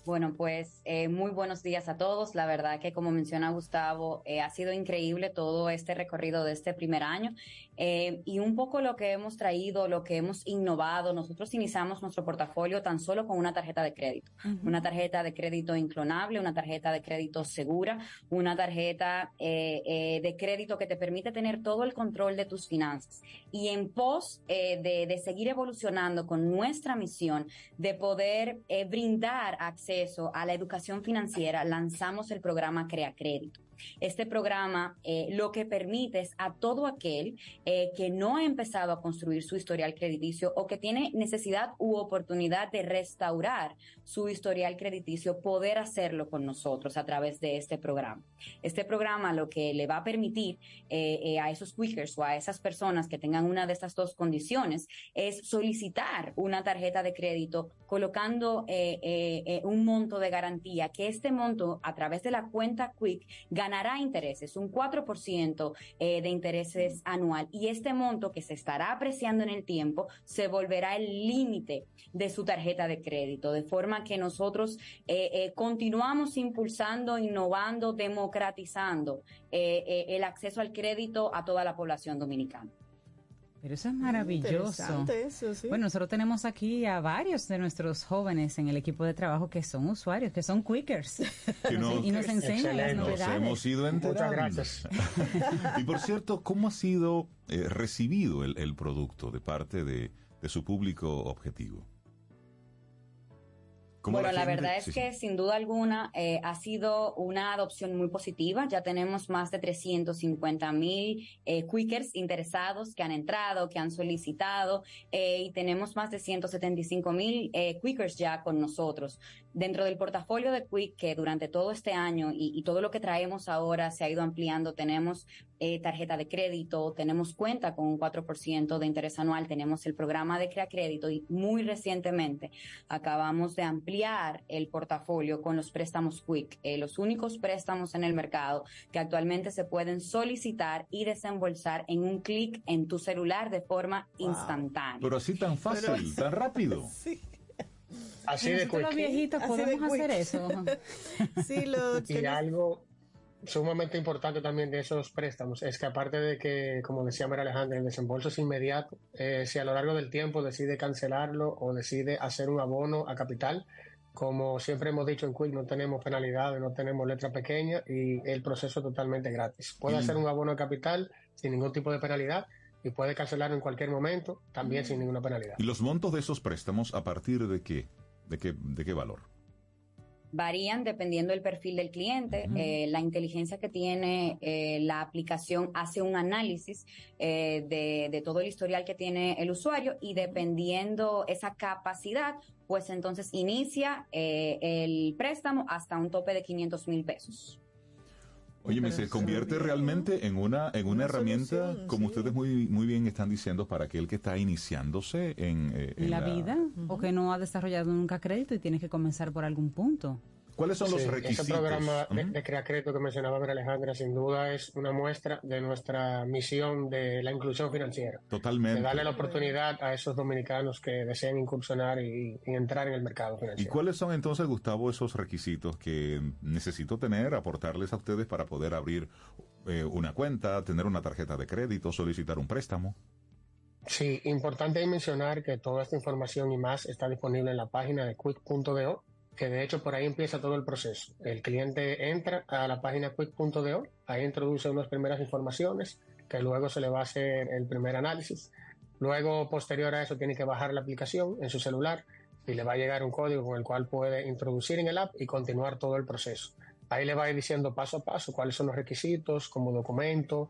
Bueno, pues eh, muy buenos días a todos. La verdad que como menciona Gustavo, eh, ha sido increíble todo este recorrido de este primer año eh, y un poco lo que hemos traído, lo que hemos innovado. Nosotros iniciamos nuestro portafolio tan solo con una tarjeta de crédito, una tarjeta de crédito inclonable, una tarjeta de crédito segura, una tarjeta eh, de crédito que te permite tener todo el control de tus finanzas. Y en pos de, de seguir evolucionando con nuestra misión de poder brindar acceso a la educación financiera, lanzamos el programa Crea Crédito. Este programa eh, lo que permite es a todo aquel eh, que no ha empezado a construir su historial crediticio o que tiene necesidad u oportunidad de restaurar su historial crediticio, poder hacerlo con nosotros a través de este programa. Este programa lo que le va a permitir eh, eh, a esos quickers o a esas personas que tengan una de estas dos condiciones es solicitar una tarjeta de crédito colocando eh, eh, un monto de garantía, que este monto a través de la cuenta Quick ganará intereses, un 4% eh, de intereses anual. Y este monto que se estará apreciando en el tiempo se volverá el límite de su tarjeta de crédito, de forma que nosotros eh, eh, continuamos impulsando, innovando, democratizando eh, eh, el acceso al crédito a toda la población dominicana. Pero eso es maravilloso. Eso, sí. Bueno, nosotros tenemos aquí a varios de nuestros jóvenes en el equipo de trabajo que son usuarios, que son quickers. Y nos enseñan las Nos novedades. hemos ido enterando. gracias. y por cierto, ¿cómo ha sido eh, recibido el, el producto de parte de, de su público objetivo? ¿Cómo Bueno, la, gente- verdad es sí, que sin duda alguna eh, ha sido una adopción muy positiva. Ya tenemos más de 350 mil eh, quickers interesados que han entrado, que han solicitado eh, y tenemos más de 175 mil eh, quickers ya con nosotros. Dentro del portafolio de Quick, que durante todo este año y, y todo lo que traemos ahora se ha ido ampliando, tenemos eh, tarjeta de crédito, tenemos cuenta con un 4% de interés anual, tenemos el programa de Crea Crédito y muy recientemente acabamos de ampliar el portafolio con los préstamos Quick, eh, los únicos préstamos en el mercado que actualmente se pueden solicitar y desembolsar en un clic en tu celular de forma instantánea. Pero así tan fácil, tan rápido. Así Y de nosotros los quick. viejitos Así de podemos hacer eso. Sí, lo Y algo sumamente importante también de esos préstamos es que aparte de que, como decía María Alejandra, el desembolso es inmediato, eh, si a lo largo del tiempo decide cancelarlo o decide hacer un abono a capital, como siempre hemos dicho en Quick, no tenemos penalidades, no tenemos letra pequeña y el proceso es totalmente gratis. Puede Y- hacer un abono a capital sin ningún tipo de penalidad y puede cancelarlo en cualquier momento también sin ninguna penalidad. ¿Y los montos de esos préstamos a partir de qué? ¿De qué, de qué valor? Varían dependiendo del perfil del cliente. Eh, la inteligencia que tiene eh, la aplicación hace un análisis eh, de, de todo el historial que tiene el usuario y dependiendo esa capacidad, pues entonces inicia eh, el préstamo hasta un tope de 500 mil pesos. Oye, me se convierte realmente en una, en una, Una herramienta, solución, como sí. ustedes muy, muy bien están diciendo, para aquel que está iniciándose en, eh, en la vida o que no ha desarrollado nunca crédito y tiene que comenzar por algún punto. ¿Cuáles son los requisitos? Ese programa de, de Crea Crédito que mencionaba María Alejandra, sin duda es una muestra de nuestra misión de la inclusión financiera. Totalmente. De darle la oportunidad a esos dominicanos que desean incursionar y, y entrar en el mercado ¿Y financiero. cuáles son entonces, Gustavo, esos requisitos que necesito tener, aportarles a ustedes para poder abrir eh, una cuenta, tener una tarjeta de crédito, solicitar un préstamo? Sí, importante mencionar que toda esta información y más está disponible en la página de quick.do, que de hecho por ahí empieza todo el proceso. El cliente entra a la página quick.do, ahí introduce unas primeras informaciones, que luego se le va a hacer el primer análisis. Luego, posterior a eso, tiene que bajar la aplicación en su celular y le va a llegar un código con el cual puede introducir en el app y continuar todo el proceso. Ahí le va a ir diciendo paso a paso cuáles son los requisitos como documento,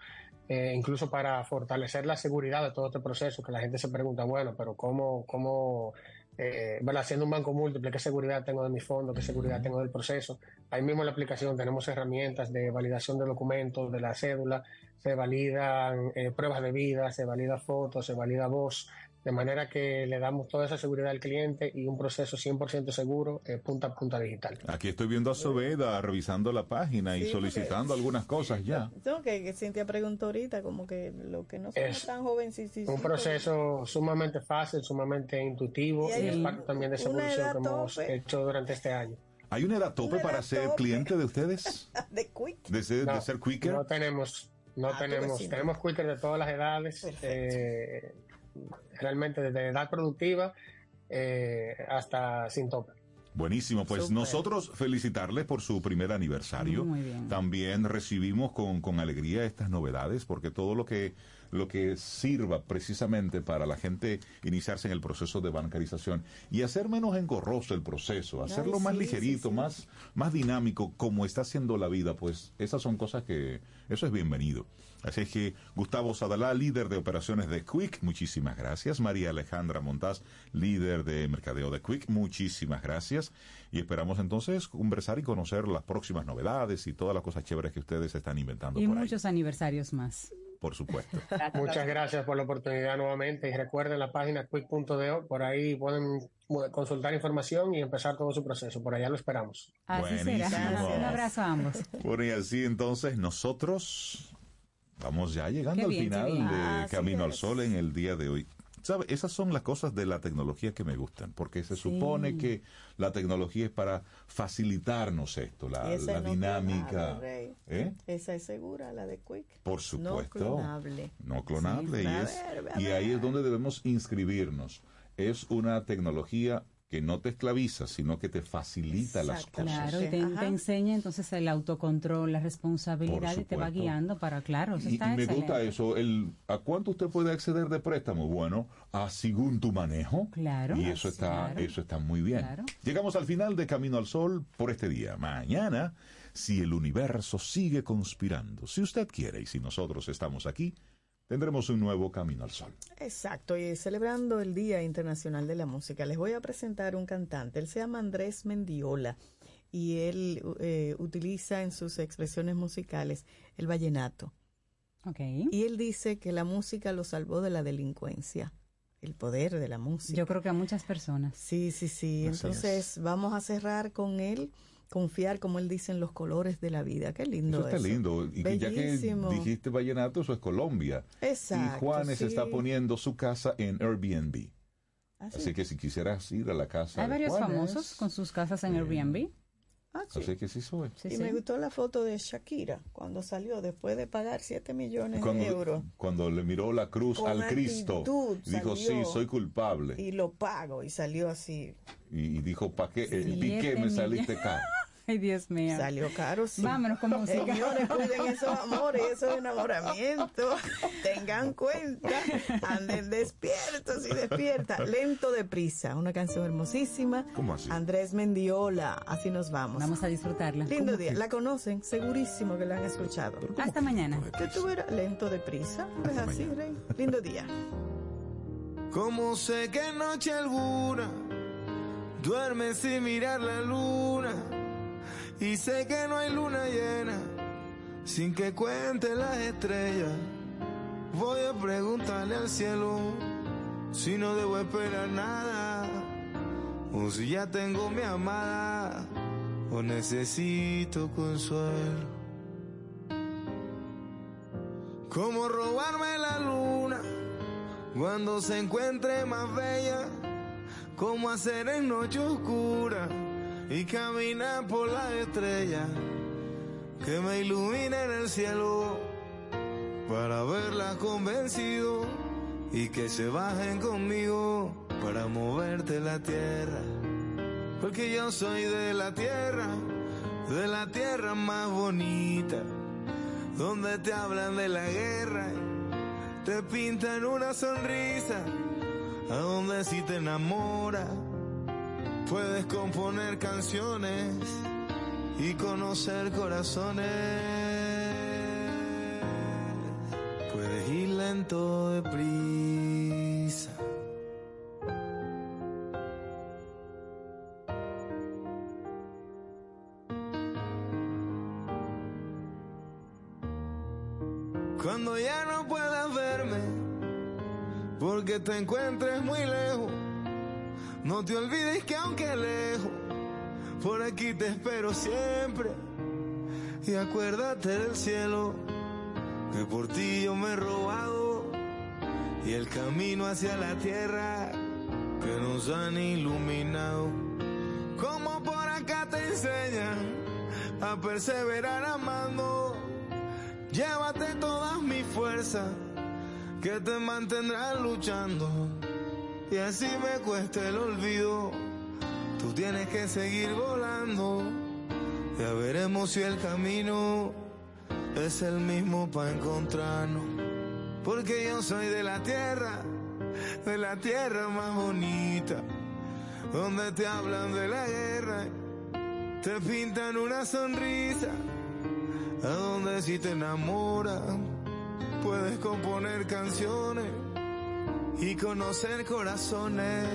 eh, incluso para fortalecer la seguridad de todo este proceso, que la gente se pregunta, bueno, pero ¿cómo, cómo eh, bueno, haciendo un banco múltiple, qué seguridad tengo de mi fondo, qué seguridad tengo del proceso? Ahí mismo en la aplicación tenemos herramientas de validación de documentos, de la cédula, se validan eh, pruebas de vida, se valida fotos, se valida voz, de manera que le damos toda esa seguridad al cliente y un proceso 100% seguro, eh, punta a punta digital. Aquí estoy viendo a Sobeda revisando la página y Sí, solicitando algunas cosas ya. Tengo que, que Cintia preguntó ahorita, como que lo que no somos Es tan jóvenes, sí, sí, un sí, proceso sumamente fácil, sumamente intuitivo Y y, es parte también de esa evolución que hemos tope. hecho durante este año. ¿Hay una edad tope Una para edad ser tope. cliente de ustedes? de Quick. ¿De ser, de No, ser quicker? No tenemos, no Ah, tenemos, tenemos quickers de todas las edades, eh, realmente desde edad productiva eh, hasta sin tope. Buenísimo, pues nosotros felicitarles por su primer aniversario. Muy bien. También recibimos con, con alegría estas novedades, porque todo lo que, lo que sirva precisamente para la gente iniciarse en el proceso de bancarización y hacer menos engorroso el proceso, hacerlo más sí, ligerito, Más, más dinámico, como está haciendo la vida, pues esas son cosas que, eso es bienvenido. Así es que Gustavo Sadalá, líder de operaciones de Quick, muchísimas gracias. María Alejandra Montaz, líder de mercadeo de Quick, muchísimas gracias. Y esperamos entonces conversar y conocer las próximas novedades y todas las cosas chéveres que ustedes están inventando Y por ahí, muchos aniversarios más. Por supuesto. Muchas gracias por la oportunidad nuevamente y recuerden la página quick.do, por ahí pueden consultar información y empezar todo su proceso. Por allá lo esperamos. Así será. Buenísimo. Un abrazo a ambos. Bueno, y así entonces nosotros vamos ya llegando al final de Así Camino al. Sol en el día de hoy. ¿Sabe? Esas son las cosas de la tecnología que me gustan, porque se Sí. supone que la tecnología es para facilitarnos esto, la, no dinámica. clonable. ¿Eh? Esa es segura, la de Quick. Por supuesto. No clonable. No clonable. Sí. y es- ver, y ahí es donde debemos inscribirnos. Es una tecnología que no te esclaviza, sino que te facilita las cosas. Claro, y te, te enseña entonces el autocontrol, la responsabilidad y te va guiando para, claro, eso Y, está y me excelente. gusta eso. El, ¿A cuánto usted puede acceder de préstamo? Bueno, a según tu manejo. Claro. Y eso está, Claro. eso está muy bien. Claro. Llegamos al final de Camino al Sol por este día. Mañana, si el universo sigue conspirando, si usted quiere y si nosotros estamos aquí, tendremos un nuevo Camino al Sol. Exacto, y celebrando el Día Internacional de la Música, les voy a presentar un cantante. Él se llama Andrés Mendiola y él eh, utiliza en sus expresiones musicales el vallenato. Y él dice que la música lo salvó de la delincuencia, el poder de la música. Yo creo que a muchas personas. Sí, sí, sí. Así Entonces vamos a cerrar con él, confiar, como él dice, en los colores de la vida. Qué lindo Eso está lindo. Y que ya que Bellísimo. dijiste vallenato, eso es Colombia. Exacto, y Juanes sí. está poniendo su casa en Airbnb. Ah, sí. Así que si quisieras ir a la casa Hay de varios Juanes, famosos con sus casas en Airbnb. Ah, sí. Así que sí soy. y me gustó la foto de Shakira cuando salió después de pagar 7 millones Cuando, de euros. cuando le miró la cruz Con al Cristo, dijo, sí, soy culpable. Y lo pago y salió así. Y, y dijo, ¿para qué? El Siete piqué me saliste caro. Ay, Dios mío. Salió caro, sí. Vámonos con música. Señores, cuiden esos amores, esos enamoramientos. Tengan cuenta. Anden despiertos y despiertas. Lento deprisa. Una canción hermosísima. ¿Cómo así? Andrés Mendiola. Así nos vamos. Vamos a disfrutarla. Lindo ¿Cómo día. La conocen, segurísimo que la han escuchado. Hasta mañana. Que tú eras lento deprisa. ¿No es así, Rey? Lindo día. Como sé que noche alguna duermes sin mirar la luna y sé que no hay luna llena sin que cuente las estrellas. Voy a preguntarle al cielo si no debo esperar nada o si ya tengo mi amada o necesito consuelo. Como robarme la luna cuando se encuentre más bella, como hacer en noche oscura y caminar por las estrellas que me iluminen el cielo para verla convencido y que se bajen conmigo para moverte la tierra. Porque yo soy de la tierra, de la tierra más bonita, donde te hablan de la guerra te pintan una sonrisa, a donde si te enamoras, puedes componer canciones y conocer corazones. Puedes ir lento de prisa. Cuando ya no puedas verme, porque te encuentres muy lejos, no te olvides que aunque lejos, por aquí te espero siempre. Y acuérdate del cielo, que por ti yo me he robado, y el camino hacia la tierra que nos han iluminado. Como por acá te enseño a perseverar amando. Llévate todas mis fuerzas que te mantendrán luchando. Y así me cuesta el olvido, tú tienes que seguir volando. Ya veremos si el camino es el mismo para encontrarnos. Porque yo soy de la tierra, de la tierra más bonita, donde te hablan de la guerra, te pintan una sonrisa, a donde si te enamoras, puedes componer canciones y conocer corazones.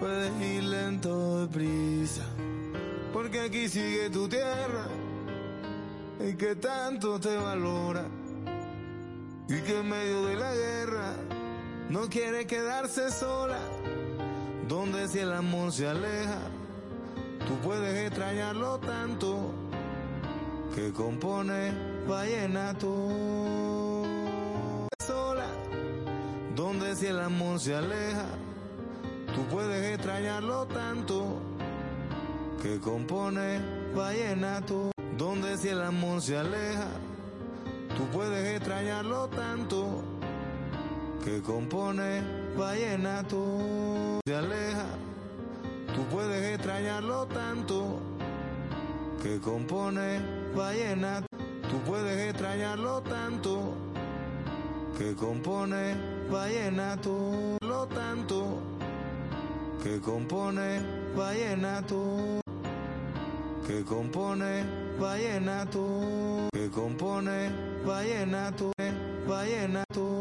Puedes ir lento deprisa, porque aquí sigue tu tierra y que tanto te valora y que en medio de la guerra no quiere quedarse sola. Donde si el amor se aleja, tú puedes extrañarlo tanto que compone vallenato. Sola, donde si el amor se aleja, tú puedes extrañarlo tanto que compone vallenato. Donde si el amor se aleja, tú puedes extrañarlo tanto que compone vallenato. Se aleja, tú puedes extrañarlo tanto que compone vallenato. Tú puedes extrañarlo tanto que compone vallenato. Lo tanto que compone vallenato que compone vallenato, que compone vallenato, vallenato.